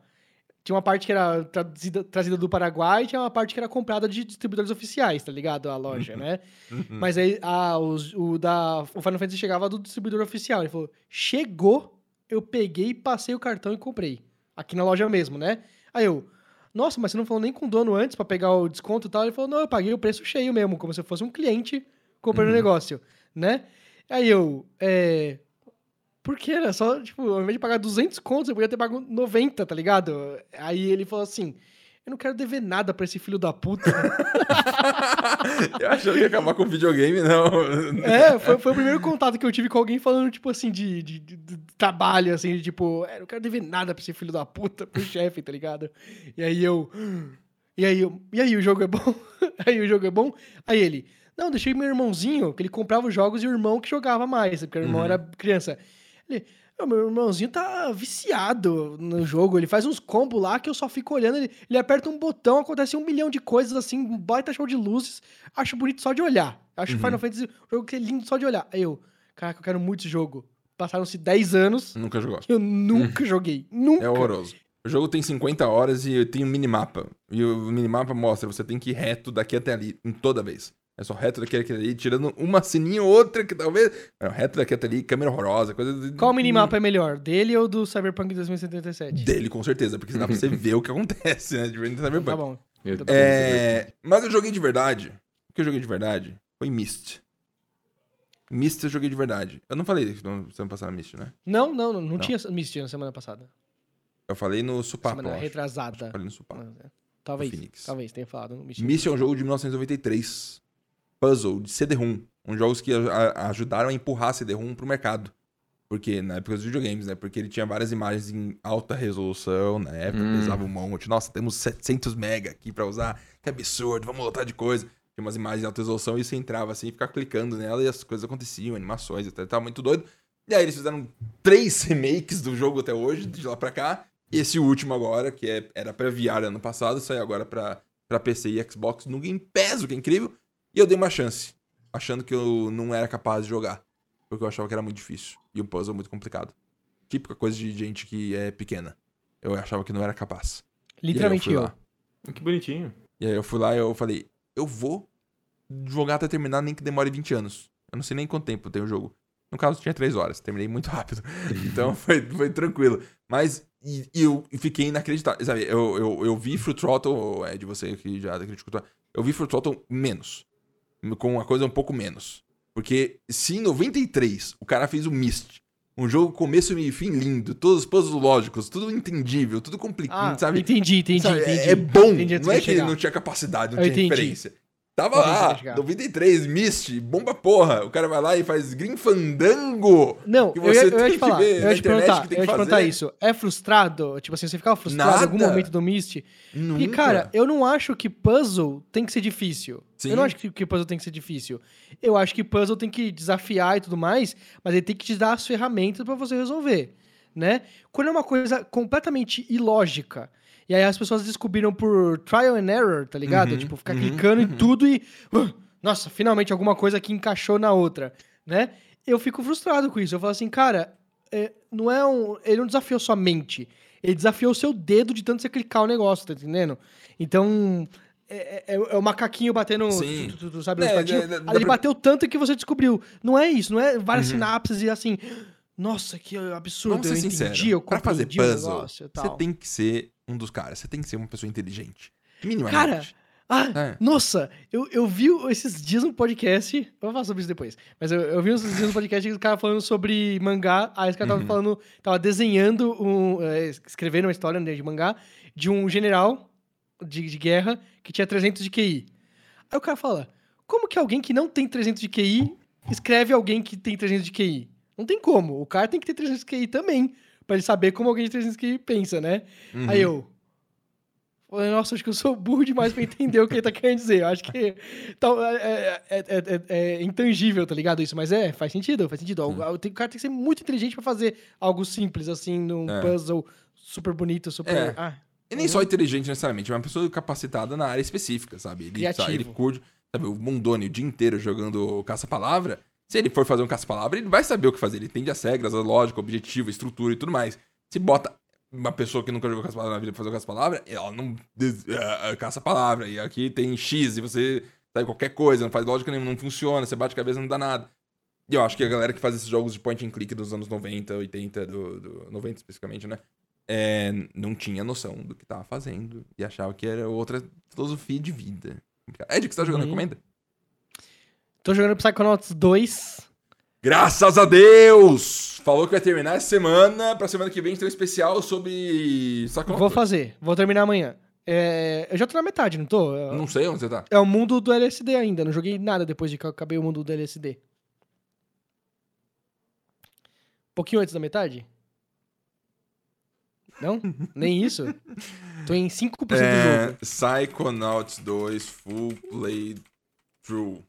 S2: Tinha uma parte que era trazida, trazida do Paraguai e tinha uma parte que era comprada de distribuidores oficiais, tá ligado? A loja, né?
S1: Uhum.
S2: Mas aí a, os- o, da, o Final Fantasy chegava do distribuidor oficial. Ele falou: chegou, eu peguei, passei o cartão e comprei. Aqui na loja mesmo, né? Aí eu, nossa, mas você não falou nem com o dono antes pra pegar o desconto e tal? Ele falou: não, eu paguei o preço cheio mesmo, como se eu fosse um cliente comprando o negócio, né? Aí eu, é. Por que era só, tipo, ao invés de pagar 200 contos, eu podia ter pago 90, tá ligado? Aí ele falou assim: eu não quero dever nada pra esse filho da puta.
S1: eu achei que ia acabar com videogame, não.
S2: É, foi, foi o primeiro contato que eu tive com alguém falando, tipo assim, de, de- de- de trabalho, assim, de, tipo, é, eu não quero dever nada pra esse filho da puta, pro chefe, tá ligado? E aí eu. E aí eu. E aí, o jogo é bom? aí o jogo é bom? Aí ele. Não, deixei meu irmãozinho, que ele comprava os jogos e o irmão que jogava mais, porque o irmão
S1: Uhum.
S2: era criança. Ele. "Ô, meu irmãozinho tá viciado no jogo. Ele faz uns combos lá que eu só fico olhando. Ele, ele aperta um botão, acontece um milhão de coisas assim, um baita show de luzes. Acho bonito só de olhar. Acho
S1: Uhum.
S2: Final Fantasy um jogo que é lindo só de olhar. Aí eu, caraca, eu quero muito esse jogo. Passaram-se 10 anos
S1: Nunca jogou.
S2: eu nunca joguei. Nunca.
S1: É horroroso. O jogo tem 50 horas e tem um minimapa. E o minimapa mostra, você tem que ir reto daqui até ali, em toda vez. É só reto daqui até ali, tirando uma sininha ou outra que talvez. Não, reto daqui até ali, câmera horrorosa, coisa. de-
S2: Qual minimapa é melhor? Dele ou do Cyberpunk 2077?
S1: Dele, com certeza, porque dá pra você ver o que acontece, né? Diferente do Cyberpunk.
S2: Tá bom.
S3: Meu Deus.
S1: É, mas eu joguei de verdade. O que eu joguei de verdade foi Myst. Myst eu joguei de verdade. Eu não falei isso no semana passada Myst, né?
S2: Não, não, não, não tinha Misty na semana passada.
S1: Eu falei no Supapo, eu
S2: semana
S1: acho.
S2: retrasada.
S1: Falei no Supapo.
S2: Ah, Talvez.
S1: Phoenix.
S2: Talvez tenha falado no Misty.
S1: Myst é um jogo de 1993. Puzzle, de CD-ROM. Um jogos que ajudaram a empurrar CD-ROM pro mercado. Porque, na época dos videogames, né? Porque ele tinha várias imagens em alta resolução, na época
S3: Hum.
S1: pesava um monte. Nossa, temos 700 mega aqui pra usar. Que absurdo, vamos lotar de coisa. Tinha umas imagens em alta resolução e você entrava assim, ficava clicando nela e as coisas aconteciam, animações, até tava muito doido. E aí eles fizeram três remakes do jogo até hoje, de lá pra cá. E esse último agora, que é- era pra VR ano passado, saiu agora pra, pra PC e Xbox no Game Pass, o que é incrível. E eu dei uma chance, achando que eu não era capaz de jogar. Porque eu achava que era muito difícil. E o puzzle muito complicado. Típica coisa de gente que é pequena. Eu achava que não era capaz.
S2: Literalmente
S1: e aí
S2: eu.
S1: eu. fui lá.
S3: Que bonitinho.
S1: E aí eu fui lá e eu falei, eu vou jogar até terminar, nem que demore 20 anos. Eu não sei nem quanto tempo tem o jogo. No caso, tinha 3 horas. Terminei muito rápido. Então foi, foi tranquilo. Mas e, e eu fiquei inacreditável. Sabe, eu, eu, eu vi Fruit Throttle, é de você que já criticou. Eu vi Fruit Throttle menos. Com uma coisa um pouco menos. Porque se em 93 o cara fez o Myst, um jogo começo, meio e fim lindo, todos os puzzles lógicos, tudo entendível, tudo complicado,
S2: Ah,
S1: sabe?
S2: entendi, entendi,
S1: Sabe, é-
S2: entendi.
S1: É bom.
S2: Entendi
S1: não é que
S2: quer
S1: ele
S2: chegar.
S1: não tinha capacidade, não
S2: Eu
S1: tinha
S2: entendi.
S1: referência. Tava
S2: você
S1: lá,
S2: quer chegar.
S1: 93, Myst, bomba porra. O cara vai lá e faz Green Fandango.
S2: Não,
S1: que
S2: eu ia,
S1: você
S2: eu ia
S1: tem
S2: te
S1: que
S2: falar, eu ia te perguntar,
S1: que tem
S2: eu ia
S1: que
S2: te perguntar isso. É frustrado? Tipo assim, você ficava frustrado em algum
S1: Nada.
S2: momento do Myst?
S1: Nunca.
S2: E, cara, eu não acho que puzzle tem que ser difícil.
S1: Sim.
S2: Eu não acho que, que puzzle tem que ser difícil. Eu acho que puzzle tem que desafiar e tudo mais, mas ele tem que te dar as ferramentas pra você resolver, né? Quando é uma coisa completamente ilógica, e aí as pessoas descobriram por trial and error, tá ligado?
S1: Uhum,
S2: tipo, ficar
S1: uhum,
S2: clicando em
S1: uhum.
S2: tudo e... "Ah, Nossa, finalmente alguma coisa que encaixou na outra, né? Eu fico frustrado com isso. Eu falo assim, cara, é, não é um... Ele não desafiou sua mente. Ele desafiou o seu dedo de tanto você clicar o negócio, tá entendendo? Então, é, é- é o macaquinho batendo.
S1: Sim.
S2: Tu, tu- tu sabe
S1: É, é,
S2: ele bateu tanto que você descobriu. Não é isso, não é várias
S1: Uhum.
S2: sinapses e assim. Nossa, que absurdo.
S1: Vamos ser
S2: eu entendi, eu
S1: pra fazer puzzle,
S2: negócio
S1: você tem que ser um dos caras. Você tem que ser uma pessoa inteligente. Minimamente.
S2: Cara, Ah,
S1: É.
S2: nossa, eu, eu vi esses dias um podcast. Eu vou falar sobre isso depois. Mas eu, eu vi esses dias um podcast que o cara falando sobre mangá. Aí esse cara tava
S1: Uhum.
S2: falando, tava desenhando, um, é, escrevendo uma história né, de mangá de um general de, de guerra que tinha 300 de QI. Aí o cara fala: como que alguém que não tem 300 de QI escreve alguém que tem 300 de QI? Não tem como. O cara tem que ter 300 de QI também. Pra ele saber como alguém de 300 de QI pensa, né?
S1: Uhum.
S2: Aí eu. Falei, nossa, acho que eu sou burro demais pra entender o que ele tá querendo dizer. Eu acho que então, é, é, é, é- intangível, tá ligado? Isso, mas é, faz sentido, faz sentido. O, o cara tem que ser muito inteligente pra fazer algo simples, assim, num
S1: É.
S2: puzzle super bonito, super.
S1: É.
S2: Ah,
S1: E nem só inteligente necessariamente, é uma pessoa capacitada na área específica, sabe? Ele,
S2: Criativo.
S1: sabe, ele curte, sabe, o Mondoni o dia inteiro jogando caça-palavra. Se ele for fazer um caça-palavra, ele vai saber o que fazer. Ele entende as regras, a lógica, o objetivo, a estrutura e tudo mais. Se bota uma pessoa que nunca jogou caça-palavra na vida pra fazer um caça-palavra, ela não é, é, caça-palavra. E aqui tem X e você sabe qualquer coisa, não faz lógica nenhuma, não funciona, você bate a cabeça não dá nada. E eu acho que a galera que faz esses jogos de point and click dos anos 90, 80, do, do 90 especificamente, né? é, não tinha noção do que tava fazendo e achava que era outra filosofia de vida. Ed, o que você tá jogando?
S2: Uhum.
S1: Recomenda?
S2: Tô jogando Psychonauts 2.
S1: Graças a Deus! Falou que vai terminar essa semana. Pra semana que vem tem um especial sobre Psychonauts.
S2: Vou fazer, vou terminar amanhã. É, eu já tô na metade, não tô?
S1: Não sei onde você tá.
S2: É o mundo do LSD ainda, não joguei nada depois de que eu acabei o mundo do LSD. Pouquinho antes da metade? Não? Nem isso? Tô em 5% do
S1: É,
S2: jogo.
S1: Psychonauts 2 Full Playthrough.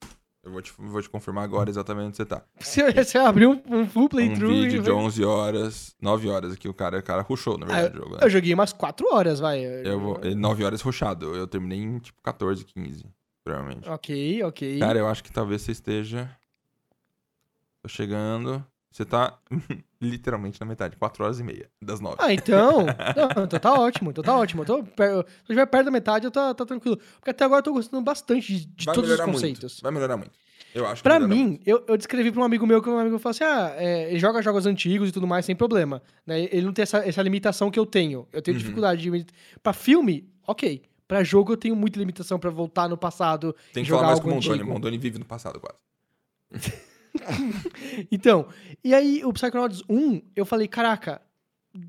S1: Eu vou te, vou te confirmar agora exatamente onde você tá.
S2: Você, você abriu um, um full
S1: Um
S2: playthrough
S1: vídeo
S2: e...
S1: de 11 horas, 9 horas aqui. O cara, o cara rushou, na
S2: Ah,
S1: verdade, o jogo. né?
S2: Eu joguei umas 4 horas, vai.
S1: Eu vou, ele 9 horas rushado. Eu terminei em tipo 14, 15, provavelmente.
S2: Ok, ok.
S1: Cara, eu acho que talvez você esteja. Tô chegando. Você tá literalmente na metade, 4 horas e meia das 9.
S2: Ah, então. Não, então tá ótimo, então tá ótimo. Eu tô, per- se eu estiver perto da metade, eu tô, tá tranquilo. Porque até agora eu tô gostando bastante de, de todos os conceitos.
S1: Muito. Vai melhorar muito. Eu acho que
S2: Pra mim, eu, eu descrevi pra um amigo meu que um amigo falou assim: ah, é, ele joga jogos antigos e tudo mais sem problema. Né? Ele não tem essa, essa limitação que eu tenho. Eu tenho
S1: Uhum.
S2: dificuldade de. Pra filme, ok. Pra jogo, eu tenho muita limitação pra voltar no passado
S1: Tem que
S2: jogar
S1: falar mais com o Mondoni.
S2: antigo.
S1: Mondoni vive no passado quase.
S2: Então, e aí o Psychonauts 1, eu falei, caraca,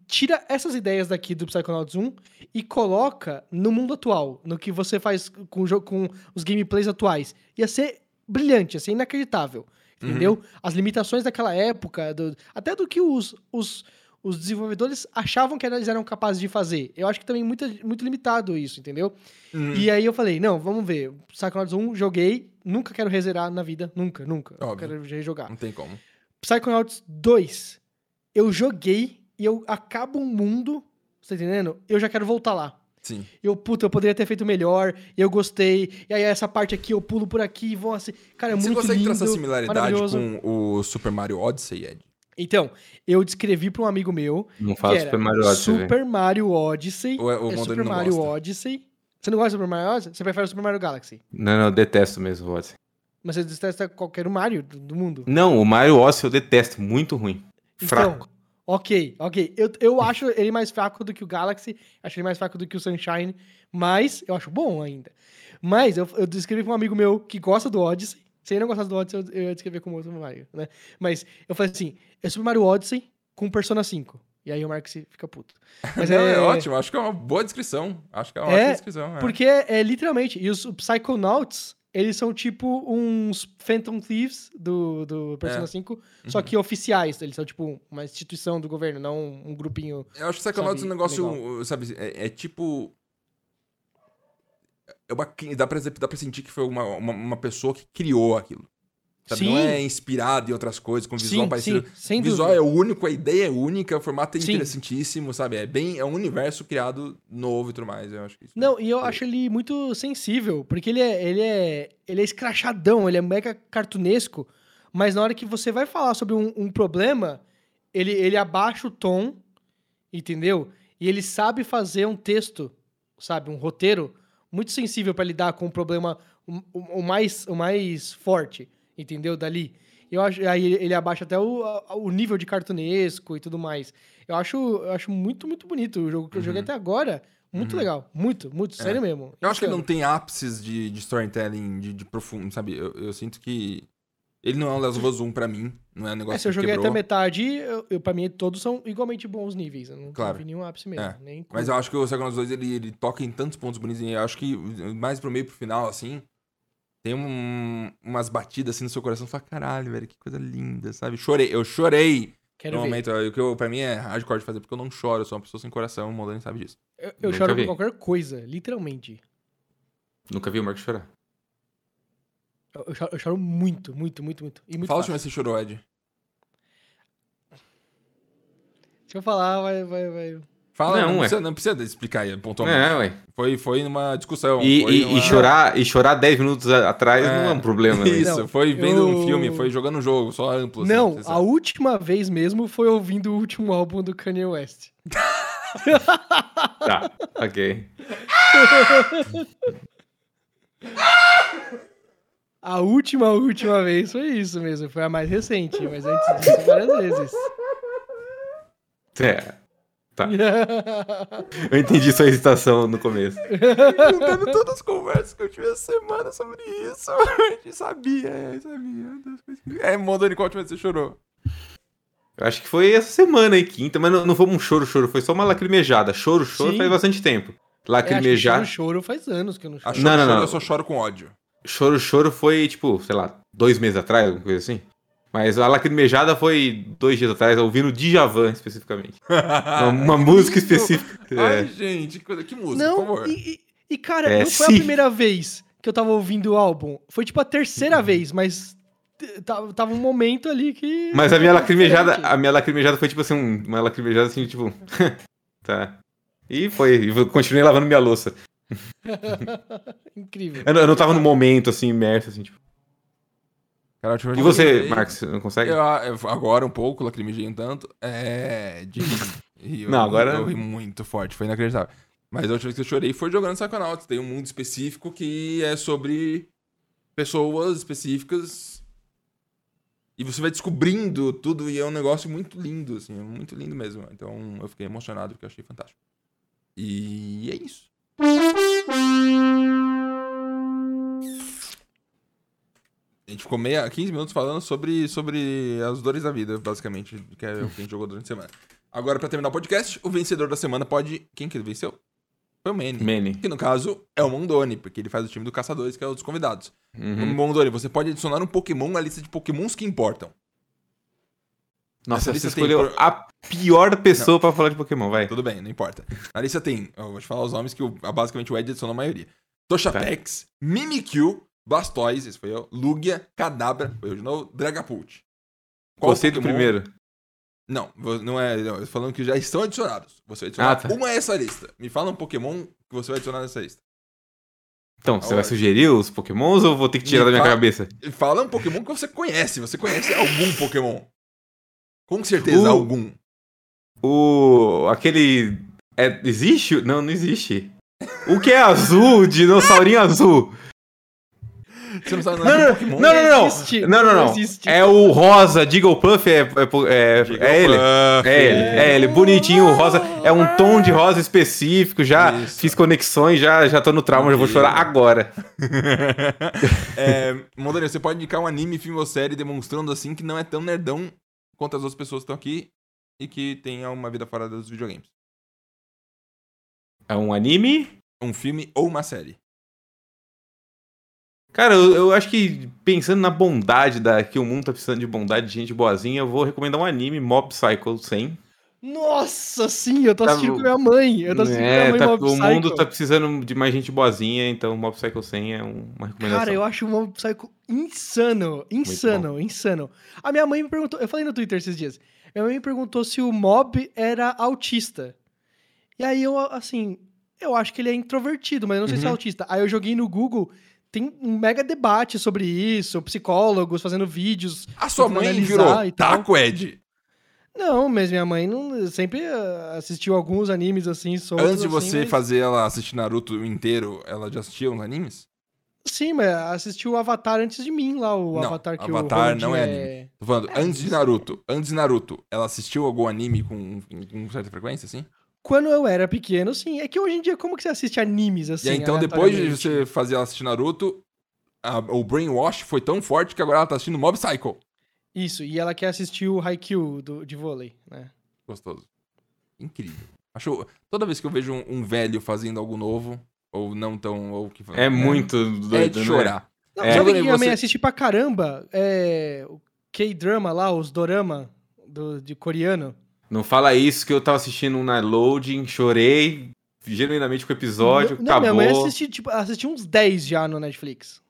S2: tira essas ideias daqui do Psychonauts 1 e coloca no mundo atual, no que você faz com, o com os gameplays atuais. Ia ser brilhante, ia ser inacreditável. Entendeu? As limitações daquela época, do- até do que os, os, os desenvolvedores achavam que eles eram capazes de fazer. Eu acho que também muito, muito limitado isso, entendeu?
S1: Uhum.
S2: E aí eu falei, não, vamos ver. Psychonauts 1, joguei, nunca quero rezerar na vida, nunca, nunca.
S1: Óbvio.
S2: Quero rejogar.
S1: Não tem como.
S2: Psychonauts 2, eu joguei e eu acabo um mundo, você tá entendendo? Eu já quero voltar lá.
S1: Sim.
S2: Eu, puta, eu poderia ter feito melhor, eu gostei, e aí essa parte aqui eu pulo por aqui, vou assim. Cara, é
S1: Você
S2: muito
S1: consegue
S2: lindo,
S1: traçar similaridade com o Super Mario Odyssey, Ed?
S2: Então, eu descrevi pra um amigo meu
S3: Não
S2: que
S3: fala
S2: era
S3: Super Mario Odyssey.
S2: Super Mario Odyssey.
S1: Ou é- o
S2: é
S1: Mondoni
S2: Super Mario
S1: gosta?
S2: Odyssey. Você não gosta do Super Mario Odyssey? Você prefere o Super Mario Galaxy.
S3: Não, não, eu detesto mesmo o Odyssey.
S2: Mas você detesta qualquer Mario do, do mundo.
S3: Não, o Mario Odyssey eu detesto, muito ruim. Fraco.
S2: Então, ok, ok. Eu, eu acho ele mais fraco do que o Galaxy, acho ele mais fraco do que o Sunshine, mas eu acho bom ainda. Mas eu, eu descrevi pra um amigo meu que gosta do Odyssey. Se ele não gostasse do Odyssey, eu, eu ia descrever como outro Mario, né? Mas eu falei assim, é Super Mario Odyssey com Persona 5. E aí o Marcos fica puto. Mas
S1: Não, é... ótimo. Acho que é uma boa descrição. Acho que é uma
S2: É,
S1: ótima descrição. é.
S2: Porque é, literalmente, e os Psychonauts, eles são tipo uns Phantom Thieves do, do Persona
S1: É.
S2: 5, só que oficiais. Eles são tipo uma instituição do governo, não um grupinho.
S1: Eu acho que Psychonauts é um
S2: Sabe,
S1: negócio, sabe, é, é tipo... É uma, dá, pra, dá pra sentir que foi uma, uma, uma pessoa que criou aquilo. Sabe? Não
S2: Sim.
S1: é inspirado em outras coisas, com visual
S2: Sim,
S1: parecido.
S2: sim, sem
S1: o visual
S2: dúvida.
S1: é único, a ideia é única, o formato é
S2: Sim.
S1: interessantíssimo, sabe? É bem, é um universo criado novo e tudo mais. Eu acho que isso.
S2: Não, e eu acho ele muito sensível, porque ele é, ele é, ele é escrachadão, ele é mega cartunesco, mas na hora que você vai falar sobre um, um problema, ele, ele abaixa o tom, entendeu? E ele sabe fazer um texto, sabe, um roteiro muito sensível para lidar com o problema o, o- mais, o mais forte, entendeu? Dali. Eu acho, aí ele abaixa até o, o nível de cartunesco e tudo mais. Eu acho, eu acho muito, muito bonito o jogo que eu joguei até agora. Muito legal. Muito, muito. Sério mesmo.
S1: Uhum. É. Eu acho que não tem ápices de, de storytelling, de, de profundo, sabe? Eu, eu sinto que ele não é um Last of Us 1 pra mim. Não é um negócio
S2: É, se eu
S1: que
S2: joguei
S1: quebrou.
S2: até metade, eu, eu, pra mim todos são igualmente bons níveis. Eu não,
S1: Claro.
S2: vi nenhum ápice mesmo.
S1: É,
S2: Nem
S1: Mas eu acho que o Psychonauts 2, ele, ele toca em tantos pontos bonitos. E eu acho que mais pro meio pro final, assim, tem um- umas batidas assim no seu coração. Você fala, caralho, velho, que coisa linda, sabe? Chorei, eu chorei
S2: Quero
S1: no
S2: ver.
S1: momento, o que eu, pra mim é hardcore de fazer, porque eu não choro, eu sou uma pessoa sem coração, o Mondani sabe disso.
S2: Eu, eu choro
S3: vi.
S2: por qualquer coisa, literalmente.
S3: Nunca vi o Marcos chorar.
S2: Eu, choro, eu choro muito, muito, muito, muito. E muito
S1: Fala que você chorou, Ed.
S2: Deixa eu falar, vai, vai, vai.
S1: Fala,
S3: Não,
S1: não, precisa, não precisa explicar aí, pontualmente.
S3: É, ué.
S1: Foi, foi numa discussão.
S3: E,
S1: foi
S3: e-
S1: numa-
S3: e chorar, e chorar 10 minutos atrás
S1: É.
S3: não é um problema. né?
S1: Isso,
S2: Não,
S1: foi vendo um
S2: eu-
S1: filme, foi jogando um jogo, só amplo. assim,
S2: Não, a
S1: sabe.
S2: última vez mesmo foi ouvindo o último álbum do Kanye West.
S3: Tá, ok.
S2: A última, última vez foi isso mesmo, foi a mais recente, mas antes disso várias vezes.
S3: É, eu entendi sua hesitação no começo.
S1: Juntando todas as conversas que eu tive essa semana sobre isso. A gente sabia, é, sabia. É, Mondani, qual última vez você chorou?
S3: Eu acho que foi essa semana aí, quinta, mas não, não foi um choro, choro, foi só uma lacrimejada. Choro, choro
S2: Sim.
S3: faz bastante tempo.
S2: É, acho que
S3: Lacrimejar.
S2: choro, choro faz anos que eu não choro.
S1: choro,
S3: Não, não, não.
S1: Eu só choro com ódio.
S3: Choro, choro foi, tipo, sei lá, dois meses atrás, alguma coisa assim. Mas a lacrimejada foi dois dias atrás, ouvindo Djavan especificamente. Uma, uma música específica.
S1: Ai,
S3: É.
S1: gente, que, coisa- que música, por
S2: Não,
S1: favor.
S2: e, e- cara,
S3: É,
S2: não foi
S3: sim.
S2: a primeira vez que eu tava ouvindo o álbum. Foi tipo a terceira vez, mas tava, tava um momento ali que.
S3: Mas a minha lacrimejada,
S2: Diferente.
S3: a minha lacrimejada foi tipo assim, um- uma lacrimejada assim, tipo. tá. E foi, e continuei lavando minha louça.
S2: Incrível.
S3: Eu não, eu não tava no momento, assim, imerso, assim, tipo.
S1: Cara,
S3: E você,
S1: eu
S3: Marcos, não consegue?
S1: Eu, eu- agora um pouco, lacrimejei um tanto. É. De eu-
S3: Não, agora-
S1: Eu ri muito forte, foi inacreditável. Mas a última vez que eu chorei foi jogando Psychonauts. Tem um mundo específico que é sobre pessoas específicas. E você vai descobrindo tudo e é um negócio muito lindo, assim, muito lindo mesmo. Então eu fiquei emocionado porque eu achei fantástico. E é isso. A gente ficou meia, 15 minutos falando sobre, sobre as dores da vida, basicamente, que é o que a gente jogou durante a semana. Agora, pra terminar o podcast, o vencedor da semana pode. Quem que ele venceu? Foi o Manny.
S3: Manny.
S1: Que no caso é o Mondoni, porque ele faz o time do Caçadores, que é um dos convidados.
S3: Uhum.
S1: Mondoni, você pode adicionar um Pokémon à lista de Pokémons que importam.
S3: Nossa,
S1: Essa
S3: você
S1: tem
S3: escolheu a pior pessoa pra falar de Pokémon, vai.
S1: Tudo bem, não importa. Na lista tem, eu vou te falar os nomes que o- basicamente o Ed adicionou a maioria. Toshapex, Mimikyu, Blastoise, esse foi eu, Lugia, Kadabra, foi eu de novo, Dragapult. Qual
S3: Gostei do
S1: Pokémon-
S3: primeiro.
S1: Não, não é. Não, eu tô falando que já estão adicionados. Você vai adicionar
S3: Ah, tá.
S1: uma a essa lista. Me fala um Pokémon que você vai adicionar nessa lista.
S3: Então, você vai
S1: Aonde?
S3: sugerir os Pokémons ou eu vou ter que tirar
S1: Me
S3: da minha
S1: fala-
S3: cabeça?
S1: Fala um Pokémon que você conhece. Você conhece algum Pokémon? Com certeza,
S3: O-
S1: algum.
S3: O. aquele. É, existe? Não, não existe. O que é azul, dinossaurinho azul?
S1: Você não sabe nada
S3: não,
S1: Pokémon?
S3: não, não, não.
S2: existe,
S3: Não, não, não.
S2: existe.
S3: É o rosa, Jigglypuff é, é, é, é ele. É ele, é ele, bonitinho, o rosa. É um tom de rosa específico, já
S1: Isso.
S3: fiz conexões, já, já tô no trauma, já vou chorar agora.
S1: é, Mondani, você pode indicar um anime, filme ou série demonstrando assim que não é tão nerdão quanto as outras pessoas que estão aqui e que tenha uma vida fora dos videogames.
S3: É um anime?
S1: Um filme ou uma série.
S3: Cara, eu, eu acho que pensando na bondade da que o mundo tá precisando de bondade, de gente boazinha, eu vou recomendar um anime, Mob Psycho 100.
S2: Nossa, sim, eu tô
S3: Tá
S2: assistindo
S3: bom.
S2: com minha mãe. Eu tô assistindo
S3: É,
S2: com minha mãe
S3: tá-
S2: Mob
S3: o
S2: Psycho.
S3: mundo tá precisando de mais gente boazinha, então Mob Psycho 100 é um- uma recomendação.
S2: Cara, eu acho o Mob Psycho insano. Insano, insano. A minha mãe me perguntou. Eu falei no Twitter esses dias. Minha mãe me perguntou se o Mob era autista. E aí eu, assim. Eu acho que ele é introvertido, mas eu não sei se é
S3: Uhum.
S2: autista. Aí eu joguei no Google. Tem um mega debate sobre isso, psicólogos fazendo vídeos.
S1: A sua mãe virou taco, Ed.
S2: Não, mas minha mãe não, sempre ah, assistiu alguns animes assim, soltos,
S1: Antes de
S2: assim,
S1: você
S2: mas-
S1: fazer ela assistir Naruto inteiro, ela já assistia uns animes?
S2: Sim, mas assistiu o Avatar antes de mim lá, o
S1: Não,
S2: Avatar que
S1: Avatar
S2: o
S1: não
S2: Ronaldinho
S1: é Tô falando,
S2: É,
S1: antes de. Naruto, antes de Naruto, ela assistiu algum anime com, com certa frequência, assim?
S2: Quando eu era pequeno, sim. É que hoje em dia, como que você assiste animes assim?
S1: e aí, então, depois de você fazer ela assistir Naruto, a- o brainwash foi tão forte que agora ela tá assistindo Mob Psycho.
S2: Isso, e ela quer assistir o Haikyuu do, de vôlei, né?
S1: Gostoso. Incrível. Acho, toda vez que eu vejo um, um velho fazendo algo novo, ou não tão, ou que...
S3: É muito doido,
S1: É de
S3: né?
S1: chorar.
S2: Não,
S3: É.
S2: sabe que
S1: Você-
S2: minha mãe assiste pra caramba? É, o K-drama lá, os dorama do, de coreano.
S3: Não fala isso que eu tava assistindo um na loading, chorei genuinamente com o episódio,
S2: não,
S3: acabou.
S2: Não, eu assisti, tipo, assisti uns 10 já no Netflix.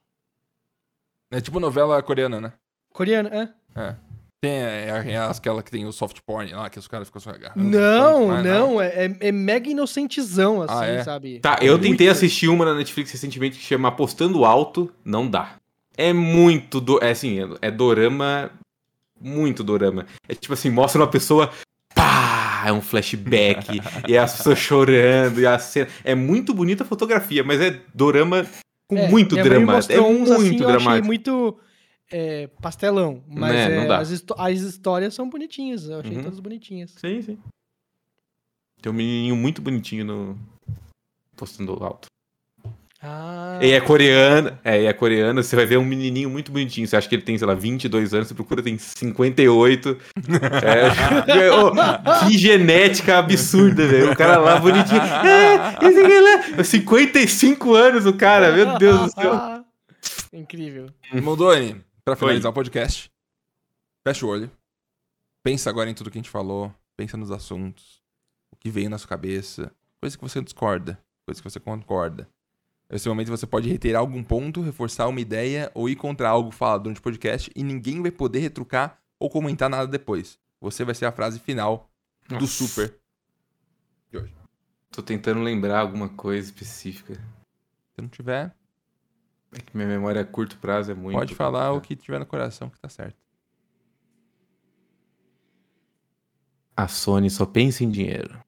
S1: É tipo novela coreana, né?
S2: Coreano, é?
S1: É. Tem é, é aquela que tem o soft porn lá, que os caras ficam só agarrando.
S2: Não,
S1: Ah,
S2: não, é, é, é mega inocentezão, assim,
S1: Ah, é?
S2: sabe?
S3: Tá, eu
S2: Muito-
S3: tentei assistir uma na Netflix recentemente que chama Apostando Alto, não dá. É muito, do, é assim, é, é dorama, muito dorama. É tipo assim, mostra uma pessoa, pá, é um flashback, e as pessoas chorando, e a cena... É muito bonita a fotografia, mas é dorama com
S2: É,
S3: muito drama. É muito
S2: assim, eu achei
S3: dramático.
S2: muito é, pastelão. Mas
S3: Né, não
S2: é,
S3: dá.
S2: as, as histórias são bonitinhas. Eu achei
S3: Uhum.
S2: todas bonitinhas.
S3: Sim, sim. Tem um menininho muito bonitinho no... Postando Alto.
S2: Ah,
S3: E é coreano, é, e é coreano, você vai ver um menininho muito bonitinho. Você acha que ele tem, sei lá, 22 anos, você procura, tem 58. É, ô, que genética absurda, velho. O cara lá bonitinho. É, esse aqui lá. 55 anos o cara, meu Deus do céu.
S2: Incrível.
S1: Moldoni, pra finalizar o podcast, fecha o olho. Pensa agora em tudo que a gente falou. Pensa nos assuntos. O que veio na sua cabeça. Coisa que você discorda. Coisa que você concorda. Nesse momento você pode reiterar algum ponto, reforçar uma ideia ou ir contra algo falado durante o podcast e ninguém vai poder retrucar ou comentar nada depois. Você vai ser a frase final do
S3: Nossa.
S1: super.
S3: Tô tentando lembrar alguma coisa específica.
S1: Se não tiver,
S3: É que minha memória a curto prazo é muito.
S1: pode falar o que tiver no coração que tá certo.
S3: A Sony só pensa em dinheiro.